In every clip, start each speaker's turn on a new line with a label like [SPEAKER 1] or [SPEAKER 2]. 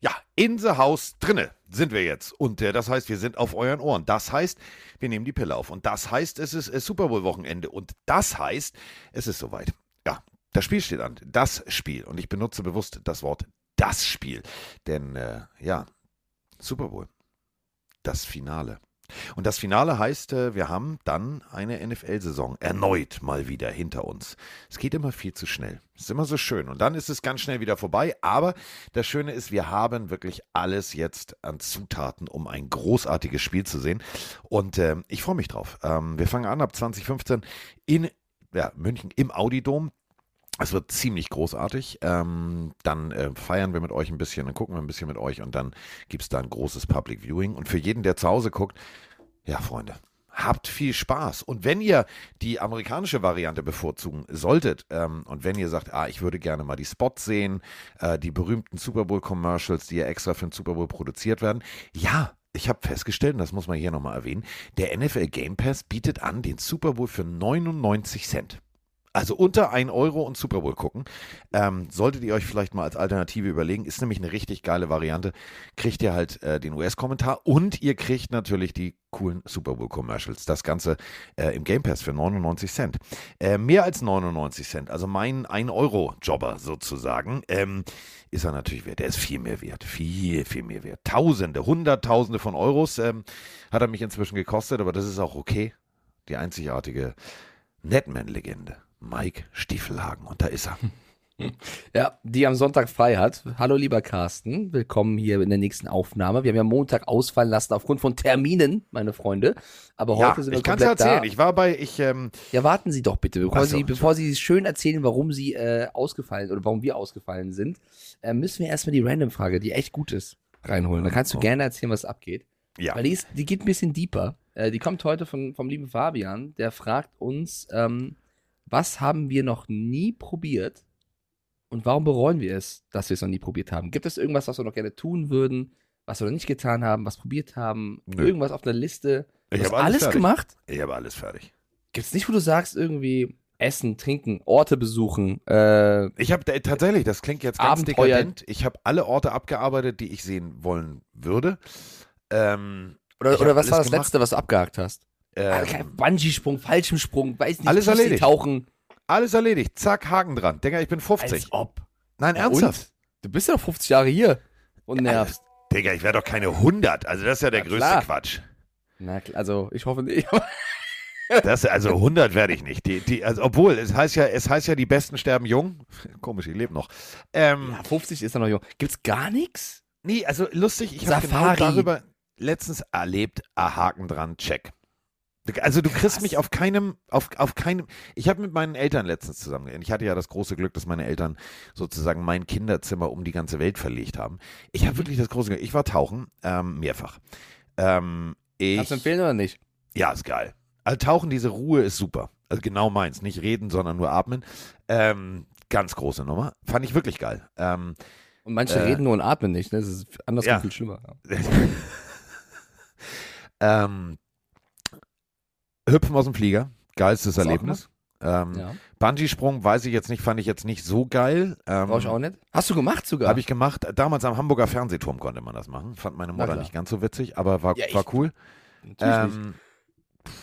[SPEAKER 1] Ja, in the house drinne sind wir jetzt. Und äh, das heißt, wir sind auf euren Ohren. Das heißt, wir nehmen die Pille auf. Und das heißt, es ist äh, Super Bowl-Wochenende. Und das heißt, es ist soweit. Ja, das Spiel steht an. Das Spiel. Und ich benutze bewusst das Wort das Spiel. Denn, äh, ja, Super Bowl. Das Finale. Und das Finale heißt, äh, wir haben dann eine NFL-Saison erneut mal wieder hinter uns. Es geht immer viel zu schnell. Es ist immer so schön. Und dann ist es ganz schnell wieder vorbei. Aber das Schöne ist, wir haben wirklich alles jetzt an Zutaten, um ein großartiges Spiel zu sehen. Und äh, ich freue mich drauf. Ähm, wir fangen an ab 2015 in ja, München im Audidom. Es wird ziemlich großartig. Ähm, dann äh, feiern wir mit euch ein bisschen, dann gucken wir ein bisschen mit euch und dann gibt es da ein großes Public Viewing. Und für jeden, der zu Hause guckt, ja, Freunde, habt viel Spaß. Und wenn ihr die amerikanische Variante bevorzugen solltet ähm, und wenn ihr sagt, ah, ich würde gerne mal die Spots sehen, äh, die berühmten Super Bowl-Commercials, die ja extra für den Super Bowl produziert werden, ja, ich habe festgestellt, und das muss man hier nochmal erwähnen, der NFL Game Pass bietet an den Super Bowl für 99 Cent. Also unter 1 Euro und Super Bowl gucken. Ähm, solltet ihr euch vielleicht mal als Alternative überlegen. Ist nämlich eine richtig geile Variante. Kriegt ihr halt äh, den US-Kommentar und ihr kriegt natürlich die coolen Super Bowl-Commercials. Das Ganze äh, im Game Pass für 99 Cent. Äh, mehr als 99 Cent, also mein 1-Euro-Jobber sozusagen, ähm, ist er natürlich wert. Der ist viel mehr wert. Viel, viel mehr wert. Tausende, Hunderttausende von Euros ähm, hat er mich inzwischen gekostet, aber das ist auch okay. Die einzigartige Netman-Legende. Mike Stiefelhagen. Und da ist er.
[SPEAKER 2] Ja, die am Sonntag frei hat. Hallo lieber Carsten, willkommen hier in der nächsten Aufnahme. Wir haben ja Montag ausfallen lassen aufgrund von Terminen, meine Freunde. Aber
[SPEAKER 1] Ja,
[SPEAKER 2] heute sind wir
[SPEAKER 1] ich kann es
[SPEAKER 2] komplett
[SPEAKER 1] erzählen.
[SPEAKER 2] da.
[SPEAKER 1] Ich war bei, ich, ähm,
[SPEAKER 2] Ja, warten Sie doch bitte, bevor,
[SPEAKER 1] so,
[SPEAKER 2] Sie, bevor Sie schön erzählen, warum Sie äh, ausgefallen oder warum wir ausgefallen sind, äh, müssen wir erstmal die Random-Frage, die echt gut ist, reinholen. Da kannst du
[SPEAKER 1] Oh.
[SPEAKER 2] gerne erzählen, was abgeht.
[SPEAKER 1] ja.
[SPEAKER 2] Weil die, ist, die geht ein bisschen deeper. Äh, die kommt heute von, vom lieben Fabian. Der fragt uns, ähm, was haben wir noch nie probiert und warum bereuen wir es, dass wir es noch nie probiert haben? Gibt es irgendwas, was wir noch gerne tun würden, was wir noch nicht getan haben, was probiert haben?
[SPEAKER 1] Nö.
[SPEAKER 2] Irgendwas auf der Liste? Du
[SPEAKER 1] Ich
[SPEAKER 2] hast
[SPEAKER 1] hab alles
[SPEAKER 2] alles gemacht?
[SPEAKER 1] Ich habe alles fertig.
[SPEAKER 2] Gibt es nicht, wo du sagst, irgendwie essen, trinken, Orte besuchen, äh,
[SPEAKER 1] Ich habe tatsächlich, das klingt jetzt ganz
[SPEAKER 2] Abenteuer.
[SPEAKER 1] dekadent, ich habe alle Orte abgearbeitet, die ich sehen wollen würde. Ähm,
[SPEAKER 2] oder, oder was war das letzte, was du abgehakt hast?
[SPEAKER 1] Ähm,
[SPEAKER 2] Bungee-Sprung, Fallschirmsprung, weiß nicht,
[SPEAKER 1] Alles
[SPEAKER 2] Tiefsee
[SPEAKER 1] erledigt.
[SPEAKER 2] tauchen.
[SPEAKER 1] alles erledigt. Zack, Haken dran. Digga, ich bin 50.
[SPEAKER 2] Als ob.
[SPEAKER 1] Nein,
[SPEAKER 2] Ja,
[SPEAKER 1] ernsthaft.
[SPEAKER 2] und? Du bist ja noch 50 Jahre hier und nervst.
[SPEAKER 1] Digga, ich wäre doch keine 100. Also das ist ja der
[SPEAKER 2] Ja,
[SPEAKER 1] größte
[SPEAKER 2] klar.
[SPEAKER 1] Quatsch.
[SPEAKER 2] Na, klar, also ich hoffe nicht.
[SPEAKER 1] Das, also 100 werde ich nicht. Die, die, also, obwohl, es heißt ja, es heißt ja, die Besten sterben jung. Komisch, ich lebe noch. Ähm,
[SPEAKER 2] Ja, 50 ist ja noch jung. Gibt's gar nichts?
[SPEAKER 1] Nee, also lustig, ich habe genau darüber letztens erlebt, ah, Haken dran, check. Also du kriegst
[SPEAKER 2] Krass.
[SPEAKER 1] mich auf keinem, auf, auf keinem, ich habe mit meinen Eltern letztens zusammen, ich hatte ja das große Glück, dass meine Eltern sozusagen mein Kinderzimmer um die ganze Welt verlegt haben. Ich habe wirklich das große Glück, ich war tauchen, ähm, mehrfach. Ähm, ich,
[SPEAKER 2] Kannst du empfehlen oder nicht?
[SPEAKER 1] ja, ist geil. Also tauchen, diese Ruhe ist super. Also genau meins, nicht reden, sondern nur atmen. Ähm, ganz große Nummer, fand ich wirklich geil. Ähm,
[SPEAKER 2] Und manche
[SPEAKER 1] Äh,
[SPEAKER 2] reden nur und atmen nicht. Ne? Das ist andersrum
[SPEAKER 1] ja.
[SPEAKER 2] viel schlimmer.
[SPEAKER 1] ähm, Hüpfen aus dem Flieger, geilstes
[SPEAKER 2] Das
[SPEAKER 1] Erlebnis. Ähm,
[SPEAKER 2] Ja.
[SPEAKER 1] Bungee-Sprung weiß ich jetzt nicht, fand ich jetzt nicht so geil. Ähm,
[SPEAKER 2] Brauch ich auch nicht. Hast du gemacht sogar?
[SPEAKER 1] Habe ich gemacht. Damals am Hamburger Fernsehturm konnte man das machen. Fand meine Mutter nicht ganz so witzig, aber war,
[SPEAKER 2] Ja, ich-
[SPEAKER 1] war cool. Ähm,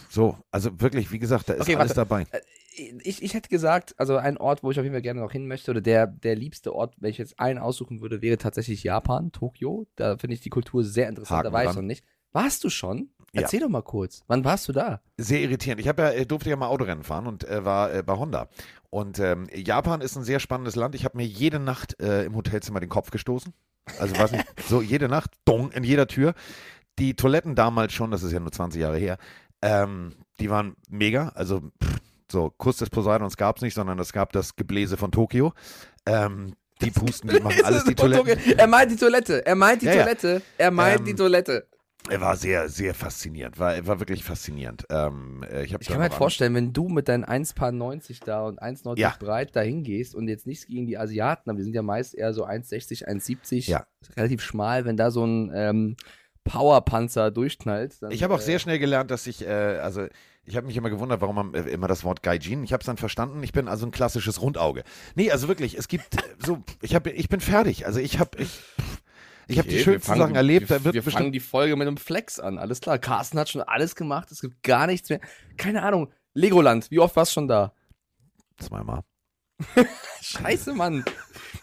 [SPEAKER 1] so, also wirklich, wie gesagt, da ist
[SPEAKER 2] Okay,
[SPEAKER 1] alles
[SPEAKER 2] warte.
[SPEAKER 1] dabei.
[SPEAKER 2] ich, ich hätte gesagt, also ein Ort, wo ich auf jeden Fall gerne noch hin möchte, oder der, der liebste Ort, wenn ich jetzt einen aussuchen würde, wäre tatsächlich Japan, Tokio. Da finde ich die Kultur sehr interessant.
[SPEAKER 1] Haken
[SPEAKER 2] da war ich
[SPEAKER 1] dran.
[SPEAKER 2] noch nicht. Warst du schon?
[SPEAKER 1] Ja.
[SPEAKER 2] Erzähl doch mal kurz. Wann warst du da?
[SPEAKER 1] Sehr irritierend. Ich habe ja, äh, durfte ja mal Autorennen fahren und äh, war äh, bei Honda. Und ähm, Japan ist ein sehr spannendes Land. Ich habe mir jede Nacht äh, im Hotelzimmer den Kopf gestoßen. Also weiß nicht, so jede Nacht, dong, in jeder Tür. Die Toiletten damals schon, das ist ja nur 20 Jahre her, ähm, die waren mega. Also pff, so Kuss des Poseidons gab es nicht, sondern es gab das Gebläse von Tokio. Ähm, die pusten, die machen alles die Toiletten.
[SPEAKER 2] Er meint die Toilette. Er meint die
[SPEAKER 1] ja.
[SPEAKER 2] Toilette. Er meint
[SPEAKER 1] Ähm,
[SPEAKER 2] die Toilette.
[SPEAKER 1] Er war sehr, sehr faszinierend. War, war wirklich faszinierend. Ähm, äh, ich
[SPEAKER 2] Ich kann mir halt vorstellen, wenn du mit deinen 1,90 da und 1,90
[SPEAKER 1] Ja.
[SPEAKER 2] breit dahin gehst und jetzt nichts gegen die Asiaten, aber wir sind ja meist eher so 1,60, 1,70,
[SPEAKER 1] Ja.
[SPEAKER 2] relativ schmal, wenn da so ein ähm, Powerpanzer durchknallt. Dann,
[SPEAKER 1] Ich habe auch
[SPEAKER 2] äh,
[SPEAKER 1] sehr schnell gelernt, dass ich, äh, also ich habe mich immer gewundert, warum man äh, immer das Wort Gaijin. Ich habe es dann verstanden. Ich bin also ein klassisches Rundauge. Nee, also wirklich, es gibt äh, so, ich habe, ich bin fertig. Also ich habe, ich, ich habe die
[SPEAKER 2] Okay,
[SPEAKER 1] schönsten
[SPEAKER 2] wir fangen-
[SPEAKER 1] Sachen erlebt.
[SPEAKER 2] Wir,
[SPEAKER 1] Da wird
[SPEAKER 2] wir fangen die Folge mit einem Flex an. Alles klar. Carsten hat schon alles gemacht. Es gibt gar nichts mehr. Keine Ahnung. Legoland. Wie oft warst du schon da?
[SPEAKER 1] Zweimal.
[SPEAKER 2] Scheiße, Mann.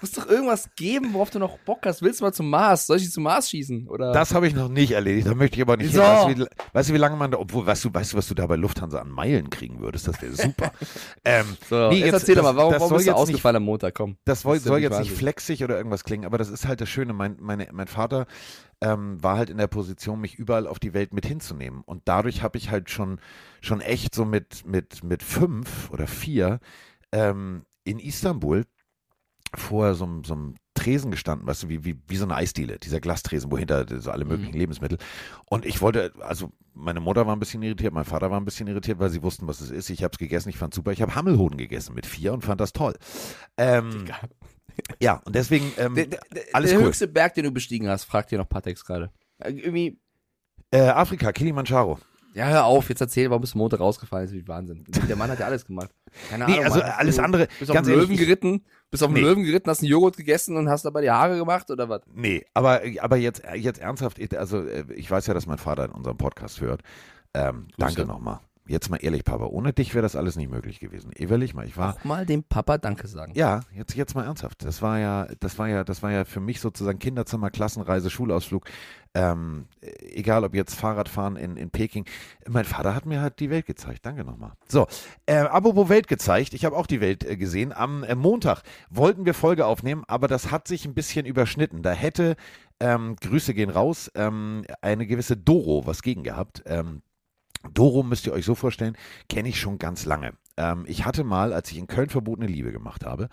[SPEAKER 2] Muss doch irgendwas geben, worauf du noch Bock hast. Willst du mal zum Mars? Soll ich dich zum Mars schießen? Oder?
[SPEAKER 1] Das habe ich noch nicht erledigt. Da möchte ich aber nicht.
[SPEAKER 2] Wieso?
[SPEAKER 1] Weißt, du, wie, weißt du, wie lange man da, obwohl, weißt du, weißt du, was du da bei Lufthansa an Meilen kriegen würdest? Das wäre super. ähm,
[SPEAKER 2] so,
[SPEAKER 1] Nee,
[SPEAKER 2] jetzt,
[SPEAKER 1] jetzt-
[SPEAKER 2] erzähl doch
[SPEAKER 1] das-
[SPEAKER 2] mal, warum,
[SPEAKER 1] das
[SPEAKER 2] warum
[SPEAKER 1] soll
[SPEAKER 2] bist du ausgefallen am Montag? Komm.
[SPEAKER 1] Das woll,
[SPEAKER 2] Das
[SPEAKER 1] soll jetzt nicht flexig oder irgendwas klingen, aber das ist halt das Schöne. Mein, meine, mein Vater ähm, war halt in der Position, mich überall auf die Welt mit hinzunehmen. Und dadurch habe ich halt schon, schon echt so mit, mit, mit fünf oder vier ähm, in Istanbul vor so, einem- so einem Tresen gestanden, weißt du, wie, wie, wie so eine Eisdiele, dieser Glastresen, wo hinter so alle möglichen
[SPEAKER 2] Mhm.
[SPEAKER 1] Lebensmittel. Und ich wollte, also meine Mutter war ein bisschen irritiert, mein Vater war ein bisschen irritiert, weil sie wussten, was es ist. Ich habe es gegessen, ich fand super. Ich habe Hammelhoden gegessen mit vier und fand das toll. Ähm, ja, und deswegen, ähm,
[SPEAKER 2] Der, der, der,
[SPEAKER 1] alles
[SPEAKER 2] der
[SPEAKER 1] cool.
[SPEAKER 2] höchste Berg, den du bestiegen hast, fragt dir noch Patex gerade. Äh, Irgendwie,
[SPEAKER 1] Äh, Afrika, Kilimanjaro.
[SPEAKER 2] Ja, hör auf, jetzt erzähl, warum bist du Montag rausgefallen? Das ist wie Wahnsinn. Der Mann hat ja alles gemacht. Keine
[SPEAKER 1] Nee,
[SPEAKER 2] Ahnung.
[SPEAKER 1] also
[SPEAKER 2] Mann. Hast
[SPEAKER 1] alles
[SPEAKER 2] du,
[SPEAKER 1] andere,
[SPEAKER 2] Bist auf den
[SPEAKER 1] ehrlich,
[SPEAKER 2] Löwen geritten, bist auf den
[SPEAKER 1] Nee.
[SPEAKER 2] Löwen geritten, hast einen Joghurt gegessen und hast dabei die Haare gemacht oder was?
[SPEAKER 1] Nee, aber, aber jetzt, jetzt ernsthaft, also äh, ich weiß ja, dass mein Vater in unserem Podcast hört. Ähm, danke nochmal. Jetzt mal ehrlich, Papa, ohne dich wäre das alles nicht möglich gewesen. Ehrlich mal, ich war,
[SPEAKER 2] Auch mal dem Papa Danke sagen.
[SPEAKER 1] ja, jetzt, jetzt mal ernsthaft. Das war ja, das war ja, das war ja für mich sozusagen Kinderzimmer, Klassenreise, Schulausflug. Ähm, egal ob jetzt Fahrradfahren in, in Peking. Mein Vater hat mir halt die Welt gezeigt. Danke nochmal. So, äh, apropos Welt gezeigt. Ich habe auch die Welt äh, gesehen. Am äh, Montag wollten wir Folge aufnehmen, aber das hat sich ein bisschen überschnitten. Da hätte, ähm, Grüße gehen raus, ähm, eine gewisse Doro was gegen gehabt. Ähm, Doro müsst ihr euch so vorstellen, kenne ich schon ganz lange. Ähm, ich hatte mal, als ich in Köln verbotene Liebe gemacht habe,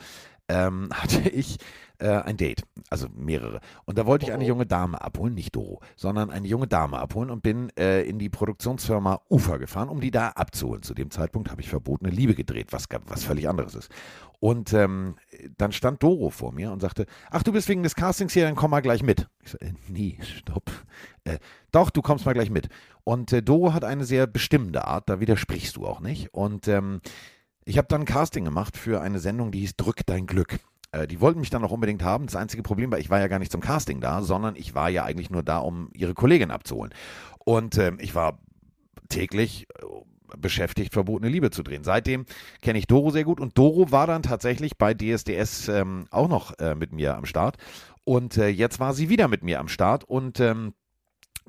[SPEAKER 1] ähm, hatte ich äh, ein Date, also mehrere. Und da wollte ich eine
[SPEAKER 2] Oh.
[SPEAKER 1] junge Dame abholen, nicht Doro, sondern eine junge Dame abholen und bin äh, in die Produktionsfirma Ufer gefahren, um die da abzuholen. Zu dem Zeitpunkt habe ich verbotene Liebe gedreht, was, was völlig anderes ist. Und ähm, dann stand Doro vor mir und sagte, ach, du bist wegen des Castings hier, dann komm mal gleich mit. Ich so, äh, nee, stopp. Äh, doch, du kommst mal gleich mit. Und äh, Doro hat eine sehr bestimmende Art, da widersprichst du auch nicht. Und ähm, ich habe dann ein Casting gemacht für eine Sendung, die hieß Drück dein Glück. Äh, die wollten mich dann auch unbedingt haben. Das einzige Problem war, ich war ja gar nicht zum Casting da, sondern ich war ja eigentlich nur da, um ihre Kollegin abzuholen. Und ähm, ich war täglich äh, beschäftigt, verbotene Liebe zu drehen. Seitdem kenne ich Doro sehr gut und Doro war dann tatsächlich bei DSDS ähm, auch noch äh, mit mir am Start. Und äh, jetzt war sie wieder mit mir am Start und ähm,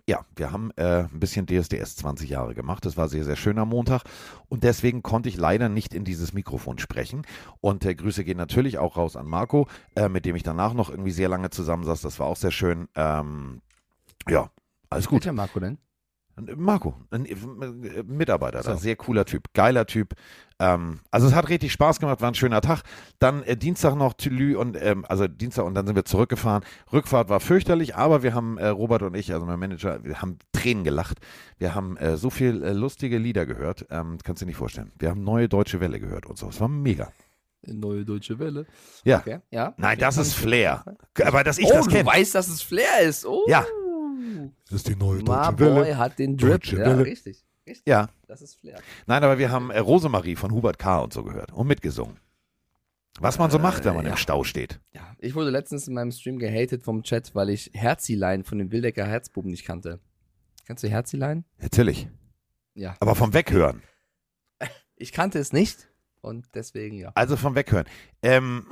[SPEAKER 1] ja, wir haben äh, ein bisschen DSDS 20 Jahre gemacht. Das war sehr, sehr schön am Montag. Und deswegen konnte ich leider nicht in dieses Mikrofon sprechen. Und äh, Grüße gehen natürlich auch raus an Marco, äh, mit dem ich danach noch irgendwie sehr lange zusammensaß. Das war auch sehr schön. Ähm, ja, alles gut.
[SPEAKER 2] Welcher Marco denn?
[SPEAKER 1] Marco, ein äh, Mitarbeiter, da,
[SPEAKER 2] So.
[SPEAKER 1] sehr cooler Typ, geiler Typ. Ähm, also es hat richtig Spaß gemacht, war ein schöner Tag. Dann äh, Dienstag noch Tülü und ähm, also Dienstag und dann sind wir zurückgefahren. Rückfahrt war fürchterlich, aber wir haben äh, Robert und ich, also mein Manager, wir haben Tränen gelacht. Wir haben äh, so viel äh, lustige Lieder gehört, ähm, kannst du dir nicht vorstellen. Wir haben neue deutsche Welle gehört und so. Es war mega.
[SPEAKER 2] Neue Deutsche Welle.
[SPEAKER 1] Ja.
[SPEAKER 2] Okay. ja.
[SPEAKER 1] Nein, das ist Flair. Aber dass ich
[SPEAKER 2] oh,
[SPEAKER 1] das
[SPEAKER 2] du
[SPEAKER 1] kenne.
[SPEAKER 2] weißt, dass es Flair ist. Oh.
[SPEAKER 1] Ja. Das ist die neue
[SPEAKER 2] My Boy hat den Drip.
[SPEAKER 1] Deutsche
[SPEAKER 2] ja,
[SPEAKER 1] Welle.
[SPEAKER 2] richtig. richtig.
[SPEAKER 1] Ja.
[SPEAKER 2] Das ist Flair.
[SPEAKER 1] Nein, aber wir haben äh, Rosemarie von Hubert K. und so gehört und mitgesungen. Was man so
[SPEAKER 2] Äh,
[SPEAKER 1] macht, wenn man
[SPEAKER 2] ja.
[SPEAKER 1] im Stau steht.
[SPEAKER 2] Ja, ich wurde letztens in meinem Stream gehatet vom Chat, weil ich Herzilein von den Wildecker Herzbuben nicht kannte. Kannst du Herzilein?
[SPEAKER 1] Natürlich.
[SPEAKER 2] Ja.
[SPEAKER 1] Aber vom Weghören.
[SPEAKER 2] Ich kannte es nicht und deswegen ja.
[SPEAKER 1] Also vom Weghören. Ähm,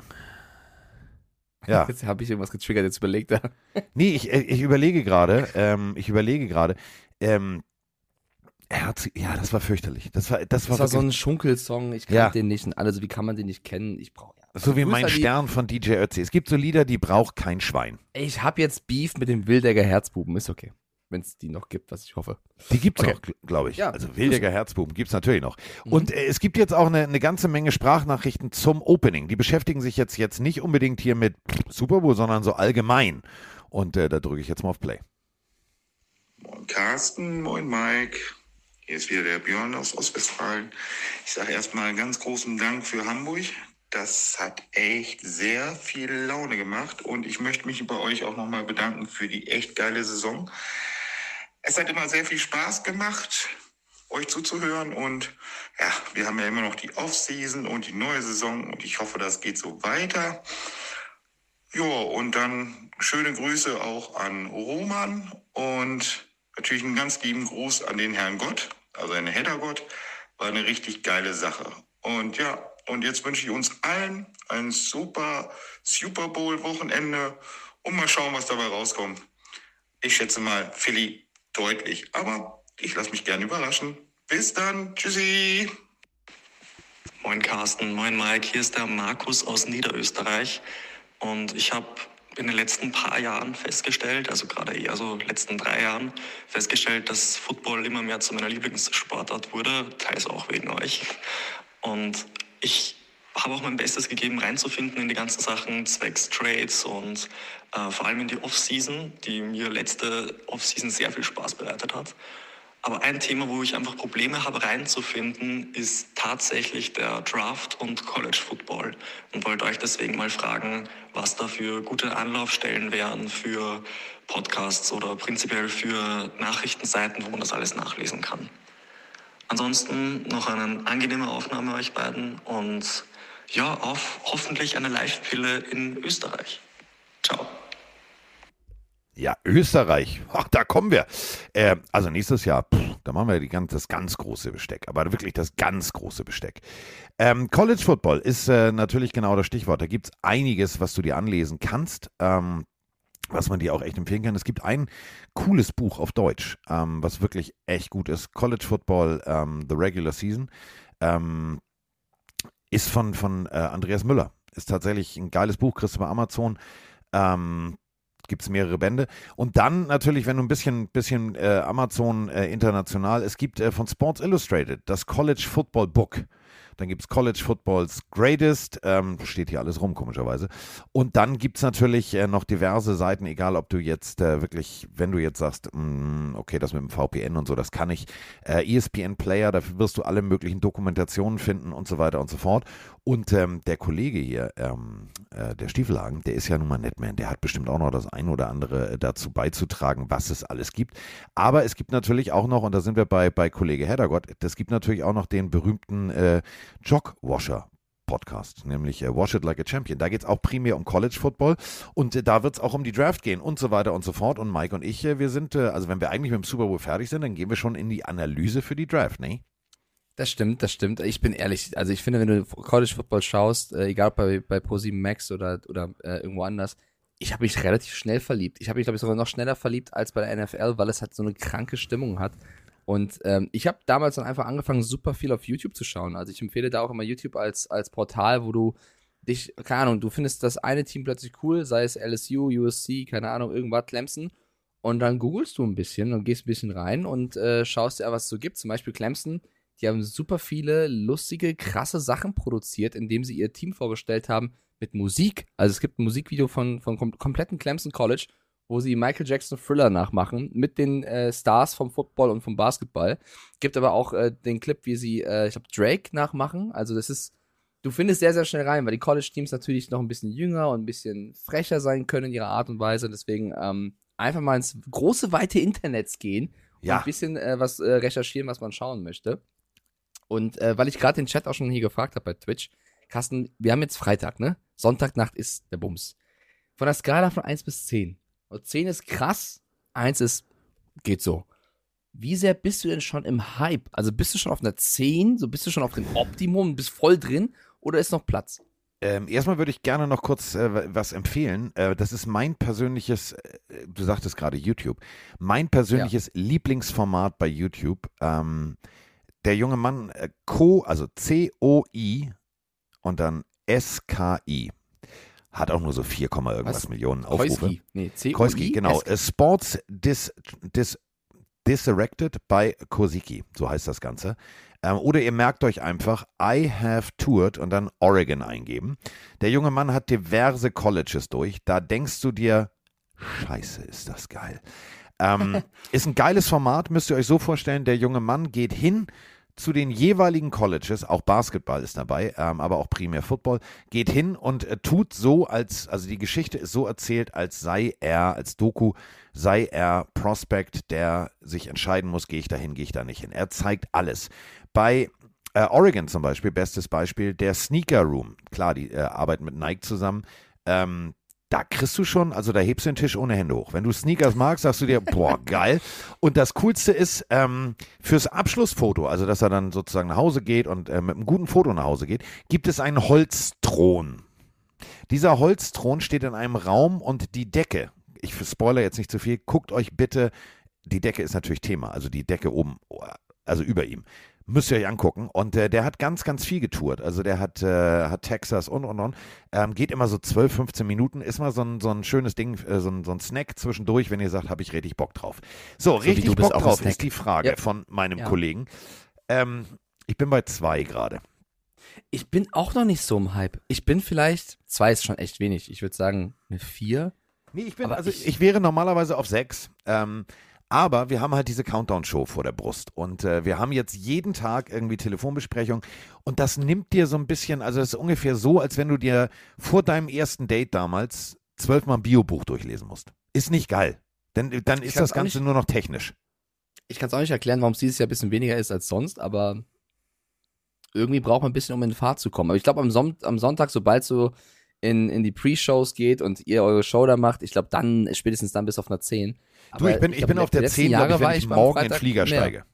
[SPEAKER 1] ja.
[SPEAKER 2] Jetzt habe ich irgendwas getriggert, jetzt überlegt er.
[SPEAKER 1] Nee, ich, äh, ich überlege gerade, ähm, ich überlege gerade, ähm, Herz, ja, das war fürchterlich. Das war, das war,
[SPEAKER 2] Das war so ein Schunkelsong, ich kannte
[SPEAKER 1] Ja.
[SPEAKER 2] den nicht und alles, wie kann man den nicht kennen? Ich brauche ja.
[SPEAKER 1] so wie mein Stern von DJ Ötzi. Es gibt so Lieder, die braucht kein Schwein.
[SPEAKER 2] Ich habe jetzt Beef mit dem Wildecker Herzbuben, ist okay. Wenn es die noch gibt, was ich hoffe.
[SPEAKER 1] Die gibt's
[SPEAKER 2] Okay.
[SPEAKER 1] auch, glaube ich.
[SPEAKER 2] Ja.
[SPEAKER 1] Also Wildecker Herzbuben gibt's natürlich noch.
[SPEAKER 2] Mhm.
[SPEAKER 1] Und äh, es gibt jetzt auch eine, eine ganze Menge Sprachnachrichten zum Opening. Die beschäftigen sich jetzt, jetzt nicht unbedingt hier mit Super Bowl, sondern so allgemein. Und äh, da drücke ich jetzt mal auf Play.
[SPEAKER 3] Moin Carsten, moin Mike. Hier ist wieder der Björn aus Ostwestfalen. Ich sage erstmal ganz großen Dank für Hamburg. Das hat echt sehr viel Laune gemacht und ich möchte mich bei euch auch nochmal bedanken für die echt geile Saison. Es hat immer sehr viel Spaß gemacht, euch zuzuhören und ja, wir haben ja immer noch die Off-Season und die neue Saison und ich hoffe, das geht so weiter. Ja, und dann schöne Grüße auch an Roman und natürlich einen ganz lieben Gruß an den Herrn Gott, also einen Heddergott. War eine richtig geile Sache. Und ja, und jetzt wünsche ich uns allen ein super Super Bowl-Wochenende und mal schauen, was dabei rauskommt. Ich schätze mal Philly deutlich, aber ich lasse mich gerne überraschen. Bis dann. Tschüssi.
[SPEAKER 4] Moin Carsten, moin Mike, hier ist der Markus aus Niederösterreich und ich habe in den letzten paar Jahren festgestellt, also gerade eher so letzten drei Jahren, festgestellt, dass Football immer mehr zu meiner Lieblingssportart wurde, teils auch wegen euch. Und ich habe auch mein Bestes gegeben, reinzufinden in die ganzen Sachen zwecks Trades und äh, vor allem in die Off-Season, die mir letzte Off-Season sehr viel Spaß bereitet hat. Aber ein Thema, wo ich einfach Probleme habe reinzufinden, ist tatsächlich der Draft und College Football. Und wollte euch deswegen mal fragen, was da für gute Anlaufstellen wären für Podcasts oder prinzipiell für Nachrichtenseiten, wo man das alles nachlesen kann. Ansonsten noch eine angenehme Aufnahme euch beiden und ja, auf hoffentlich eine Live-Pille in Österreich. Ciao.
[SPEAKER 1] Ja, Österreich, Ach, da kommen wir. Äh, also nächstes Jahr, pff, da machen wir die ganz, das ganz große Besteck, aber wirklich das ganz große Besteck. Ähm, College Football ist äh, natürlich genau das Stichwort. Da gibt es einiges, was du dir anlesen kannst. Ähm, was man dir auch echt empfehlen kann. Es gibt ein cooles Buch auf Deutsch, ähm, was wirklich echt gut ist. College Football, ähm, The Regular Season, ähm, ist von, von äh, Andreas Müller. Ist tatsächlich ein geiles Buch, kriegst du bei Amazon. Ähm, gibt es mehrere Bände. Und dann natürlich, wenn du ein bisschen, bisschen äh, Amazon äh, international, es gibt äh, von Sports Illustrated das College Football Book. Dann gibt es College Footballs Greatest, ähm, steht hier alles rum, komischerweise. Und dann gibt es natürlich äh, noch diverse Seiten, egal ob du jetzt äh, wirklich, wenn du jetzt sagst, mh, mm, okay, das mit dem VPN und so, das kann ich. Äh, ESPN Player, da wirst du alle möglichen Dokumentationen finden und so weiter und so fort. Und ähm, der Kollege hier, ähm, äh, der Stiefelhagen, der ist ja nun mal Netman, der hat bestimmt auch noch das ein oder andere äh, dazu beizutragen, was es alles gibt. Aber es gibt natürlich auch noch, und da sind wir bei, bei Kollege Heddergott, es gibt natürlich auch noch den berühmten äh, Jogwasher Podcast, nämlich äh, Wash It Like a Champion. Da geht es auch primär um College Football und äh, da wird es auch um die Draft gehen und so weiter und so fort. Und Mike und ich, äh, wir sind, äh, also wenn wir eigentlich mit dem Super Bowl fertig sind, dann gehen wir schon in die Analyse für die Draft, ne?
[SPEAKER 2] Das stimmt, das stimmt. Ich bin ehrlich, also ich finde, wenn du College Football schaust, äh, egal bei, bei Pro7 Max oder, oder äh, irgendwo anders, ich habe mich relativ schnell verliebt. Ich habe mich, glaube ich, sogar noch schneller verliebt als bei der NFL, weil es halt so eine kranke Stimmung hat. Und ähm, ich habe damals dann einfach angefangen, super viel auf YouTube zu schauen. Also ich empfehle da auch immer YouTube als, als Portal, wo du dich, keine Ahnung, du findest das eine Team plötzlich cool, sei es LSU, USC, keine Ahnung, irgendwas, Clemson. Und dann googelst du ein bisschen und gehst ein bisschen rein und äh, schaust dir, was es so gibt. Zum Beispiel Clemson, die haben super viele lustige, krasse Sachen produziert, indem sie ihr Team vorgestellt haben mit Musik. Also es gibt ein Musikvideo von, von kom kompletten Clemson College wo sie Michael Jackson Thriller nachmachen mit den äh, Stars vom Football und vom Basketball. Gibt aber auch äh, den Clip, wie sie, äh, ich glaube, Drake nachmachen. Also das ist, du findest sehr, sehr schnell rein, weil die College-Teams natürlich noch ein bisschen jünger und ein bisschen frecher sein können in ihrer Art und Weise. Deswegen ähm, einfach mal ins große, weite Internets gehen und
[SPEAKER 1] Ja.
[SPEAKER 2] ein bisschen äh, was äh, recherchieren, was man schauen möchte. Und äh, weil ich gerade den Chat auch schon hier gefragt habe bei Twitch, Carsten, wir haben jetzt Freitag, ne? Sonntagnacht ist der Bums. Von der Skala von 1 bis 10. Und 10 ist krass, 1 ist geht so. Wie sehr bist du denn schon im Hype? Also bist du schon auf einer 10, so bist du schon auf dem Optimum, bist voll drin oder ist noch Platz?
[SPEAKER 1] Ähm, erstmal würde ich gerne noch kurz äh, was empfehlen. Äh, das ist mein persönliches, äh, du sagtest gerade YouTube, mein persönliches Lieblingsformat bei YouTube. Ähm, der junge Mann, äh, Co, also C-O-I und dann S-K-I. Hat auch nur so 4, Komma irgendwas
[SPEAKER 2] Was?
[SPEAKER 1] Millionen Aufrufe.
[SPEAKER 2] Koiski. Nee, c
[SPEAKER 1] Koiski, genau. Äh, Sports Dis, Dis, Disrected by Kosiki, so heißt das Ganze. Ähm, oder ihr merkt euch einfach, I have toured und dann Oregon eingeben. Der junge Mann hat diverse Colleges durch. Da denkst du dir, scheiße, ist das geil. Ähm, ist ein geiles Format, müsst ihr euch so vorstellen. Der junge Mann geht hin zu den jeweiligen Colleges, auch Basketball ist dabei, ähm, aber auch primär Football, geht hin und äh, tut so, als, also die Geschichte ist so erzählt, als sei er, als Doku, sei er Prospect, der sich entscheiden muss, gehe ich da hin, gehe ich da nicht hin. Er zeigt alles. Bei äh, Oregon zum Beispiel, bestes Beispiel, der Sneaker Room. Klar, die äh, arbeiten mit Nike zusammen. Ähm, da kriegst du schon, also da hebst du den Tisch ohne Hände hoch. Wenn du Sneakers magst, sagst du dir, boah, geil. Und das Coolste ist, ähm, fürs Abschlussfoto, also dass er dann sozusagen nach Hause geht und äh, mit einem guten Foto nach Hause geht, gibt es einen Holzthron. Dieser Holzthron steht in einem Raum und die Decke, ich spoilere jetzt nicht zu viel, guckt euch bitte, die Decke ist natürlich Thema, also die Decke oben, also über ihm. Müsst ihr euch angucken. Und äh, der hat ganz, ganz viel getourt. Also der hat, äh, hat Texas und und und. Ähm, geht immer so 12, 15 Minuten. Ist mal so ein, so ein schönes Ding, äh, so, ein, so ein Snack zwischendurch, wenn ihr sagt, habe ich richtig Bock drauf. So,
[SPEAKER 2] So
[SPEAKER 1] richtig Bock drauf ist die Frage
[SPEAKER 2] Ja.
[SPEAKER 1] von meinem
[SPEAKER 2] Ja.
[SPEAKER 1] Kollegen. Ähm, ich bin bei zwei gerade.
[SPEAKER 2] Ich bin auch noch nicht so im Hype. Ich bin vielleicht, zwei ist schon echt wenig. Ich würde sagen, eine vier.
[SPEAKER 1] Nee, ich bin,
[SPEAKER 2] Aber
[SPEAKER 1] also ich,
[SPEAKER 2] ich-
[SPEAKER 1] wäre normalerweise auf sechs. Ähm, aber wir haben halt diese Countdown-Show vor der Brust. Und äh, wir haben jetzt jeden Tag irgendwie Telefonbesprechung. Und das nimmt dir so ein bisschen, also es ist ungefähr so, als wenn du dir vor deinem ersten Date damals zwölfmal ein Biobuch durchlesen musst. Ist nicht geil. Denn dann ist das Ganze
[SPEAKER 2] nicht-
[SPEAKER 1] nur noch technisch.
[SPEAKER 2] Ich kann es auch nicht erklären, warum es dieses Jahr ein bisschen weniger ist als sonst, aber irgendwie braucht man ein bisschen, um in Fahrt zu kommen. Aber ich glaube, am, Son am Sonntag, sobald so in, in die Pre-Shows geht und ihr eure Show da macht, ich glaube, dann, spätestens dann bis auf einer 10.
[SPEAKER 1] Du,
[SPEAKER 2] Aber
[SPEAKER 1] ich bin, ich
[SPEAKER 2] glaub,
[SPEAKER 1] bin auf der
[SPEAKER 2] letzten
[SPEAKER 1] 10, glaub
[SPEAKER 2] Jahre
[SPEAKER 1] ich, wenn ich morgen in den Flieger
[SPEAKER 2] mehr.
[SPEAKER 1] steige.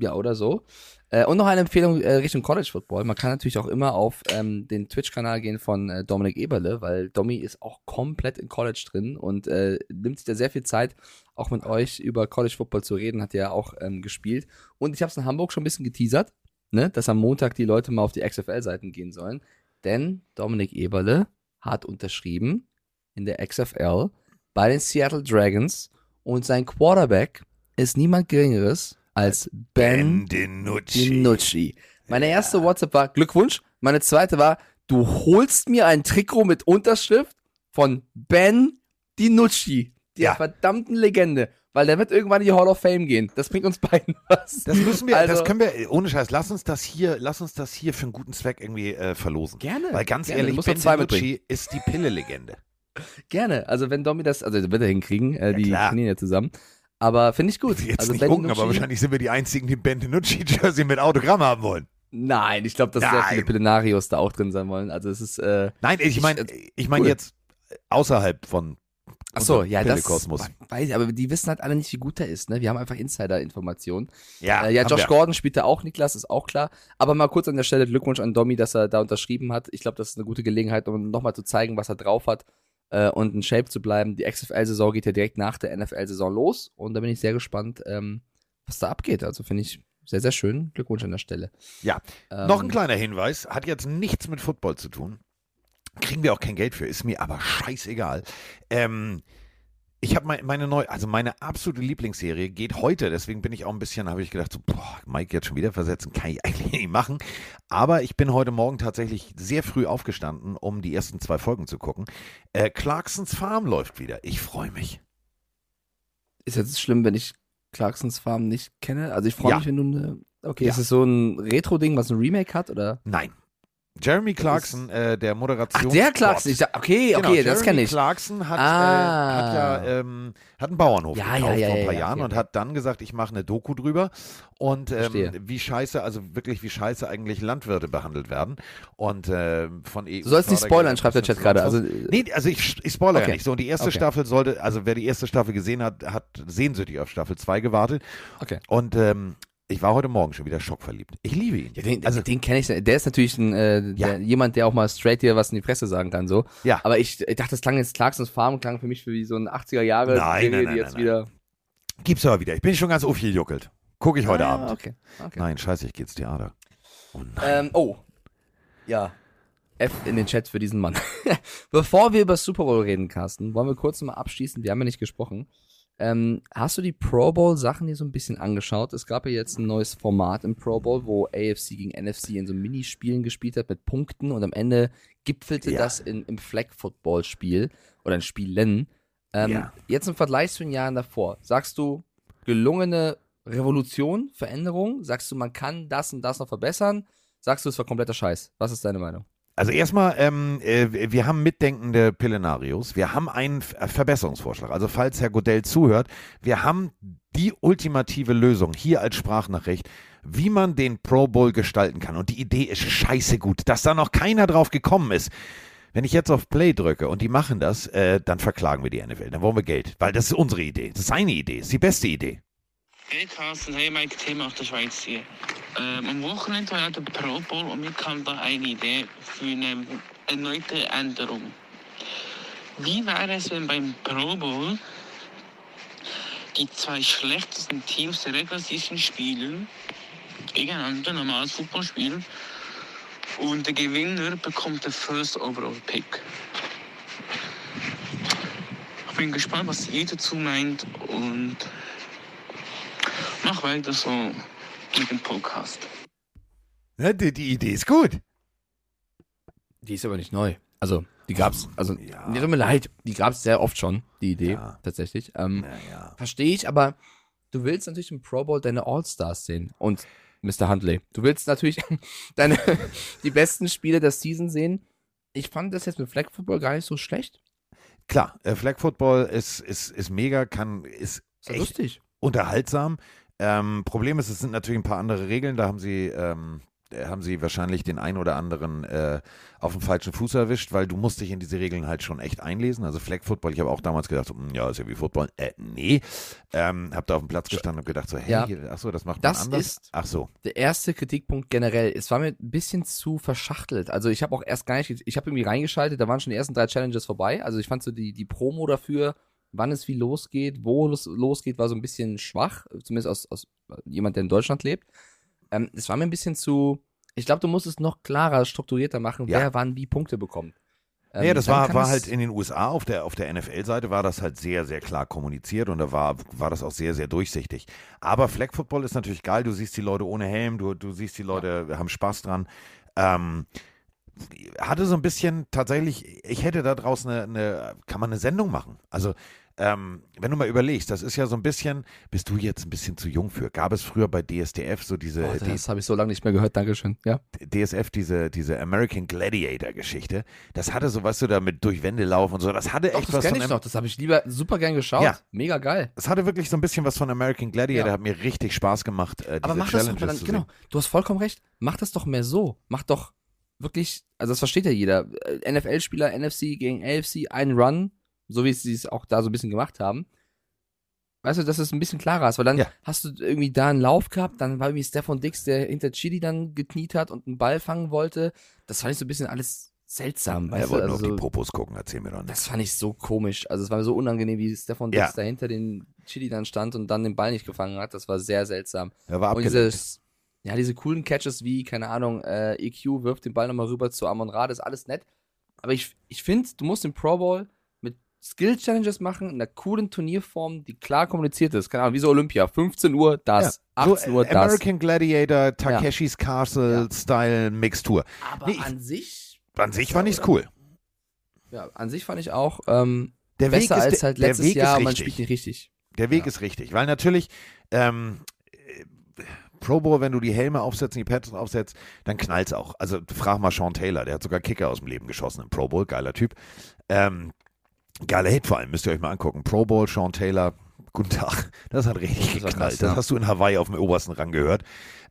[SPEAKER 2] Ja, oder so. Äh, und noch eine Empfehlung äh, Richtung College Football. Man kann natürlich auch immer auf ähm, den Twitch-Kanal gehen von äh, Dominik Eberle, weil Domi ist auch komplett in College drin und äh, nimmt sich da sehr viel Zeit, auch mit euch über College Football zu reden, hat ja auch ähm, gespielt. Und ich habe es in Hamburg schon ein bisschen geteasert, ne, dass am Montag die Leute mal auf die XFL-Seiten gehen sollen. Denn Dominik Eberle hat unterschrieben in der XFL bei den Seattle Dragons und sein Quarterback ist niemand Geringeres als Ben
[SPEAKER 1] DiNucci.
[SPEAKER 2] DiNucci. Meine erste WhatsApp war Glückwunsch. Meine zweite war, du holst mir ein Trikot mit Unterschrift von Ben DiNucci, der
[SPEAKER 1] Ja.
[SPEAKER 2] verdammten Legende, weil der wird irgendwann in die Hall of Fame gehen. Das bringt uns beiden was.
[SPEAKER 1] Das müssen wir, das
[SPEAKER 2] Also-
[SPEAKER 1] können wir, ohne Scheiß, lass uns das hier, lass uns das hier für einen guten Zweck irgendwie äh, verlosen.
[SPEAKER 2] Gerne.
[SPEAKER 1] Weil ganz
[SPEAKER 2] gerne.
[SPEAKER 1] ehrlich,
[SPEAKER 2] Du musst
[SPEAKER 1] Ben
[SPEAKER 2] noch zwei
[SPEAKER 1] DiNucci ist die Pille-Legende.
[SPEAKER 2] Gerne. Also wenn Domi das, also das wird er hinkriegen, äh, die
[SPEAKER 1] klar.
[SPEAKER 2] trainieren ja zusammen. Aber finde ich gut.
[SPEAKER 1] Jetzt
[SPEAKER 2] also
[SPEAKER 1] nicht gucken, aber wahrscheinlich sind wir die einzigen, die Ben DiNucci-Jersey mit Autogramm haben wollen.
[SPEAKER 2] Nein, ich glaube, dass sehr
[SPEAKER 1] Nein.
[SPEAKER 2] viele Pillenarios da auch drin sein wollen. Also es ist, äh,
[SPEAKER 1] Nein, ich meine,
[SPEAKER 2] Ich-
[SPEAKER 1] ich meine
[SPEAKER 2] cool.
[SPEAKER 1] jetzt außerhalb von
[SPEAKER 2] Ach so, ja, das
[SPEAKER 1] Pillekosmos.
[SPEAKER 2] weiß ich, aber die wissen halt alle nicht, wie gut er ist, ne? Wir haben einfach Insider-Informationen.
[SPEAKER 1] Ja,
[SPEAKER 2] äh, ja Josh
[SPEAKER 1] wir.
[SPEAKER 2] Gordon spielt da auch, Niklas ist auch klar. Aber mal kurz an der Stelle Glückwunsch an Domi, dass er da unterschrieben hat. Ich glaube, das ist eine gute Gelegenheit, um nochmal zu zeigen, was er drauf hat äh, und in Shape zu bleiben. Die XFL-Saison geht ja direkt nach der NFL-Saison los und da bin ich sehr gespannt, ähm, was da abgeht. Also finde ich sehr, sehr schön. Glückwunsch an der Stelle.
[SPEAKER 1] Ja,
[SPEAKER 2] Ähm,
[SPEAKER 1] noch ein kleiner Hinweis, hat jetzt nichts mit Football zu tun. Kriegen wir auch kein Geld für, ist mir aber scheißegal. Ähm, ich habe mein, meine neue, also meine absolute Lieblingsserie geht heute, deswegen bin ich auch ein bisschen, habe ich gedacht, so, boah, Mike jetzt schon wieder versetzen, kann ich eigentlich nicht machen. Aber ich bin heute Morgen tatsächlich sehr früh aufgestanden, um die ersten zwei Folgen zu gucken. Äh, Clarksons Farm läuft wieder. Ich freue mich.
[SPEAKER 2] Ist jetzt schlimm, wenn ich Clarksons Farm nicht kenne? Also ich freue
[SPEAKER 1] Ja.
[SPEAKER 2] mich, wenn du eine. Okay,
[SPEAKER 1] Ja.
[SPEAKER 2] ist es so ein Retro-Ding, was ein Remake hat, oder?
[SPEAKER 1] Nein. Jeremy Clarkson, äh, der
[SPEAKER 2] Ach,
[SPEAKER 1] Moderation.
[SPEAKER 2] der Clarkson. Ich, okay, okay,
[SPEAKER 1] Genau,
[SPEAKER 2] das
[SPEAKER 1] Jeremy
[SPEAKER 2] kenne ich.
[SPEAKER 1] Clarkson hat,
[SPEAKER 2] Ah.
[SPEAKER 1] äh, hat ja ähm, hat einen Bauernhof
[SPEAKER 2] Ja,
[SPEAKER 1] gekauft
[SPEAKER 2] ja, ja,
[SPEAKER 1] vor ein paar
[SPEAKER 2] ja,
[SPEAKER 1] Jahren und hat dann gesagt, ich mache eine Doku drüber und ähm, wie scheiße, also wirklich wie scheiße eigentlich Landwirte behandelt werden und ähm, von EU.
[SPEAKER 2] Du sollst nicht spoilern, schreibt der Chat gerade. Also,
[SPEAKER 1] Nee, also ich, ich spoilere
[SPEAKER 2] Okay.
[SPEAKER 1] ja nicht. So, und die erste
[SPEAKER 2] Okay.
[SPEAKER 1] Staffel sollte, also wer die erste Staffel gesehen hat, hat sehnsüchtig auf Staffel 2 gewartet.
[SPEAKER 2] Okay.
[SPEAKER 1] Und ähm, ich war heute Morgen schon wieder schockverliebt. Ich liebe ihn.
[SPEAKER 2] ja, den,
[SPEAKER 1] also,
[SPEAKER 2] den kenne ich. Der ist natürlich ein, äh,
[SPEAKER 1] Ja.
[SPEAKER 2] der, jemand, der auch mal straight dir was in die Fresse sagen kann. so.
[SPEAKER 1] ja.
[SPEAKER 2] Aber ich, ich dachte, das klang jetzt Clarksons Farm, klang für mich wie so ein 80er Jahre
[SPEAKER 1] Nein,
[SPEAKER 2] Serie,
[SPEAKER 1] nein, nein,
[SPEAKER 2] die jetzt
[SPEAKER 1] nein,
[SPEAKER 2] wieder.
[SPEAKER 1] Gibt's aber wieder. Ich bin schon ganz aufgejuckelt. Gucke ich heute
[SPEAKER 2] Ah,
[SPEAKER 1] Abend.
[SPEAKER 2] Okay. okay.
[SPEAKER 1] Nein, scheiße, ich geht's Theater. Oh nein.
[SPEAKER 2] Ähm, oh. Ja. F in den Chat für diesen Mann. Bevor wir über Super Bowl reden, Carsten, wollen wir kurz mal abschließen. Wir haben ja nicht gesprochen. Ähm, hast du die Pro Bowl Sachen dir so ein bisschen angeschaut? Es gab ja jetzt ein neues Format im Pro Bowl, wo AFC gegen NFC in so Minispielen gespielt hat mit Punkten und am Ende gipfelte
[SPEAKER 1] Ja.
[SPEAKER 2] das in, im Flag Football Spiel oder in Spielen. Ähm,
[SPEAKER 1] Ja.
[SPEAKER 2] Jetzt im Vergleich zu den Jahren davor, sagst du gelungene Revolution, Veränderung? Sagst du, man kann das und das noch verbessern? Sagst du, es war kompletter Scheiß? Was ist deine Meinung?
[SPEAKER 1] Also erstmal, ähm, äh, wir haben mitdenkende Pillenarios. Wir haben einen äh, Verbesserungsvorschlag. Also falls Herr Godell zuhört, wir haben die ultimative Lösung hier als Sprachnachricht, wie man den Pro Bowl gestalten kann. Und die Idee ist scheiße gut, dass da noch keiner drauf gekommen ist. Wenn ich jetzt auf Play drücke und die machen das, äh, dann verklagen wir die NFL. Dann wollen wir Geld, weil das ist unsere Idee. Das ist seine Idee, das ist die beste Idee.
[SPEAKER 5] Hey Carsten, hey Mike, Tim aus der Schweiz hier. Ähm, am Wochenende war ja der Pro Bowl und mir kam da eine Idee für eine erneute Änderung. Wie wäre es, wenn beim Pro Bowl die zwei schlechtesten Teams der Regular Season spielen, gegeneinander normales Football spielen und der Gewinner bekommt den First Overall Pick? Ich bin gespannt, was ihr dazu meint und Mach weiter so mit dem Podcast.
[SPEAKER 1] Ja, die, die Idee ist gut.
[SPEAKER 2] Die ist aber nicht neu. Also, die gab's, also,
[SPEAKER 1] Ja.
[SPEAKER 2] mir tut mir leid, die gab's sehr oft schon, die Idee,
[SPEAKER 1] Ja.
[SPEAKER 2] tatsächlich. Ähm,
[SPEAKER 1] Naja.
[SPEAKER 2] Verstehe ich, aber du willst natürlich im Pro Bowl deine All-Stars sehen. Und Mr. Huntley, du willst natürlich deine, die besten Spiele der Season sehen. Ich fand das jetzt mit Flag Football gar nicht so schlecht.
[SPEAKER 1] Klar, äh, Flag Football ist, ist, ist mega, kann, ist
[SPEAKER 2] Ist ja
[SPEAKER 1] echt
[SPEAKER 2] lustig.
[SPEAKER 1] unterhaltsam. Ähm, Problem ist, es sind natürlich ein paar andere Regeln. Da haben sie, ähm, äh, haben sie wahrscheinlich den einen oder anderen äh, auf dem falschen Fuß erwischt, weil du musst dich in diese Regeln halt schon echt einlesen. Also Flag Football, ich habe auch damals gedacht, so, hm, ja, ist ja wie Football. Äh, nee. Ähm, hab da auf dem Platz gestanden und gedacht so, hey,
[SPEAKER 2] Ja.
[SPEAKER 1] hier, ach so, das macht
[SPEAKER 2] Das
[SPEAKER 1] man anders.
[SPEAKER 2] ist-
[SPEAKER 1] ach so.
[SPEAKER 2] Der erste Kritikpunkt generell, es war mir ein bisschen zu verschachtelt. Also ich habe auch erst gar nicht, ich habe irgendwie reingeschaltet, da waren schon die ersten drei Challenges vorbei. Also ich fand so die, die Promo dafür, wann es wie losgeht, wo es losgeht, war so ein bisschen schwach, zumindest aus, aus jemand, der in Deutschland lebt. Ähm, es war mir ein bisschen zu, ich glaube, du musst es noch klarer, strukturierter machen,
[SPEAKER 1] Ja.
[SPEAKER 2] wer wann wie Punkte bekommt. Ähm,
[SPEAKER 1] Naja, das war, war halt in den USA auf der, auf der NFL-Seite war das halt sehr, sehr klar kommuniziert und da war, war das auch sehr, sehr durchsichtig. Aber Flag Football ist natürlich geil. Du siehst die Leute ohne Helm, du, du siehst die Leute haben Spaß dran. Ähm, hatte so ein bisschen tatsächlich, ich hätte da draußen eine, eine kann man eine Sendung machen. Also, ähm, wenn du mal überlegst, das ist ja so ein bisschen, bist du jetzt ein bisschen zu jung für? Gab es früher bei DSDF so diese,
[SPEAKER 2] Oh,
[SPEAKER 1] die,
[SPEAKER 2] das habe ich so lange nicht mehr gehört, Dankeschön. Ja.
[SPEAKER 1] DSF, diese, diese American Gladiator-Geschichte, das hatte so, weißt du, da mit durch Wände laufen und so, das hatte
[SPEAKER 2] Doch,
[SPEAKER 1] echt
[SPEAKER 2] das
[SPEAKER 1] was
[SPEAKER 2] kenne
[SPEAKER 1] von
[SPEAKER 2] ich noch, das habe ich lieber super gern geschaut.
[SPEAKER 1] Ja.
[SPEAKER 2] Mega geil.
[SPEAKER 1] Es hatte wirklich so ein bisschen was von American Gladiator,
[SPEAKER 2] Ja.
[SPEAKER 1] hat mir richtig Spaß gemacht, äh,
[SPEAKER 2] Aber mach das doch
[SPEAKER 1] Challenges
[SPEAKER 2] mal dann, genau, du hast vollkommen recht, mach das doch mehr so. Mach doch wirklich, also das versteht ja jeder. Äh, NFL-Spieler, NFC gegen AFC, ein Run, so wie sie es auch da so ein bisschen gemacht haben. Weißt du, dass es ein bisschen klarer ist, weil dann
[SPEAKER 1] Ja.
[SPEAKER 2] hast du irgendwie da einen Lauf gehabt, dann war irgendwie Stefan Dix, der hinter Chili dann gekniet hat und einen Ball fangen wollte. Das fand ich so ein bisschen alles seltsam,
[SPEAKER 1] Er wollte nur
[SPEAKER 2] Also
[SPEAKER 1] auf die Popos gucken, erzähl mir doch nicht.
[SPEAKER 2] das fand ich so komisch. Also es war mir so unangenehm, wie Stefan Dix
[SPEAKER 1] Ja.
[SPEAKER 2] da hinter den Chili dann stand und dann den Ball nicht gefangen hat. Das war sehr seltsam.
[SPEAKER 1] Er war
[SPEAKER 2] Und
[SPEAKER 1] abgelenkt.
[SPEAKER 2] dieses, ja, diese coolen Catches wie, keine Ahnung, äh, EQ wirft den Ball nochmal rüber zu Amon Ra, das ist alles nett. Aber ich, ich finde, du musst den Pro Bowl mit Skill-Challenges machen, in einer coolen Turnierform, die klar kommuniziert ist. Keine Ahnung, wie so Olympia. 15 Uhr das,
[SPEAKER 1] Ja, so,
[SPEAKER 2] 18 Uhr
[SPEAKER 1] äh,
[SPEAKER 2] das.
[SPEAKER 1] American Gladiator, Takeshis Castle-Style Mixtur.
[SPEAKER 2] Aber
[SPEAKER 1] Nee,
[SPEAKER 2] an sich,
[SPEAKER 1] An sich fand ich's cool.
[SPEAKER 2] ja, an sich fand ich auch ähm,
[SPEAKER 1] Der Weg
[SPEAKER 2] besser
[SPEAKER 1] ist,
[SPEAKER 2] als
[SPEAKER 1] der-
[SPEAKER 2] halt letztes
[SPEAKER 1] Weg
[SPEAKER 2] Jahr, man spielt nicht richtig.
[SPEAKER 1] Der Weg
[SPEAKER 2] Ja.
[SPEAKER 1] ist richtig, weil natürlich ähm, äh, Pro Bowl, wenn du die Helme aufsetzt, die Pads aufsetzt, dann knallt's auch. Also frag mal Sean Taylor, der hat sogar Kicker aus dem Leben geschossen im Pro Bowl, geiler Typ. Ähm, geiler Hit vor allem, müsst ihr euch mal angucken. Pro Bowl, Sean Taylor, guten Tag. Das hat richtig
[SPEAKER 2] Das
[SPEAKER 1] geknallt.
[SPEAKER 2] krass,
[SPEAKER 1] das
[SPEAKER 2] ja.
[SPEAKER 1] hast du in Hawaii auf dem obersten Rang gehört.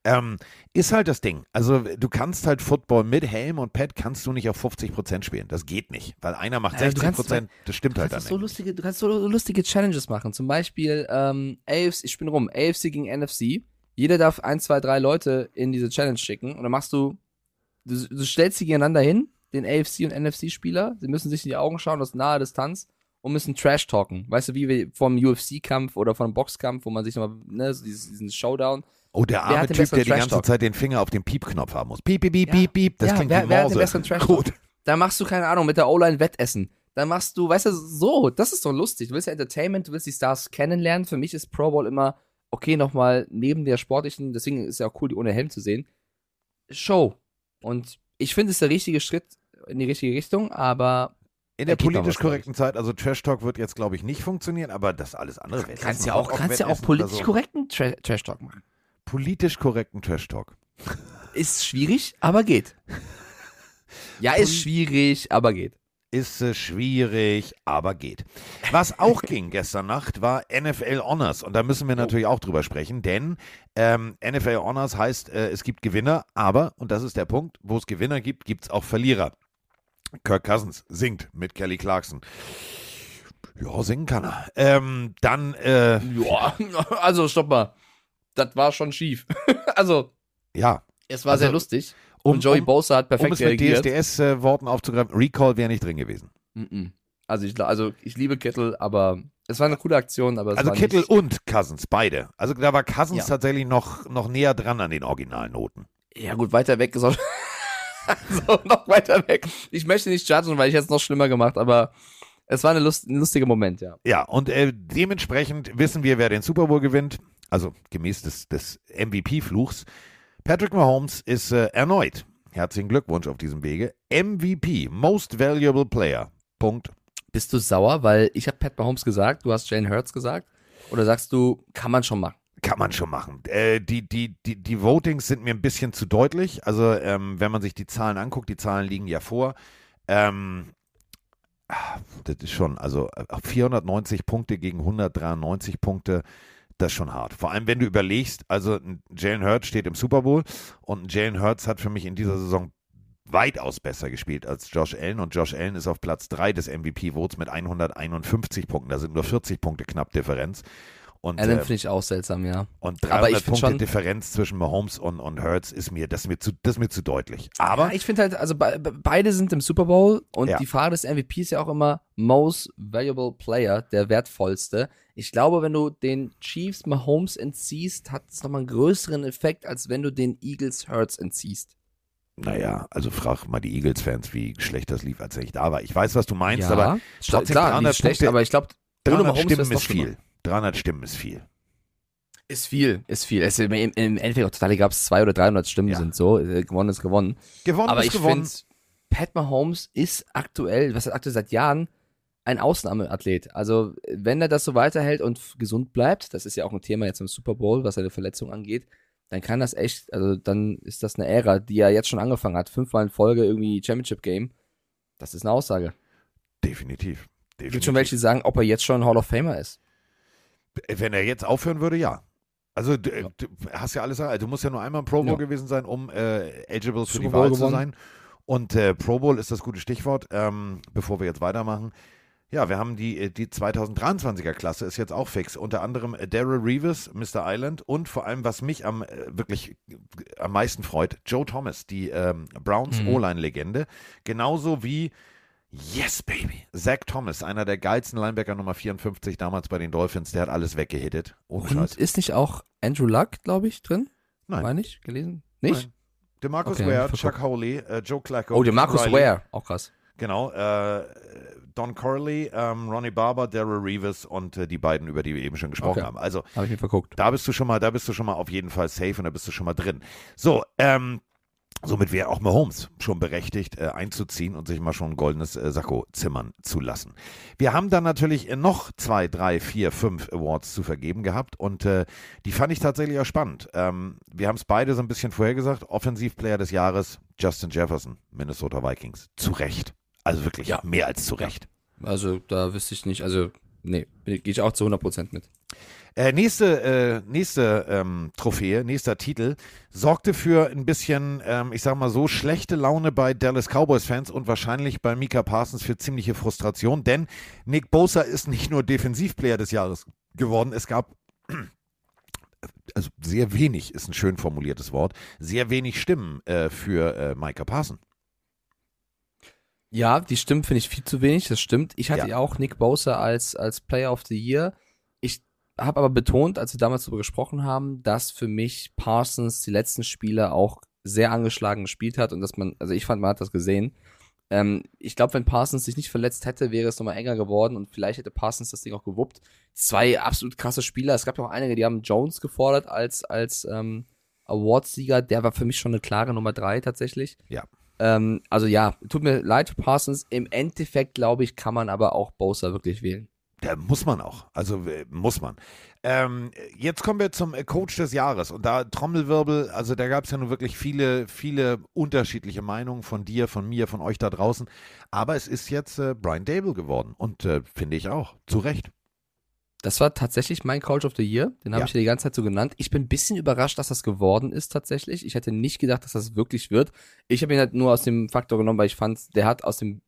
[SPEAKER 1] Ähm, ist halt das Ding. Also du kannst halt Football mit Helm und Pad kannst du nicht auf 50% spielen. Das geht nicht, weil einer macht
[SPEAKER 2] Ja, du
[SPEAKER 1] 60%,
[SPEAKER 2] kannst-
[SPEAKER 1] das stimmt halt dann
[SPEAKER 2] so
[SPEAKER 1] nicht.
[SPEAKER 2] lustige, du kannst so lustige Challenges machen. Zum Beispiel ähm, AFC, ich bin rum, AFC gegen NFC. Jeder darf ein, zwei, drei Leute in diese Challenge schicken. Und dann machst du, du, du stellst sie gegeneinander hin, den AFC und NFC-Spieler. Sie müssen sich in die Augen schauen aus naher Distanz und müssen Trash talken. Weißt du, wie wir vom UFC-Kampf oder vom Boxkampf, wo man sich nochmal, ne, so dieses, diesen Showdown.
[SPEAKER 1] Oh, der arme Typ, der die ganze? Zeit den Finger auf den Piep-Knopf haben muss. Piep, piep, piep,
[SPEAKER 2] Ja.
[SPEAKER 1] piep, piep. Das
[SPEAKER 2] Ja,
[SPEAKER 1] klingt
[SPEAKER 2] wer-
[SPEAKER 1] wie
[SPEAKER 2] wer hat den besseren Trash-Talk?
[SPEAKER 1] Gut.
[SPEAKER 2] Da machst du, keine Ahnung, mit der O-Line Wettessen. Dann machst du, weißt du, so, das ist doch lustig. Du willst ja Entertainment, du willst die Stars kennenlernen. Für mich ist Pro Bowl immer, okay, nochmal neben der sportlichen, deswegen ist ja auch cool, die ohne Helm zu sehen, Show. Und ich finde, es ist der richtige Schritt in die richtige Richtung, aber
[SPEAKER 1] In der politisch korrekten Zeit, also Trash Talk wird jetzt, glaube ich, nicht funktionieren, aber das alles andere wäre
[SPEAKER 2] Kannst ja auch, kannst ja auch politisch korrekten Tra Trash Talk machen.
[SPEAKER 1] Politisch korrekten Trash Talk.
[SPEAKER 2] Ist schwierig, aber geht. Ja, ist schwierig, aber geht.
[SPEAKER 1] Ist äh, schwierig, aber geht. Was auch ging gestern Nacht war NFL Honors und da müssen wir natürlich auch drüber sprechen, denn ähm, NFL Honors heißt, äh, es gibt Gewinner, aber, und das ist der Punkt, wo es Gewinner gibt, gibt es auch Verlierer. Kirk Cousins singt mit Kelly Clarkson. Ja, singen kann er. Ähm, dann, äh,
[SPEAKER 2] Ja, also stopp mal. Das war schon schief. also,
[SPEAKER 1] ja,
[SPEAKER 2] es war
[SPEAKER 1] Also,
[SPEAKER 2] sehr lustig.
[SPEAKER 1] Um-
[SPEAKER 2] und Joey
[SPEAKER 1] um-
[SPEAKER 2] Bosa hat
[SPEAKER 1] um
[SPEAKER 2] perfekt
[SPEAKER 1] es mit
[SPEAKER 2] reagiert.
[SPEAKER 1] DSDS-Worten aufzugreifen, Recall wäre nicht drin gewesen.
[SPEAKER 2] Also ich, also ich liebe Kittel, aber es war eine coole Aktion, aber es
[SPEAKER 1] Also Kittel und Cousins, beide. Also da war Cousins
[SPEAKER 2] Ja.
[SPEAKER 1] tatsächlich noch, noch näher dran an den Originalnoten.
[SPEAKER 2] Ja gut, weiter weg ist auch also noch weiter weg. Ich möchte nicht judgen, weil ich hätte es noch schlimmer gemacht, aber es war eine Lust, ein lustiger Moment, ja.
[SPEAKER 1] Ja, und äh, dementsprechend wissen wir, wer den Super Bowl gewinnt. Also gemäß des, des MVP-Fluchs. Patrick Mahomes ist äh, erneut, herzlichen Glückwunsch auf diesem Wege, MVP, Most Valuable Player. Punkt.
[SPEAKER 2] Bist du sauer, weil ich habe Pat Mahomes gesagt, du hast Jane Hurts gesagt? Oder sagst du, kann man schon machen?
[SPEAKER 1] Kann man schon machen. Äh, die, die, die, die Votings sind mir ein bisschen zu deutlich. Also, ähm, wenn man sich die Zahlen anguckt, die Zahlen liegen ja vor. Ähm, ah, das ist schon, also äh, 490 Punkte gegen 193 Punkte, das ist schon hart. Vor allem, wenn du überlegst, also Jalen Hurts steht im Super Bowl und Jalen Hurts hat für mich in dieser Saison weitaus besser gespielt als Josh Allen und Josh Allen ist auf Platz 3 des MVP-Votes mit 151 Punkten. Da sind nur 40 Punkte knapp Differenz. Und,
[SPEAKER 2] Allen
[SPEAKER 1] äh,
[SPEAKER 2] finde ich auch seltsam, ja.
[SPEAKER 1] und
[SPEAKER 2] Aber
[SPEAKER 1] 300
[SPEAKER 2] ich find
[SPEAKER 1] Punkte Differenz zwischen Mahomes und, und Hurts ist mir, das ist mir zu, das ist mir zu deutlich. Aber
[SPEAKER 2] ja, ich finde halt, also be- beide sind im Super Bowl und
[SPEAKER 1] Ja.
[SPEAKER 2] die Frage des MVP ist ja auch immer Most Valuable Player, der wertvollste. Ich glaube, wenn du den Chiefs Mahomes entziehst, hat es nochmal einen größeren Effekt, als wenn du den Eagles Hurts entziehst.
[SPEAKER 1] naja, also frag mal die Eagles-Fans, wie schlecht das lief, als ich da war. Ich weiß, was du meinst,
[SPEAKER 2] ja,
[SPEAKER 1] aber trotzdem
[SPEAKER 2] klar,
[SPEAKER 1] 300
[SPEAKER 2] nicht schlecht,
[SPEAKER 1] Punkte-
[SPEAKER 2] aber ich glaube, ohne
[SPEAKER 1] 300
[SPEAKER 2] Mahomes
[SPEAKER 1] Stimmen ist viel. 300 Stimmen ist viel.
[SPEAKER 2] Ist viel, ist viel. Es, im, Endeffekt auch total egal, ob es 200 oder 300 Stimmen
[SPEAKER 1] Ja.
[SPEAKER 2] sind, so. Äh, Gewonnen ist gewonnen.
[SPEAKER 1] Gewonnen
[SPEAKER 2] Aber
[SPEAKER 1] ist
[SPEAKER 2] ich
[SPEAKER 1] gewonnen.
[SPEAKER 2] Pat Mahomes ist aktuell, was heißt aktuell seit Jahren, ein Ausnahmeathlet. Also, wenn er das so weiterhält und gesund bleibt, das ist ja auch ein Thema jetzt im Super Bowl, was seine Verletzung angeht, dann kann das echt, also dann ist das eine Ära, die er jetzt schon angefangen hat. Fünfmal in Folge irgendwie Championship Game. Das ist eine Aussage.
[SPEAKER 1] Definitiv.
[SPEAKER 2] Es gibt
[SPEAKER 1] Definitiv.
[SPEAKER 2] schon welche, die sagen, ob er jetzt schon Hall of Famer ist.
[SPEAKER 1] Wenn er jetzt aufhören würde, ja. Also du,
[SPEAKER 2] Ja.
[SPEAKER 1] du hast ja alles, also du musst ja nur einmal im Pro Bowl
[SPEAKER 2] Ja.
[SPEAKER 1] gewesen sein, um äh, eligible für
[SPEAKER 2] Super
[SPEAKER 1] die Wahl zu sein. Und äh, Pro Bowl ist das gute Stichwort, ähm, bevor wir jetzt weitermachen. Ja, wir haben die, äh, die 2023er Klasse, ist jetzt auch fix. Unter anderem äh, Daryl Reeves, Mr. Island und vor allem, was mich am äh, wirklich am meisten freut, Joe Thomas, die ähm, Browns
[SPEAKER 2] Mhm.
[SPEAKER 1] O-Line-Legende. Genauso wie Yes, Baby. Zach Thomas, einer der geilsten Linebacker Nummer 54 damals bei den Dolphins, der hat alles weggehittet. Ohne
[SPEAKER 2] Und
[SPEAKER 1] Scheiß.
[SPEAKER 2] ist nicht auch Andrew Luck, glaube ich, drin?
[SPEAKER 1] Nein.
[SPEAKER 2] Meine ich? Gelesen? Nicht?
[SPEAKER 1] Nein. DeMarcus
[SPEAKER 2] Okay,
[SPEAKER 1] Ware. Chuck Howley, äh, Joe Clacko.
[SPEAKER 2] Oh, der Marcus
[SPEAKER 1] Riley,
[SPEAKER 2] Ware. Auch krass.
[SPEAKER 1] Genau, äh, Don Corley, ähm, Ronnie Barber, Daryl Reeves und äh, die beiden, über die wir eben schon gesprochen
[SPEAKER 2] Okay.
[SPEAKER 1] haben. Also
[SPEAKER 2] Habe ich mir verguckt.
[SPEAKER 1] da bist du schon mal, da bist du schon mal auf jeden Fall safe und da bist du schon mal drin. So, ähm, somit wäre auch Mahomes schon berechtigt, äh, einzuziehen und sich mal schon ein goldenes äh, Sakko zimmern zu lassen. Wir haben dann natürlich äh, noch zwei, drei, vier, fünf Awards zu vergeben gehabt und äh, die fand ich tatsächlich auch spannend. Ähm, wir haben es beide so ein bisschen vorhergesagt. Offensivplayer des Jahres, Justin Jefferson, Minnesota Vikings. Zu Recht. Also wirklich
[SPEAKER 2] Ja.
[SPEAKER 1] mehr als zu Recht.
[SPEAKER 2] Also da wüsste ich nicht, also nee, gehe ich auch zu 100% mit.
[SPEAKER 1] Äh, nächste äh, nächste ähm, Trophäe, nächster Titel, sorgte für ein bisschen, ähm, ich sag mal so, schlechte Laune bei Dallas Cowboys-Fans und wahrscheinlich bei Mika Parsons für ziemliche Frustration, denn Nick Bosa ist nicht nur Defensivplayer des Jahres geworden, es gab also sehr wenig, ist ein schön formuliertes Wort, sehr wenig Stimmen äh, für äh, Micah Parson.
[SPEAKER 2] Ja, die Stimmen finde ich viel zu wenig, das stimmt. Ich hatte Ja. auch Nick Bosa als, als Player of the Year. Ich habe aber betont, als wir damals darüber gesprochen haben, dass für mich Parsons die letzten Spiele auch sehr angeschlagen gespielt hat und dass man, also ich fand, man hat das gesehen. Ähm, ich glaube, wenn Parsons sich nicht verletzt hätte, wäre es nochmal enger geworden und vielleicht hätte Parsons das Ding auch gewuppt. Zwei absolut krasse Spieler. Es gab ja auch einige, die haben Jones gefordert als, als ähm, Awardssieger. Der war für mich schon eine klare Nummer drei tatsächlich.
[SPEAKER 1] Ja.
[SPEAKER 2] Ähm, also ja, tut mir leid für Parsons. Im Endeffekt, glaube ich, kann man aber auch Bosa wirklich wählen.
[SPEAKER 1] Da muss man auch. Also äh, muss man. Ähm, jetzt kommen wir zum äh, Coach des Jahres. Und da Trommelwirbel, also da gab es ja nun wirklich viele, viele unterschiedliche Meinungen von dir, von mir, von euch da draußen. Aber es ist jetzt äh, Brian Dable geworden. Und äh, finde ich auch. Zu Recht.
[SPEAKER 2] Das war tatsächlich mein Coach of the Year. Den habe
[SPEAKER 1] Ja.
[SPEAKER 2] ich ja die ganze Zeit so genannt. Ich bin ein bisschen überrascht, dass das geworden ist tatsächlich. Ich hätte nicht gedacht, dass das wirklich wird. Ich habe ihn halt nur aus dem Faktor genommen, weil ich fand, der hat aus dem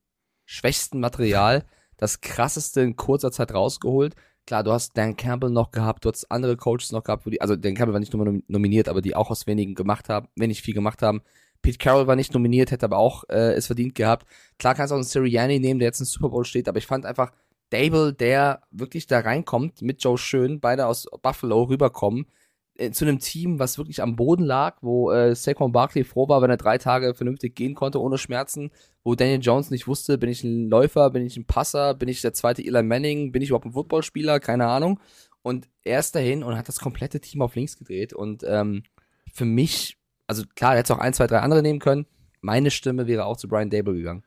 [SPEAKER 2] schwächsten Material das krasseste in kurzer Zeit rausgeholt. Klar, du hast Dan Campbell noch gehabt, du hast andere Coaches noch gehabt, wo die, also Dan Campbell war nicht nur nom- nominiert, aber die auch aus wenigen gemacht haben, wenig viel gemacht haben. Pete Carroll war nicht nominiert, hätte aber auch äh, es verdient gehabt. Klar kannst du auch einen Sirianni nehmen, der jetzt im Super Bowl steht, aber ich fand einfach Dable, der wirklich da reinkommt, mit Joe Schön, beide aus Buffalo rüberkommen, äh, zu einem Team, was wirklich am Boden lag, wo äh, Saquon Barkley froh war, wenn er drei Tage vernünftig gehen konnte, ohne Schmerzen, wo Daniel Jones nicht wusste, bin ich ein Läufer, bin ich ein Passer, bin ich der zweite Eli Manning, bin ich überhaupt ein Footballspieler, keine Ahnung. Und er ist dahin und hat das komplette Team auf links gedreht. Und ähm, für mich, also klar, er hätte auch ein, zwei, drei andere nehmen können. Meine Stimme wäre auch zu Brian Dable gegangen.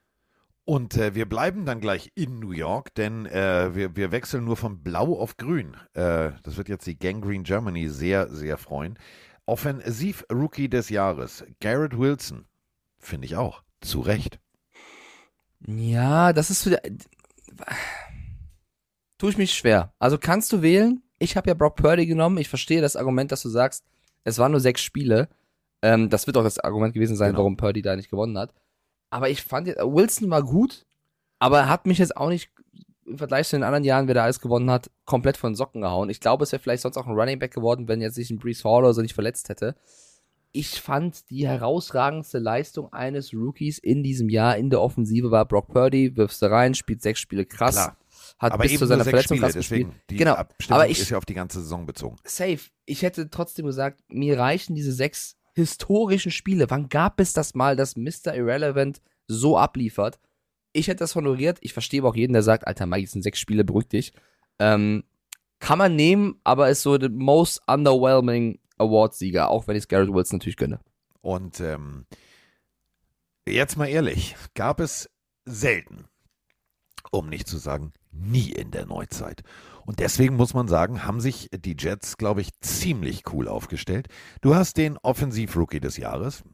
[SPEAKER 1] Und äh, wir bleiben dann gleich in New York, denn äh, wir, wir wechseln nur von Blau auf Grün. Äh, das wird jetzt die Gangrene Germany sehr, sehr freuen. Offensiv-Rookie des Jahres, Garrett Wilson. Finde ich auch. Zu Recht.
[SPEAKER 2] Ja, das ist wieder. Tue ich mich schwer. Also kannst du wählen? Ich habe ja Brock Purdy genommen. Ich verstehe das Argument, dass du sagst, es waren nur sechs Spiele. Ähm, das wird auch das Argument gewesen sein,
[SPEAKER 1] Genau.
[SPEAKER 2] warum Purdy da nicht gewonnen hat. Aber ich fand, jetzt- Wilson war gut, aber er hat mich jetzt auch nicht im Vergleich zu den anderen Jahren, wer da alles gewonnen hat, komplett von den Socken gehauen. Ich glaube, es wäre vielleicht sonst auch ein Running Back geworden, wenn jetzt sich ein Brees Hall oder so nicht verletzt hätte. Ich fand die herausragendste Leistung eines Rookies in diesem Jahr in der Offensive war Brock Purdy, wirfst du rein, spielt sechs Spiele krass,
[SPEAKER 1] Klar.
[SPEAKER 2] hat
[SPEAKER 1] Aber
[SPEAKER 2] bis zu seiner Verletzung
[SPEAKER 1] Spiele,
[SPEAKER 2] krass gespielt.
[SPEAKER 1] Die
[SPEAKER 2] Genau,
[SPEAKER 1] Abstimmung
[SPEAKER 2] aber ich-
[SPEAKER 1] ist ja auf die ganze Saison bezogen.
[SPEAKER 2] Safe. Ich hätte trotzdem gesagt, mir reichen diese sechs historischen Spiele. Wann gab es das mal, dass Mr. Irrelevant so abliefert? Ich hätte das honoriert. Ich verstehe aber auch jeden, der sagt, Alter, Mike, es sind sechs Spiele, beruhig dich. Ähm, kann man nehmen, aber ist so der most underwhelming Award-Sieger, auch wenn ich es Garrett Wilson natürlich gönne.
[SPEAKER 1] Und ähm, jetzt mal ehrlich, gab es selten, um nicht zu sagen nie in der Neuzeit. Und deswegen muss man sagen, haben sich die Jets, glaube ich, ziemlich cool aufgestellt. Du hast den Offensiv-Rookie des Jahres.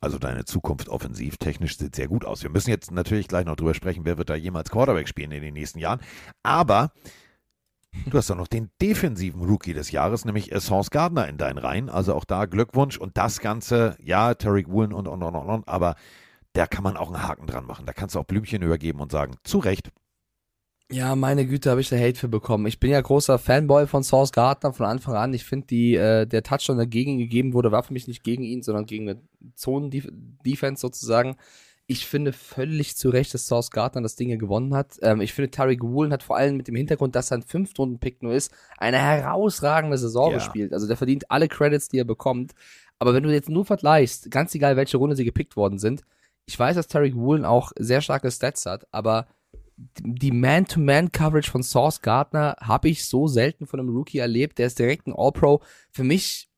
[SPEAKER 1] Also deine Zukunft offensiv technisch sieht sehr gut aus. Wir müssen jetzt natürlich gleich noch drüber sprechen, wer wird da jemals Quarterback spielen in den nächsten Jahren. Aber du hast auch noch den defensiven Rookie des Jahres, nämlich Sauce Gardner in deinen Reihen. Also auch da Glückwunsch. Und das Ganze, ja, Tarek Woolen und und und und, und aber da kann man auch einen Haken dran machen. Da kannst du auch Blümchen übergeben und sagen, zu Recht.
[SPEAKER 2] Ja, meine Güte, habe ich da Hate für bekommen. Ich bin ja großer Fanboy von Source Gardner von Anfang an. Ich finde, die äh, der Touchdown, der gegen ihn gegeben wurde, war für mich nicht gegen ihn, sondern gegen eine Zonen-Defense sozusagen. Ich finde völlig zu Recht, dass Source Gardner das Ding hier gewonnen hat. Ähm, ich finde, Tariq Woolen hat vor allem mit dem Hintergrund, dass er ein Fünftrunden-Pick nur ist, eine herausragende Saison
[SPEAKER 1] Ja.
[SPEAKER 2] gespielt. Also der verdient alle Credits, die er bekommt. Aber wenn du jetzt nur vergleichst, ganz egal, welche Runde sie gepickt worden sind, ich weiß, dass Tariq Woolen auch sehr starke Stats hat, aber die Man-to-Man-Coverage von Source Gardner habe ich so selten von einem Rookie erlebt. Der ist direkt ein All-Pro. Für mich,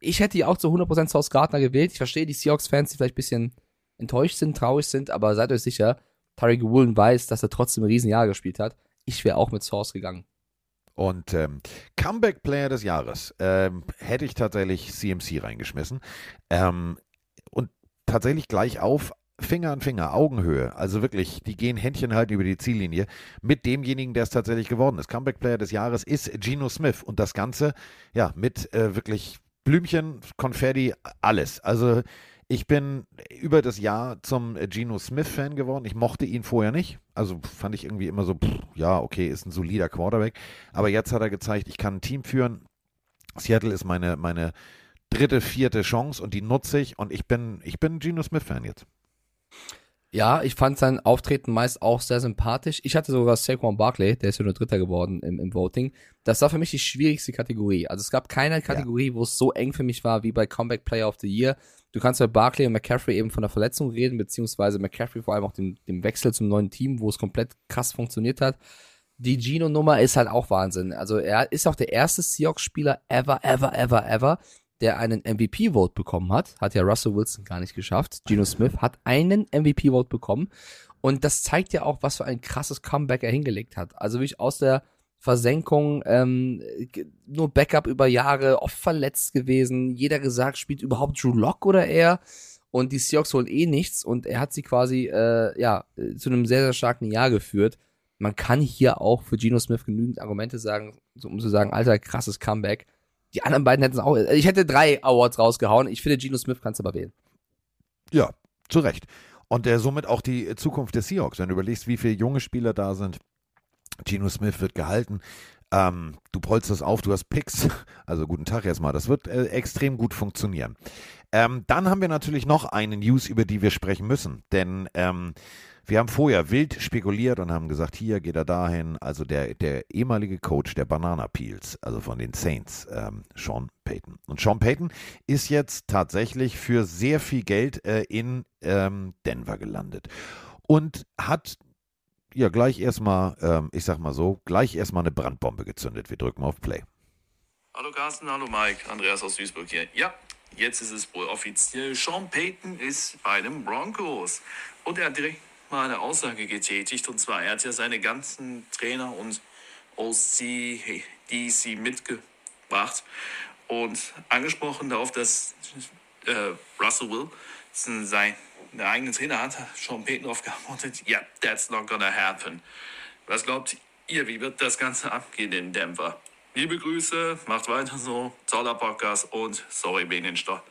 [SPEAKER 2] ich hätte ja auch zu 100% Source Gardner gewählt. Ich verstehe die Seahawks-Fans, die vielleicht ein bisschen enttäuscht sind, traurig sind, aber seid euch sicher, Tariq Woolen weiß, dass er trotzdem ein Riesenjahr gespielt hat. Ich wäre auch mit Source gegangen.
[SPEAKER 1] Und ähm, Comeback Player des Jahres ähm, hätte ich tatsächlich CMC reingeschmissen. Ähm, und tatsächlich gleich auf Finger an Finger, Augenhöhe. Also wirklich, die gehen Händchen halten über die Ziellinie mit demjenigen, der es tatsächlich geworden ist. Comeback Player des Jahres ist Geno Smith. Und das Ganze, ja, mit äh, wirklich Blümchen, Konfetti, alles. Also ich bin über das Jahr zum Geno Smith-Fan geworden. Ich mochte ihn vorher nicht. Also fand ich irgendwie immer so, pff, ja, okay, ist ein solider Quarterback. Aber jetzt hat er gezeigt, ich kann ein Team führen. Seattle ist meine, meine dritte, vierte Chance und die nutze ich. Und ich bin, ich bin Geno Smith-Fan jetzt.
[SPEAKER 2] Ja, ich fand sein Auftreten meist auch sehr sympathisch. Ich hatte sogar Saquon Barkley, der ist ja nur Dritter geworden im, im Voting. Das war für mich die schwierigste Kategorie. Also es gab keine Kategorie, wo es so eng für mich war wie bei Comeback Player of the Year. Du kannst bei Barkley und McCaffrey eben von der Verletzung reden, beziehungsweise McCaffrey vor allem auch dem, dem Wechsel zum neuen Team, wo es komplett krass funktioniert hat. Die Gino-Nummer ist halt auch Wahnsinn. Also er ist auch der erste Seahawks-Spieler ever, ever, ever, ever, der einen MVP-Vote bekommen hat. Hat ja Russell Wilson gar nicht geschafft. Geno Smith hat einen MVP-Vote bekommen. Und das zeigt ja auch, was für ein krasses Comeback er hingelegt hat. Also wirklich aus der Versenkung, ähm, nur Backup über Jahre, oft verletzt gewesen. Jeder gesagt, spielt überhaupt Drew Lock oder er? Und die Seahawks holen eh nichts. Und er hat sie quasi, äh, ja, zu einem sehr, sehr starken Jahr geführt. Man kann hier auch für Geno Smith genügend Argumente sagen, um zu sagen, alter, krasses Comeback. Die anderen beiden hätten es auch. Ich hätte drei Awards rausgehauen. Ich finde, Geno Smith kannst du aber wählen.
[SPEAKER 1] Ja, zu Recht. Und der somit auch die Zukunft des Seahawks. Wenn du überlegst, wie viele junge Spieler da sind, Geno Smith wird gehalten. Ähm, du polsterst auf, du hast Picks. Also guten Tag erstmal. Das wird äh, extrem gut funktionieren. Ähm, dann haben wir natürlich noch eine News, über die wir sprechen müssen. Denn ähm, wir haben vorher wild spekuliert und haben gesagt, hier geht er dahin. Also der, der ehemalige Coach der Banana Peels, also von den Saints, ähm, Sean Payton. Und Sean Payton ist jetzt tatsächlich für sehr viel Geld äh, in ähm, Denver gelandet. Und hat ja gleich erstmal, ähm, ich sag mal so, gleich erstmal eine Brandbombe gezündet. Wir drücken auf Play.
[SPEAKER 6] Hallo Carsten, hallo Mike, Andreas aus Duisburg hier. Ja, jetzt ist es wohl offiziell. Sean Payton ist bei den Broncos. Und er hat direkt mal eine Aussage getätigt. Und zwar, er hat ja seine ganzen Trainer und OC, DC mitgebracht und angesprochen darauf, dass äh, Russell Wilson seine eigenen Trainer hat. Sean Payton darauf geantwortet, ja, that's not gonna happen. Was glaubt ihr, wie wird das Ganze abgehen in Denver? Liebe Grüße, macht weiter so, toller Podcast und sorry wegen den Stopp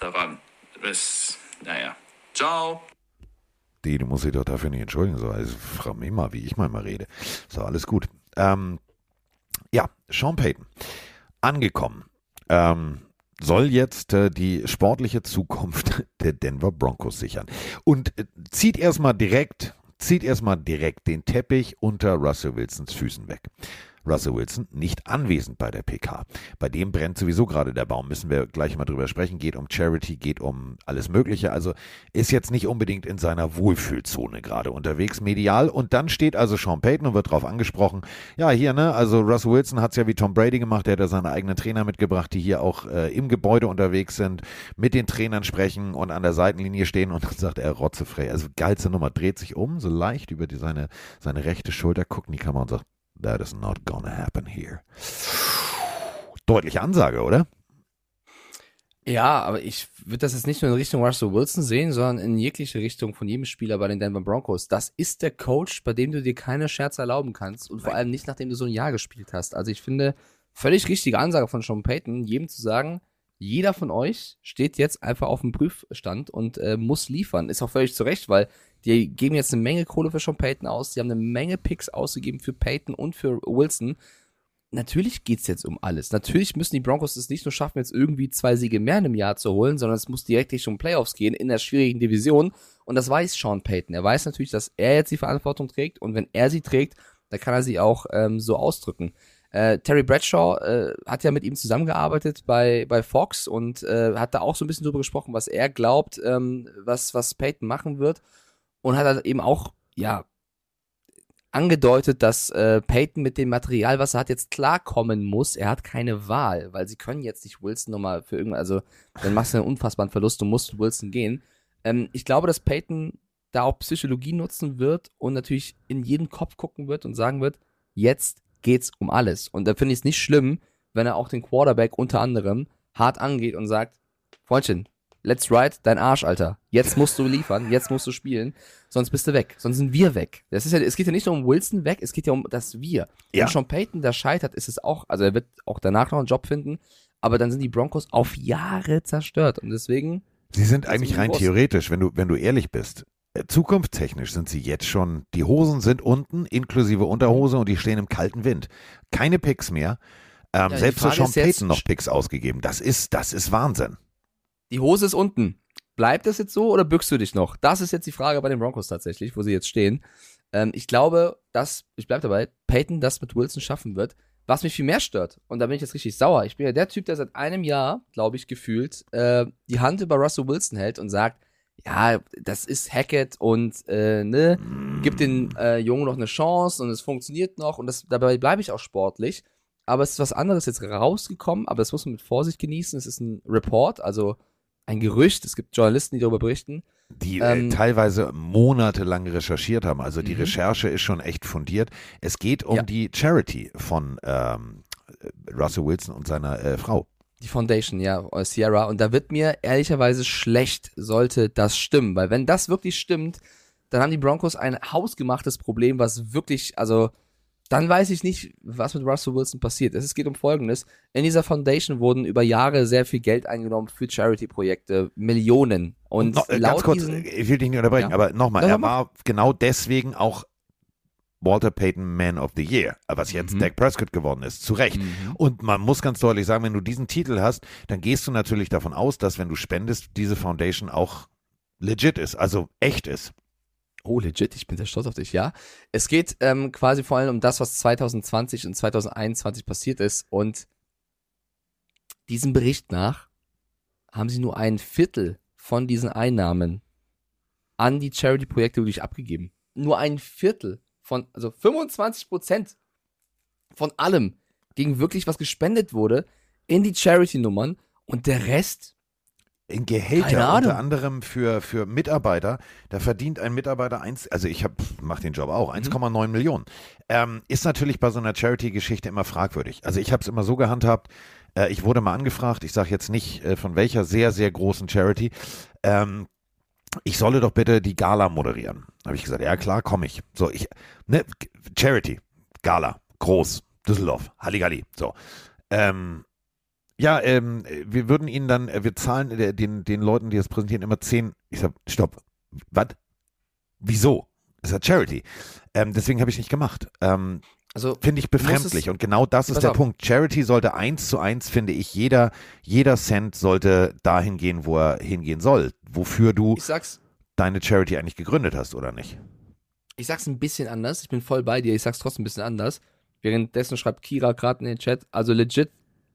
[SPEAKER 6] daran. Bis, naja, ciao.
[SPEAKER 1] Die, du musst dich doch dafür nicht entschuldigen. So, also frag mich mal, wie ich manchmal rede. So, alles gut. Ähm, ja, Sean Payton. Angekommen. Ähm, soll jetzt äh, die sportliche Zukunft der Denver Broncos sichern. Und äh, zieht erstmal direkt, zieht erstmal direkt den Teppich unter Russell Wilsons Füßen weg. Russell Wilson nicht anwesend bei der PK. Bei dem brennt sowieso gerade der Baum, müssen wir gleich mal drüber sprechen. Geht um Charity, geht um alles Mögliche. Also ist jetzt nicht unbedingt in seiner Wohlfühlzone gerade unterwegs, medial. Und dann steht also Sean Payton und wird drauf angesprochen. Ja, hier, ne, also Russell Wilson hat es ja wie Tom Brady gemacht, der hat ja seine eigenen Trainer mitgebracht, die hier auch äh, im Gebäude unterwegs sind, mit den Trainern sprechen und an der Seitenlinie stehen und dann sagt er rotzefrei. Also geilste Nummer, dreht sich um, so leicht über die, seine, seine rechte Schulter, guckt in die Kamera und sagt, That is not gonna happen here. Deutliche Ansage, oder?
[SPEAKER 2] Ja, aber ich würde das jetzt nicht nur in Richtung Russell Wilson sehen, sondern in jegliche Richtung von jedem Spieler bei den Denver Broncos. Das ist der Coach, bei dem du dir keine Scherze erlauben kannst und vor allem nicht, nachdem du so ein Jahr gespielt hast. Also ich finde, völlig richtige Ansage von Sean Payton, jedem zu sagen, jeder von euch steht jetzt einfach auf dem Prüfstand und äh, muss liefern. Ist auch völlig zu Recht, weil die geben jetzt eine Menge Kohle für Sean Payton aus, die haben eine Menge Picks ausgegeben für Payton und für Wilson natürlich geht's jetzt um alles. Natürlich müssen die Broncos es nicht nur schaffen, jetzt irgendwie zwei Siege mehr in einem Jahr zu holen, sondern es muss direkt Richtung Playoffs gehen in der schwierigen Division. Und das weiß Sean Payton. Er weiß natürlich, dass er jetzt die Verantwortung trägt und wenn er sie trägt, dann kann er sie auch ähm, so ausdrücken. Äh, Terry Bradshaw äh, hat ja mit ihm zusammengearbeitet bei, bei Fox und äh, hat da auch so ein bisschen drüber gesprochen, was er glaubt, ähm, was, was Payton machen wird. Und hat halt eben auch, ja, angedeutet, dass äh, Peyton mit dem Material, was er hat, jetzt klarkommen muss. Er hat keine Wahl, weil sie können jetzt nicht Wilson nochmal für irgendwas, also dann machst du einen unfassbaren Verlust, du musst Wilson gehen. Ähm, ich glaube, dass Peyton da auch Psychologie nutzen wird und natürlich in jeden Kopf gucken wird und sagen wird, jetzt geht's um alles. Und da finde ich es nicht schlimm, wenn er auch den Quarterback unter anderem hart angeht und sagt, Freundchen, let's ride dein Arsch, Alter. Jetzt musst du liefern, jetzt musst du spielen, sonst bist du weg. Sonst sind wir weg. Das ist ja, es geht ja nicht nur um Wilson weg, es geht ja um das Wir.
[SPEAKER 1] Ja.
[SPEAKER 2] Wenn Sean Payton da scheitert, ist es auch, also er wird auch danach noch einen Job finden, aber dann sind die Broncos auf Jahre zerstört. Und deswegen,
[SPEAKER 1] Sie sind eigentlich
[SPEAKER 2] ein
[SPEAKER 1] rein theoretisch, wenn du, wenn du ehrlich bist. Äh, Zukunftstechnisch sind sie jetzt schon, die Hosen sind unten, inklusive Unterhose und die stehen im kalten Wind. Keine Picks mehr. Ähm,
[SPEAKER 2] Ja,
[SPEAKER 1] selbst für Sean Payton noch Picks ausgegeben. Das ist, das ist Wahnsinn.
[SPEAKER 2] die Hose ist unten. Bleibt das jetzt so oder bückst du dich noch? Das ist jetzt die Frage bei den Broncos tatsächlich, wo sie jetzt stehen. Ähm, ich glaube, dass, ich bleib dabei, Peyton das mit Wilson schaffen wird. Was mich viel mehr stört, und da bin ich jetzt richtig sauer, ich bin ja der Typ, der seit einem Jahr, glaube ich, gefühlt, äh, die Hand über Russell Wilson hält und sagt, ja, das ist Hackett und äh, ne, gib den äh, Jungen noch eine Chance und es funktioniert noch und das, dabei bleibe ich auch sportlich. aber es ist was anderes jetzt rausgekommen, aber das muss man mit Vorsicht genießen. Es ist ein Report, also ein Gerücht. Es gibt Journalisten, die darüber berichten.
[SPEAKER 1] die
[SPEAKER 2] Ähm,
[SPEAKER 1] äh, teilweise monatelang recherchiert haben. Also die
[SPEAKER 2] Mhm.
[SPEAKER 1] Recherche ist schon echt fundiert. Es geht um
[SPEAKER 2] Ja.
[SPEAKER 1] die Charity von ähm, Russell Wilson und seiner äh, Frau.
[SPEAKER 2] Die Foundation, ja, äh, Sierra. Und da wird mir ehrlicherweise schlecht, sollte das stimmen. Weil wenn das wirklich stimmt, dann haben die Broncos ein hausgemachtes Problem, was wirklich, also, dann weiß ich nicht, was mit Russell Wilson passiert. Es geht um Folgendes. In dieser Foundation wurden über Jahre sehr viel Geld eingenommen für Charity-Projekte, Millionen. Und
[SPEAKER 1] No, äh,
[SPEAKER 2] laut
[SPEAKER 1] ganz kurz, ich will dich nicht unterbrechen,
[SPEAKER 2] Ja.
[SPEAKER 1] aber nochmal, er war genau deswegen auch Walter Payton Man of the Year, was jetzt
[SPEAKER 2] Mhm.
[SPEAKER 1] Dak Prescott geworden ist, zu Recht.
[SPEAKER 2] Mhm.
[SPEAKER 1] Und man muss ganz deutlich sagen, wenn du diesen Titel hast, dann gehst du natürlich davon aus, dass wenn du spendest, diese Foundation auch legit ist, also echt ist.
[SPEAKER 2] Oh, legit, ich bin sehr stolz auf dich, ja. Es geht ähm, quasi vor allem um das, was 2020 und 2021 passiert ist. Und diesem Bericht nach haben sie nur ein Viertel von diesen Einnahmen an die Charity-Projekte wirklich abgegeben. Nur ein Viertel von, also 25 Prozent von allem ging wirklich, was gespendet wurde, in die Charity-Nummern. Und der Rest,
[SPEAKER 1] In Gehälter unter anderem für, für Mitarbeiter, da verdient ein Mitarbeiter eins, also ich hab, mach den Job
[SPEAKER 2] Mhm.
[SPEAKER 1] auch, 1,9 Millionen. Ähm, ist natürlich bei so einer Charity-Geschichte immer fragwürdig. Also ich habe es immer so gehandhabt, äh, ich wurde mal angefragt, ich sage jetzt nicht äh, von welcher sehr, sehr großen Charity, ähm, ich solle doch bitte die Gala moderieren. Habe ich gesagt, ja klar, komme ich. So, ich, ne, Charity, Gala, groß, Düsseldorf, Halligalli, so. Ähm, ja, ähm, wir würden Ihnen dann, äh, wir zahlen äh, den, den Leuten, die das präsentieren, immer 10. Ich sag, stopp. Was? Wieso? Das ist ja Charity. Ähm, deswegen habe ich nicht gemacht. Ähm,
[SPEAKER 2] also
[SPEAKER 1] finde ich befremdlich. Und genau das ist der
[SPEAKER 2] auf.
[SPEAKER 1] Punkt. Charity sollte eins zu eins, finde ich, jeder, jeder Cent sollte dahin gehen, wo er hingehen soll. Wofür du deine Charity eigentlich gegründet hast, oder nicht?
[SPEAKER 2] Ich sag's ein bisschen anders. Ich bin voll bei dir. Ich sag's trotzdem ein bisschen anders. Währenddessen schreibt Kira gerade in den Chat, also legit